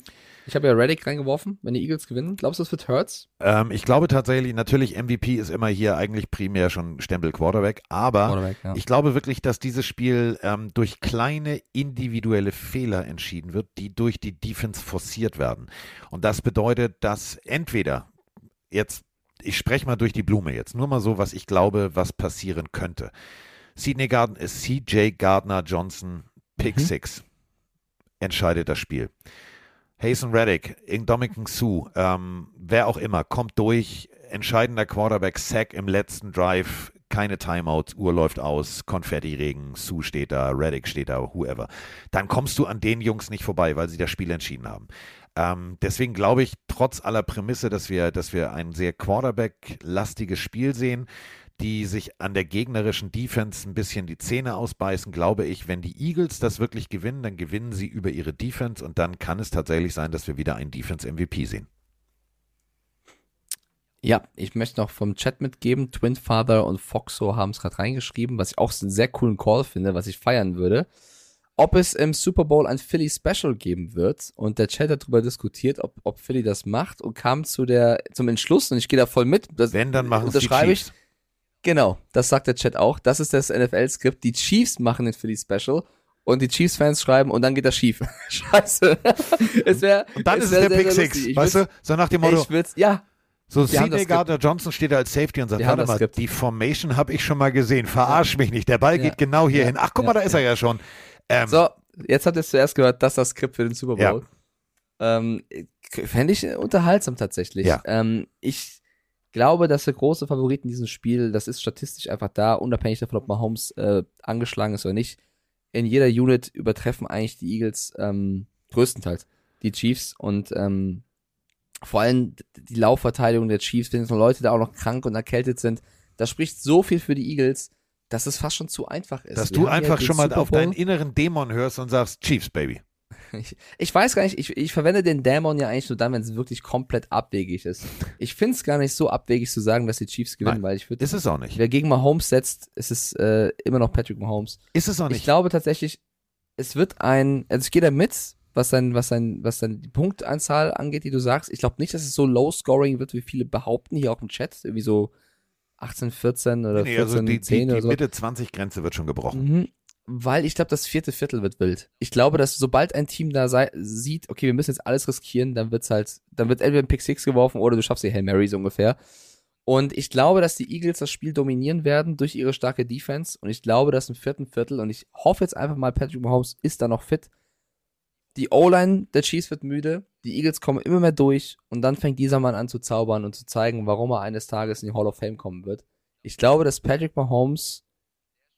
[SPEAKER 2] Ich habe ja Reddick reingeworfen, wenn die Eagles gewinnen. Glaubst du, es wird Hurts?
[SPEAKER 1] Ähm, ich glaube tatsächlich, natürlich MVP ist immer hier eigentlich primär schon Stempel Quarterback, aber
[SPEAKER 2] Quarterback, ja.
[SPEAKER 1] ich glaube wirklich, dass dieses Spiel ähm, durch kleine individuelle Fehler entschieden wird, die durch die Defense forciert werden. Und das bedeutet, dass entweder jetzt, ich spreche mal durch die Blume jetzt, nur mal so, was ich glaube, was passieren könnte. Sidney Gardner, CJ Gardner Johnson, Pick
[SPEAKER 2] Mhm.
[SPEAKER 1] Six, entscheidet das Spiel. Hazen Reddick, Dominican Sue, ähm, wer auch immer, kommt durch, entscheidender Quarterback, Sack im letzten Drive, keine Timeouts, Uhr läuft aus, Konfetti-Regen, Sue steht da, Reddick steht da, whoever. Dann kommst du an den Jungs nicht vorbei, weil sie das Spiel entschieden haben. Ähm, deswegen glaube ich, trotz aller Prämisse, dass wir, dass wir ein sehr Quarterback-lastiges Spiel sehen, die sich an der gegnerischen Defense ein bisschen die Zähne ausbeißen, glaube ich, wenn die Eagles das wirklich gewinnen, dann gewinnen sie über ihre Defense und dann kann es tatsächlich sein, dass wir wieder einen Defense-MVP sehen.
[SPEAKER 2] Ja, ich möchte noch vom Chat mitgeben. Twin Father und Foxo haben es gerade reingeschrieben, was ich auch einen sehr coolen Call finde, was ich feiern würde. Ob es im Super Bowl ein Philly Special geben wird und der Chat hat darüber diskutiert, ob, ob Philly das macht und kam zu der, zum Entschluss und ich gehe da voll mit. Das
[SPEAKER 1] Wenn, dann machen
[SPEAKER 2] unterschreibe ich. Genau, das sagt der Chat auch. Das ist das NFL-Skript. Die Chiefs machen den Philly Special und die Chiefs-Fans schreiben und dann geht das schief. Scheiße. es wär,
[SPEAKER 1] Und dann ist es der
[SPEAKER 2] sehr,
[SPEAKER 1] Pick Six, weißt du? So nach dem Motto,
[SPEAKER 2] Ich würd's, ja,
[SPEAKER 1] so Sidney Gardner Johnson steht da als Safety und sagt, warte mal,
[SPEAKER 2] Skript.
[SPEAKER 1] die Formation habe ich schon mal gesehen, verarsch mich nicht, der Ball
[SPEAKER 2] Ja.
[SPEAKER 1] geht genau hier
[SPEAKER 2] Ja.
[SPEAKER 1] hin. Ach, guck mal,
[SPEAKER 2] Ja.
[SPEAKER 1] da ist er ja schon. Ähm,
[SPEAKER 2] So, jetzt habt ihr es zuerst gehört, das ist das Skript für den Super
[SPEAKER 1] Ja.
[SPEAKER 2] Bowl. Ähm, Fände ich unterhaltsam tatsächlich.
[SPEAKER 1] Ja.
[SPEAKER 2] Ähm, ich glaube, dass der große Favorit in diesem Spiel, das ist statistisch einfach da, unabhängig davon, ob Mahomes äh, angeschlagen ist oder nicht. In jeder Unit übertreffen eigentlich die Eagles ähm, größtenteils die Chiefs und ähm, vor allem die Laufverteidigung der Chiefs, wenn jetzt noch Leute da auch noch krank und erkältet sind, das spricht so viel für die Eagles, dass es fast schon zu einfach ist.
[SPEAKER 1] dass
[SPEAKER 2] Wir
[SPEAKER 1] du
[SPEAKER 2] ja
[SPEAKER 1] einfach schon mal auf deinen inneren Dämon hörst und sagst, Chiefs, Baby.
[SPEAKER 2] Ich, ich weiß gar nicht, ich, ich verwende den Dämon ja eigentlich nur dann, wenn es wirklich komplett abwegig ist. Ich finde es gar nicht so abwegig zu sagen, dass die Chiefs gewinnen,
[SPEAKER 1] Nein,
[SPEAKER 2] weil ich würde.
[SPEAKER 1] Ist es auch nicht.
[SPEAKER 2] Wer gegen Mahomes setzt, ist es äh, immer noch Patrick Mahomes.
[SPEAKER 1] Ist es auch
[SPEAKER 2] Ich
[SPEAKER 1] nicht.
[SPEAKER 2] glaube tatsächlich, es wird ein, also ich gehe da mit, was dann, was dann, was dann die Punktanzahl angeht, die du sagst. Ich glaube nicht, dass es so low scoring wird, wie viele behaupten, hier auch im Chat, irgendwie so 18, 14 oder
[SPEAKER 1] nee,
[SPEAKER 2] 14,
[SPEAKER 1] also die, die,
[SPEAKER 2] 10
[SPEAKER 1] die
[SPEAKER 2] oder so.
[SPEAKER 1] Mitte 20-Grenze wird schon gebrochen.
[SPEAKER 2] Mhm. Weil ich glaube, das vierte Viertel wird wild. Ich glaube, dass sobald ein Team da sei, sieht, okay, wir müssen jetzt alles riskieren, dann wird's halt, dann wird entweder ein Pick Six geworfen oder du schaffst die Hail Mary so ungefähr. Und ich glaube, dass die Eagles das Spiel dominieren werden durch ihre starke Defense. Und ich glaube, dass im vierten Viertel, und ich hoffe jetzt einfach mal, Patrick Mahomes ist da noch fit. Die O-Line der Chiefs wird müde, die Eagles kommen immer mehr durch und dann fängt dieser Mann an zu zaubern und zu zeigen, warum er eines Tages in die Hall of Fame kommen wird. Ich glaube, dass Patrick Mahomes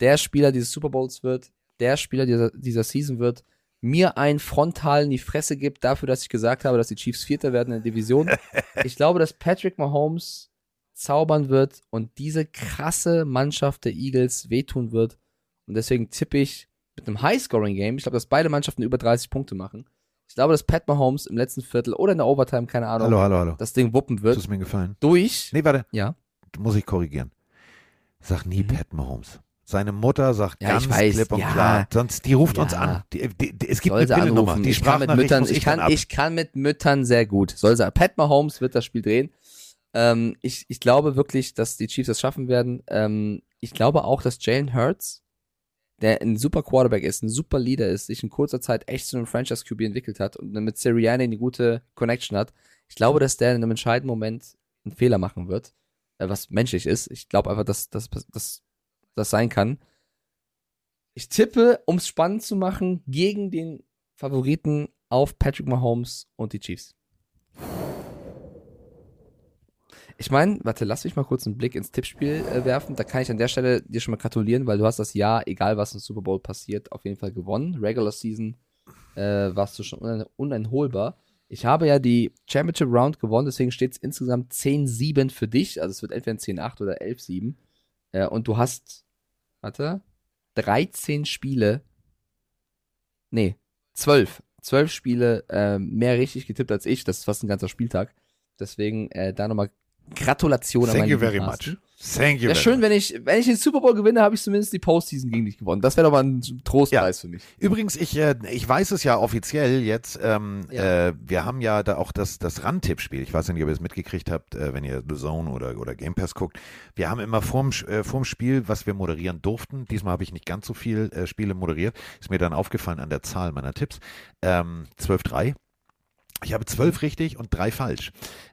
[SPEAKER 2] der Spieler dieses Super Bowls wird, der Spieler dieser, dieser Season wird, mir einen frontal in die Fresse gibt dafür, dass ich gesagt habe, dass die Chiefs Vierter werden in der Division. ich glaube, dass Patrick Mahomes zaubern wird und diese krasse Mannschaft der Eagles wehtun wird. Und deswegen tippe ich mit einem High-Scoring-Game, ich glaube, dass beide Mannschaften über 30 Punkte machen. Ich glaube, dass Pat Mahomes im letzten Viertel oder in der Overtime, keine Ahnung,
[SPEAKER 1] Hallo, hallo, hallo.
[SPEAKER 2] das Ding wuppen
[SPEAKER 1] Das
[SPEAKER 2] wird.
[SPEAKER 1] ist mir gefallen.
[SPEAKER 2] Durch.
[SPEAKER 1] Nee, warte.
[SPEAKER 2] Ja.
[SPEAKER 1] Muss ich korrigieren. Sag nie Pat Mahomes. Seine Mutter sagt.
[SPEAKER 2] Ja,
[SPEAKER 1] ganz
[SPEAKER 2] ich weiß,
[SPEAKER 1] klipp und
[SPEAKER 2] ja.
[SPEAKER 1] klar. Sonst, die ruft uns
[SPEAKER 2] Ja.
[SPEAKER 1] an. Die, die, die, es gibt
[SPEAKER 2] soll
[SPEAKER 1] eine
[SPEAKER 2] anrufen.
[SPEAKER 1] Die
[SPEAKER 2] ich kann mit Müttern, ich,
[SPEAKER 1] ich
[SPEAKER 2] kann, ich kann mit Müttern sehr gut. Soll sie, Pat Mahomes wird das Spiel drehen. Ähm, ich, ich glaube wirklich, dass die Chiefs das schaffen werden. Ähm, ich glaube auch, dass Jalen Hurts, der ein super Quarterback ist, ein super Leader ist, sich in kurzer Zeit echt zu einem Franchise QB entwickelt hat und mit Sirianni eine gute Connection hat. Ich glaube, dass der in einem entscheidenden Moment einen Fehler machen wird, äh, was menschlich ist. Ich glaube einfach, dass das das sein kann. Ich tippe, um es spannend zu machen, gegen den Favoriten auf Patrick Mahomes und die Chiefs. Ich meine, warte, lass mich mal kurz einen Blick ins Tippspiel äh, werfen. Da kann ich an der Stelle dir schon mal gratulieren, weil du hast das Jahr, egal was im Super Bowl passiert, auf jeden Fall gewonnen. Regular Season äh, warst du schon unein uneinholbar. Ich habe ja die Championship Round gewonnen, deswegen steht es insgesamt 10-7 für dich. Also es wird entweder ein 10-8 oder 11-7. Äh, und du hast, warte, 13 Spiele, nee, 12, 12 Spiele äh, mehr richtig getippt als ich. Das ist fast ein ganzer Spieltag. Deswegen äh, da nochmal Gratulation an
[SPEAKER 1] Thank
[SPEAKER 2] meinen
[SPEAKER 1] you very
[SPEAKER 2] Carsten.
[SPEAKER 1] much. Thank you
[SPEAKER 2] Wäre schön, wenn ich, wenn ich den Super Bowl gewinne, habe ich zumindest die Postseason gegen dich gewonnen. Das wäre doch mal ein Trostpreis für mich.
[SPEAKER 1] Übrigens, ich, äh, ich weiß es ja offiziell jetzt. Ähm,
[SPEAKER 2] Ja.
[SPEAKER 1] Äh, wir haben ja da auch das, das Randtippspiel. Ich weiß nicht, ob ihr es mitgekriegt habt, äh, wenn ihr The Zone oder, oder Game Pass guckt. Wir haben immer vorm, äh, vorm Spiel, was wir moderieren durften. Diesmal habe ich nicht ganz so viel äh, Spiele moderiert. Ist mir dann aufgefallen an der Zahl meiner Tipps. Ähm, 12-3. Ich habe zwölf richtig und drei falsch.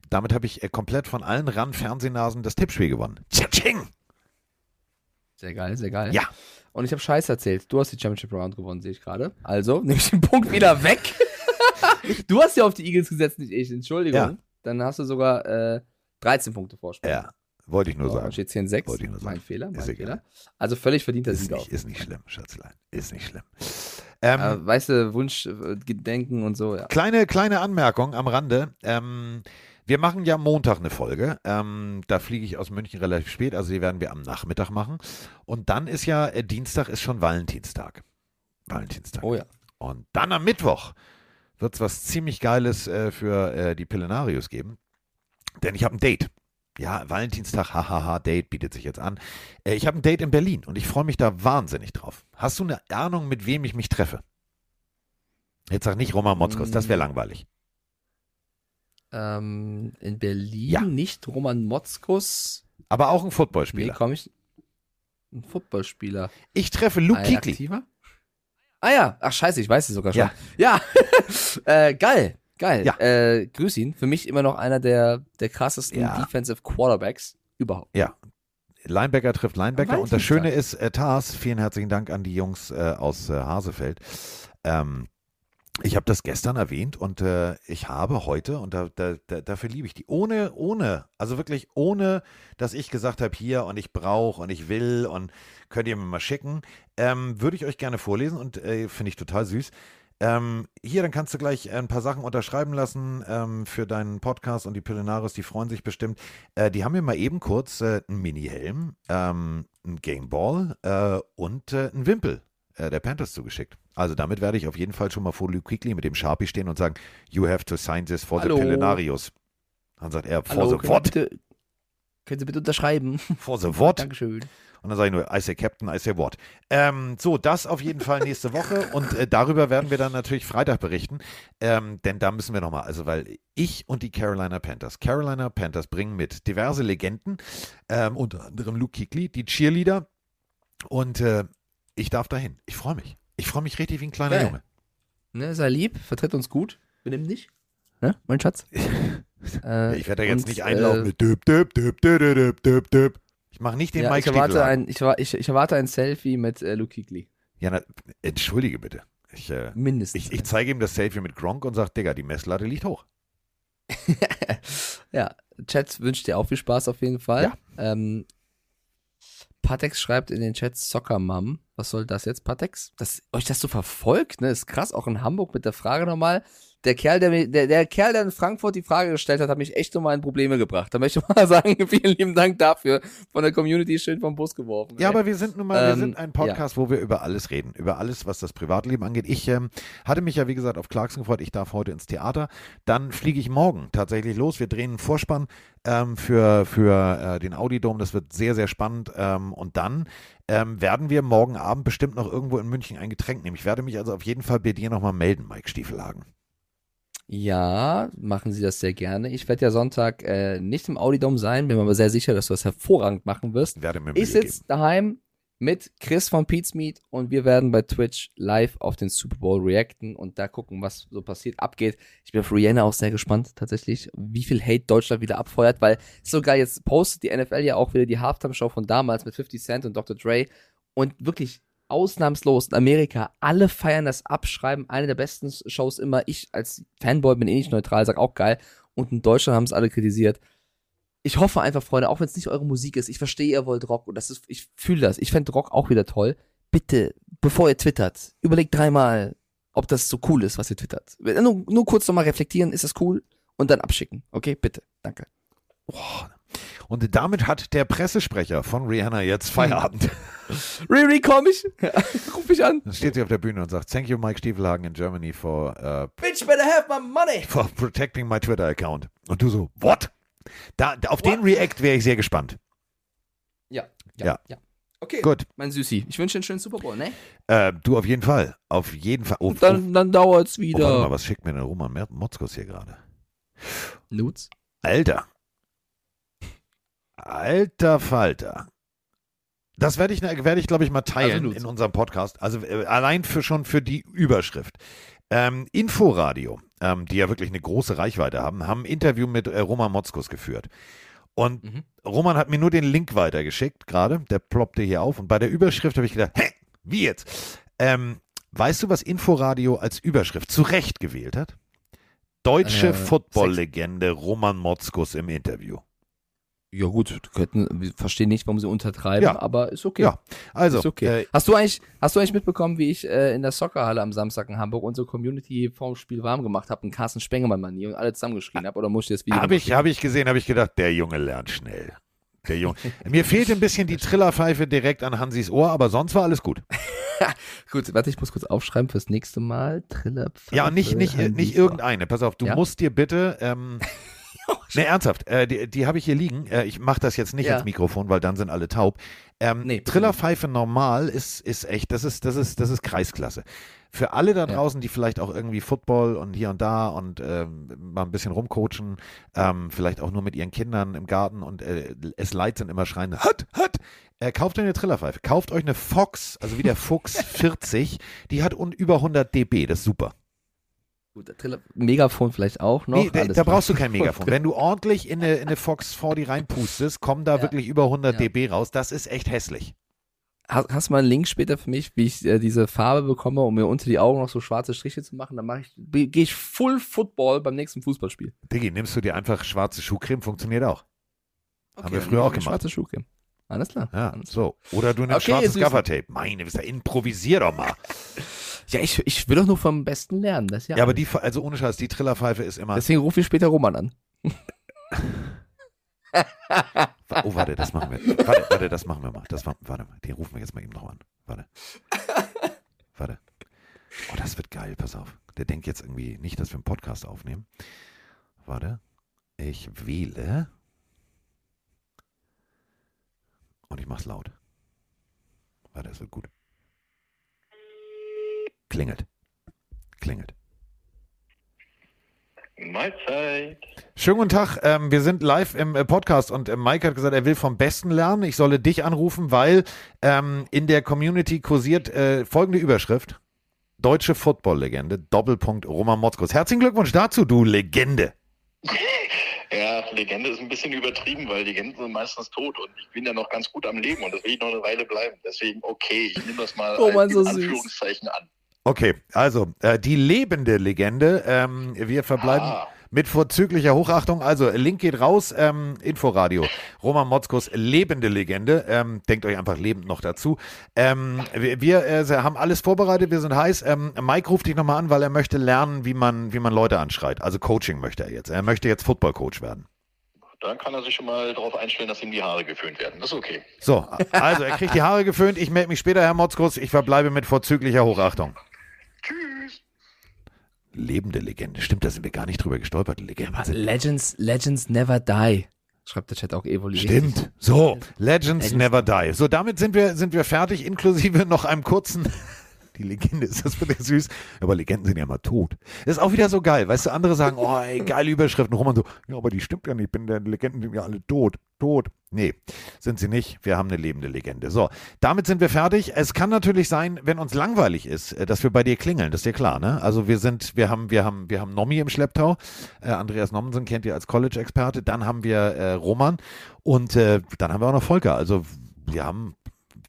[SPEAKER 1] Damit habe ich äh, komplett von allen RAN-Fernsehnasen das Tippspiel gewonnen. Tschatsching!
[SPEAKER 2] Sehr geil, sehr geil.
[SPEAKER 1] Ja.
[SPEAKER 2] Und ich habe Scheiß erzählt. Du hast die Championship Round gewonnen, sehe ich gerade. Also, nehme ich den Punkt wieder weg. du hast ja auf die Eagles gesetzt, nicht ich. Entschuldigung.
[SPEAKER 1] Ja.
[SPEAKER 2] Dann hast du sogar äh, 13 Punkte Vorsprung.
[SPEAKER 1] Ja, wollte ich nur
[SPEAKER 2] So, dann
[SPEAKER 1] sagen.
[SPEAKER 2] steht 10-6.
[SPEAKER 1] Wollte ich nur
[SPEAKER 2] Mein
[SPEAKER 1] sagen.
[SPEAKER 2] Fehler, mein
[SPEAKER 1] Ist egal.
[SPEAKER 2] Fehler. Also völlig verdienter Sieg
[SPEAKER 1] nicht,
[SPEAKER 2] auch.
[SPEAKER 1] ist nicht schlimm, Schatzlein. Ist nicht schlimm. Ähm,
[SPEAKER 2] Äh, weißt du, Wunsch, äh, und so, ja.
[SPEAKER 1] Kleine, kleine Anmerkung am Rande. Ähm, wir machen ja Montag eine Folge. Ähm, da fliege ich aus München relativ spät, also die werden wir am Nachmittag machen. Und dann ist ja, äh, Dienstag ist schon Valentinstag. Valentinstag.
[SPEAKER 2] Oh ja.
[SPEAKER 1] Und dann am Mittwoch wird es was ziemlich Geiles äh, für äh, die Pillenarius geben. Denn ich habe ein Date. Ja, Valentinstag, hahaha, Date bietet sich jetzt an. Äh, ich habe ein Date in Berlin und ich freue mich da wahnsinnig drauf. Hast du eine Ahnung, mit wem ich mich treffe? Jetzt sag nicht Roman Motzkos, das wäre
[SPEAKER 2] Mm.
[SPEAKER 1] langweilig.
[SPEAKER 2] Ähm, in Berlin
[SPEAKER 1] Ja.
[SPEAKER 2] nicht Roman Motzkus.
[SPEAKER 1] Aber auch ein
[SPEAKER 2] Nee,
[SPEAKER 1] Footballspieler.
[SPEAKER 2] komm ich. Ein Footballspieler.
[SPEAKER 1] ich treffe Luke
[SPEAKER 2] Ein
[SPEAKER 1] Kuechly.
[SPEAKER 2] aktiver? Ah ja, ach scheiße, ich weiß es sogar schon. Ja, äh, geil, geil.
[SPEAKER 1] Ja.
[SPEAKER 2] Äh, grüß ihn. Für mich immer noch einer der, der krassesten
[SPEAKER 1] Ja.
[SPEAKER 2] Defensive Quarterbacks überhaupt.
[SPEAKER 1] Ja. Linebacker trifft Linebacker. Und das. Schöne ist, äh, Tars, vielen herzlichen Dank an die Jungs äh, aus äh, Hasefeld. Ähm, ich habe das gestern erwähnt und äh, ich habe heute, und da, da, da, dafür liebe ich die, ohne, ohne, also wirklich ohne, dass ich gesagt habe, hier und ich brauche und ich will und könnt ihr mir mal schicken, ähm, würde ich euch gerne vorlesen und äh, finde ich total süß. Ähm, hier, dann kannst du gleich ein paar Sachen unterschreiben lassen ähm, für deinen Podcast und die Pillenaris, die freuen sich bestimmt. Äh, die haben mir mal eben kurz äh, einen Mini-Helm, ähm, einen Gameball äh, und äh, einen Wimpel der Panthers zugeschickt. Also damit werde ich auf jeden Fall schon mal vor Luke Quickly mit dem Sharpie stehen und sagen, you have to sign this for
[SPEAKER 2] Hallo.
[SPEAKER 1] the Pillenarius. Dann sagt er, for
[SPEAKER 2] Hallo,
[SPEAKER 1] the what?
[SPEAKER 2] Bitte, können Sie bitte unterschreiben?
[SPEAKER 1] For the what?
[SPEAKER 2] Dankeschön.
[SPEAKER 1] Und dann sage ich nur, I say Captain, I say what. Ähm, so, das auf jeden Fall nächste Woche und äh, darüber werden wir dann natürlich Freitag berichten, ähm, denn da müssen wir nochmal, also weil ich und die Carolina Panthers, Carolina Panthers bringen mit diverse Legenden, ähm, unter anderem Luke Kuechly, die Cheerleader und äh, ich darf dahin. Ich freue mich. Ich freue mich richtig wie ein kleiner
[SPEAKER 2] Geil.
[SPEAKER 1] Junge.
[SPEAKER 2] Ne, sei lieb, vertritt uns gut, benimm dich. Ne, mein Schatz? Äh,
[SPEAKER 1] ich werde da jetzt
[SPEAKER 2] und,
[SPEAKER 1] nicht einlaufen
[SPEAKER 2] äh,
[SPEAKER 1] mit düb, düb, düb, düb, düb, düb, düb. Ich mache nicht den
[SPEAKER 2] ja, ich,
[SPEAKER 1] Mike
[SPEAKER 2] erwarte
[SPEAKER 1] Stiefelhagen.
[SPEAKER 2] ein, ich, ich, ich erwarte ein Selfie mit äh, Luke Kuechly.
[SPEAKER 1] Ja, na, entschuldige bitte. Ich, äh,
[SPEAKER 2] Mindestens.
[SPEAKER 1] ich, ich zeige ihm das Selfie mit Gronk und sage, Digga, die Messlatte liegt hoch.
[SPEAKER 2] ja, Chat wünscht dir auch viel Spaß auf jeden Fall.
[SPEAKER 1] Ja.
[SPEAKER 2] Ähm, Patex schreibt in den Chat Soccer Mom. Was soll das jetzt, Patex? Dass euch das so verfolgt, ne? Ist krass, auch in Hamburg mit der Frage nochmal. Der Kerl, der, der, der Kerl, der in Frankfurt die Frage gestellt hat, hat mich echt nochmal in Probleme gebracht. Da möchte ich mal sagen, vielen lieben Dank dafür. Von der Community schön vom Bus geworfen.
[SPEAKER 1] Ja,
[SPEAKER 2] ey.
[SPEAKER 1] aber wir sind nun mal, wir
[SPEAKER 2] Ähm,
[SPEAKER 1] sind ein Podcast, wo wir über alles reden, über alles, was das Privatleben angeht. Ich ähm, hatte mich ja, wie gesagt, auf Clarkson gefreut. Ich darf heute ins Theater. Dann fliege ich morgen tatsächlich los. Wir drehen einen Vorspann ähm, für, für äh, den Audidom. Das wird sehr, sehr spannend. Ähm, und dann ähm, werden wir morgen Abend bestimmt noch irgendwo in München ein Getränk nehmen. Ich werde mich also auf jeden Fall bei dir nochmal melden, Mike Stiefelhagen.
[SPEAKER 2] Ja, machen Sie das sehr gerne. Ich werde ja Sonntag äh, nicht im Audidom sein, bin mir aber sehr sicher, dass du das hervorragend machen wirst.
[SPEAKER 1] Ich werde mir
[SPEAKER 2] Ich sitze daheim mit Chris von Pete's Meat und wir werden bei Twitch live auf den Super Bowl reacten und da gucken, was so passiert, abgeht. Ich bin auf Rihanna auch sehr gespannt, tatsächlich, wie viel Hate Deutschland wieder abfeuert, weil sogar jetzt postet die NFL ja auch wieder die Halftime-Show von damals mit 50 Cent und Dr. Dre und wirklich ausnahmslos in Amerika, alle feiern das Abschreiben, eine der besten Shows immer. Ich als Fanboy bin eh nicht neutral, sag auch geil. Und in Deutschland haben es alle kritisiert ich hoffe einfach, Freunde, auch wenn es nicht eure Musik ist, ich verstehe, ihr wollt Rock und das ist, ich fühle das. Ich fände Rock auch wieder toll. Bitte, bevor ihr twittert, überlegt dreimal, ob das so cool ist, was ihr twittert. Nur, nur kurz nochmal reflektieren, ist das cool? Und dann abschicken. Okay, bitte. Danke.
[SPEAKER 1] Und damit hat der Pressesprecher von Rihanna jetzt Feierabend.
[SPEAKER 2] Riri, komm ich? Ruf mich an.
[SPEAKER 1] Dann steht sie auf der Bühne und sagt, thank you Mike Stiefelhagen in Germany for, uh,
[SPEAKER 2] Bitch better have my money.
[SPEAKER 1] for protecting my Twitter account. Und du so, what? Da, auf den React wäre ich sehr gespannt.
[SPEAKER 2] Ja, ja,
[SPEAKER 1] Ja.
[SPEAKER 2] ja. Okay,
[SPEAKER 1] Gut,
[SPEAKER 2] mein Süßi. Ich wünsche dir einen schönen Super Bowl, ne?
[SPEAKER 1] äh, du auf jeden Fall. Auf jeden Fall. Oh,
[SPEAKER 2] Und dann, dann dauert's
[SPEAKER 1] oh, oh, warte mal,
[SPEAKER 2] wieder.
[SPEAKER 1] was schickt mir denn Roman Motzkos hier gerade?
[SPEAKER 2] Nudes?
[SPEAKER 1] Alter. Alter Falter. Das werde ich, werde ich glaube ich, mal teilen
[SPEAKER 2] Also
[SPEAKER 1] in unserem Podcast. Also äh, allein für schon für die Überschrift. Ähm, Inforadio, ähm, die ja wirklich eine große Reichweite haben, haben ein Interview mit äh, Roman Motzkos geführt. Und
[SPEAKER 2] Mhm.
[SPEAKER 1] Roman hat mir nur den Link weitergeschickt gerade. Der ploppte hier auf. Und bei der Überschrift habe ich gedacht, hä, wie jetzt? Ähm, weißt du, was Inforadio als Überschrift zu Recht gewählt hat? Deutsche
[SPEAKER 2] Äh,
[SPEAKER 1] Football-Legende Roman Motzkus im Interview.
[SPEAKER 2] Ja gut, könnten, wir verstehen nicht, warum sie untertreiben,
[SPEAKER 1] Ja.
[SPEAKER 2] aber ist okay.
[SPEAKER 1] Ja, also,
[SPEAKER 2] ist okay.
[SPEAKER 1] äh,
[SPEAKER 2] hast du eigentlich, hast du eigentlich mitbekommen, wie ich äh, in der Soccerhalle am Samstag in Hamburg unsere Community vorm Spiel warm gemacht habe und Carsten Spengemann Manie und alle zusammengeschrien habe? Oder muss ich das Video?
[SPEAKER 1] habe ich, hab ich gesehen, habe ich gedacht, der Junge lernt schnell. Der Junge. Mir fehlt ein bisschen die Trillerpfeife direkt an Hansis Ohr, aber sonst war alles gut.
[SPEAKER 2] Gut, warte, ich muss kurz aufschreiben fürs nächste Mal. Triller.
[SPEAKER 1] Ja, nicht, nicht, nicht irgendeine. Pass auf, du
[SPEAKER 2] Ja?
[SPEAKER 1] musst dir bitte. Ähm, ne, ernsthaft, äh, die, die habe ich hier liegen. Äh, ich mache das jetzt nicht
[SPEAKER 2] Ja.
[SPEAKER 1] ins Mikrofon, weil dann sind alle taub. Ähm,
[SPEAKER 2] Nee,
[SPEAKER 1] Trillerpfeife normal ist, ist echt, das ist, das ist, das ist Kreisklasse. Für alle da
[SPEAKER 2] Ja.
[SPEAKER 1] draußen, die vielleicht auch irgendwie Football und hier und da und ähm, mal ein bisschen rumcoachen, ähm, vielleicht auch nur mit ihren Kindern im Garten und äh, es leid sind immer schreien, hat, hat, äh, kauft euch eine Trillerpfeife. Kauft euch eine Fox, also wie der Fuchs 40, die hat un über 100 dB, das ist super.
[SPEAKER 2] Gut, Megafon vielleicht auch noch.
[SPEAKER 1] Nee, da, da brauchst du kein Megafon. Wenn du ordentlich in eine, in eine Fox 40 reinpustest, kommen da
[SPEAKER 2] Ja.
[SPEAKER 1] wirklich über 100
[SPEAKER 2] Ja.
[SPEAKER 1] dB raus. Das ist echt hässlich.
[SPEAKER 2] Hast, hast du mal einen Link später für mich, wie ich äh, diese Farbe bekomme, um mir unter die Augen noch so schwarze Striche zu machen? Dann mache ich, gehe ich Full Football beim nächsten Fußballspiel.
[SPEAKER 1] Diggi, nimmst du dir einfach schwarze Schuhcreme, funktioniert auch. Haben wir früher auch gemacht.
[SPEAKER 2] Schwarze Schuhcreme. Alles klar.
[SPEAKER 1] Ja,
[SPEAKER 2] Alles klar.
[SPEAKER 1] so. Oder du nimmst
[SPEAKER 2] Okay,
[SPEAKER 1] schwarzes. Gaffertape. Meine, wisst ihr, improvisier doch mal.
[SPEAKER 2] Ja, ich, ich will doch nur vom Besten lernen. Das ja,
[SPEAKER 1] Ja, aber die, also ohne Scheiß, die Trillerpfeife ist immer.
[SPEAKER 2] Deswegen rufe ich später Roman an.
[SPEAKER 1] Oh, warte, das machen wir. Warte, warte, das machen wir mal. Das, wa- warte mal, den rufen wir jetzt mal eben noch an. Warte. Warte. Oh, das wird geil, pass auf. Der denkt jetzt irgendwie nicht, dass wir einen Podcast aufnehmen. Warte. Ich wähle. Und ich mach's laut. Warte, es wird gut. Klingelt. Klingelt.
[SPEAKER 9] Mahlzeit.
[SPEAKER 1] Schönen guten Tag, ähm, wir sind live im äh, Podcast und äh, Mike hat gesagt, er will vom Besten lernen. Ich solle dich anrufen, weil ähm, in der Community kursiert äh, folgende Überschrift. Deutsche Football-Legende, Doppelpunkt Roman Motzkos. Herzlichen Glückwunsch dazu, du Legende.
[SPEAKER 9] Ja, Legende ist ein bisschen übertrieben, weil Legenden sind meistens tot und ich bin ja noch ganz gut am Leben und das will ich noch eine Weile bleiben. Deswegen, okay, ich nehme das mal
[SPEAKER 2] Oh Mann,
[SPEAKER 9] als
[SPEAKER 2] so.
[SPEAKER 9] Anführungszeichen an.
[SPEAKER 1] Okay, also äh, die lebende Legende. Ähm, wir verbleiben
[SPEAKER 9] Ah.
[SPEAKER 1] mit vorzüglicher Hochachtung. Also Link geht raus, ähm, Inforadio. Roman Motzkos lebende Legende. Ähm, denkt euch einfach lebend noch dazu. Ähm, wir wir äh, haben alles vorbereitet, wir sind heiß. Ähm, Mike ruft dich nochmal an, weil er möchte lernen, wie man, wie man Leute anschreit. Also Coaching möchte er jetzt. Er möchte jetzt Football-Coach werden.
[SPEAKER 9] Dann kann er sich schon mal darauf einstellen, dass ihm die Haare geföhnt werden. Das ist okay.
[SPEAKER 1] So, also er kriegt die Haare geföhnt. Ich melde mich später, Herr Motzkos. Ich verbleibe mit vorzüglicher Hochachtung.
[SPEAKER 9] Tschüss.
[SPEAKER 1] Lebende Legende. Stimmt, da sind wir gar nicht drüber gestolpert. Legende. sind-
[SPEAKER 2] Legends, Legends never die. Schreibt der Chat auch Evoli.
[SPEAKER 1] Stimmt. So, Legends
[SPEAKER 2] Legends
[SPEAKER 1] never die. So, damit sind wir, sind wir fertig, inklusive noch einem kurzen. Die Legende ist das wirklich süß. Aber Legenden sind ja immer tot. Das ist auch wieder so geil. Weißt du, andere sagen, oh, ey, geile Überschriften. Roman so, ja, aber die stimmt ja nicht. Ich bin der Legenden sind ja alle tot. Tot. Nee, sind sie nicht. Wir haben eine lebende Legende. So, damit sind wir fertig. Es kann natürlich sein, wenn uns langweilig ist, äh, dass wir bei dir klingeln. Das ist dir klar, ne? Also wir sind, wir haben, wir haben, wir haben Nomi im Schlepptau. Äh, Andreas Nommensen kennt ihr als College-Experte. Dann haben wir äh, Roman und äh, dann haben wir auch noch Volker. Also wir haben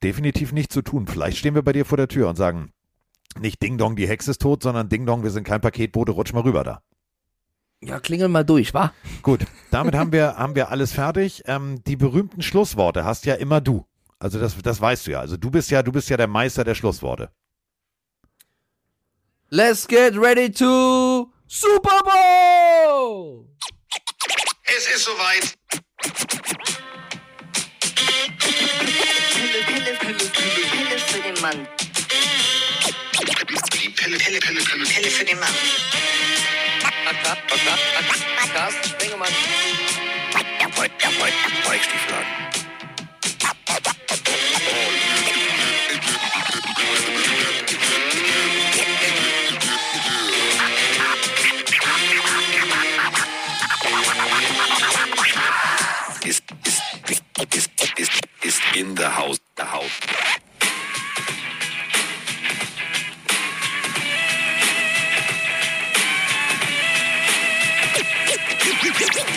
[SPEAKER 1] definitiv nichts zu tun. Vielleicht stehen wir bei dir vor der Tür und sagen, nicht Ding Dong, die Hexe ist tot, sondern Ding Dong, wir sind kein Paketbote, rutsch mal rüber da.
[SPEAKER 2] Ja, klingel mal durch, wa?
[SPEAKER 1] Gut, damit haben wir, haben wir alles fertig. Ähm, die berühmten Schlussworte hast ja immer du. Also das, das weißt du ja. Also du bist ja, du bist ja der Meister der Schlussworte.
[SPEAKER 2] Let's get ready to Super Bowl!
[SPEAKER 8] Es ist soweit.
[SPEAKER 10] Pille, Pille, Pille, Pille, Pille für den Mann.
[SPEAKER 8] Pille, Pille, Pille, Pille,
[SPEAKER 10] Pille für den Mann.
[SPEAKER 2] Carsten Spengemann.
[SPEAKER 11] Weichstiefel an. Ist, ist, ist, ist, ist, ist in der Haus, der Haus.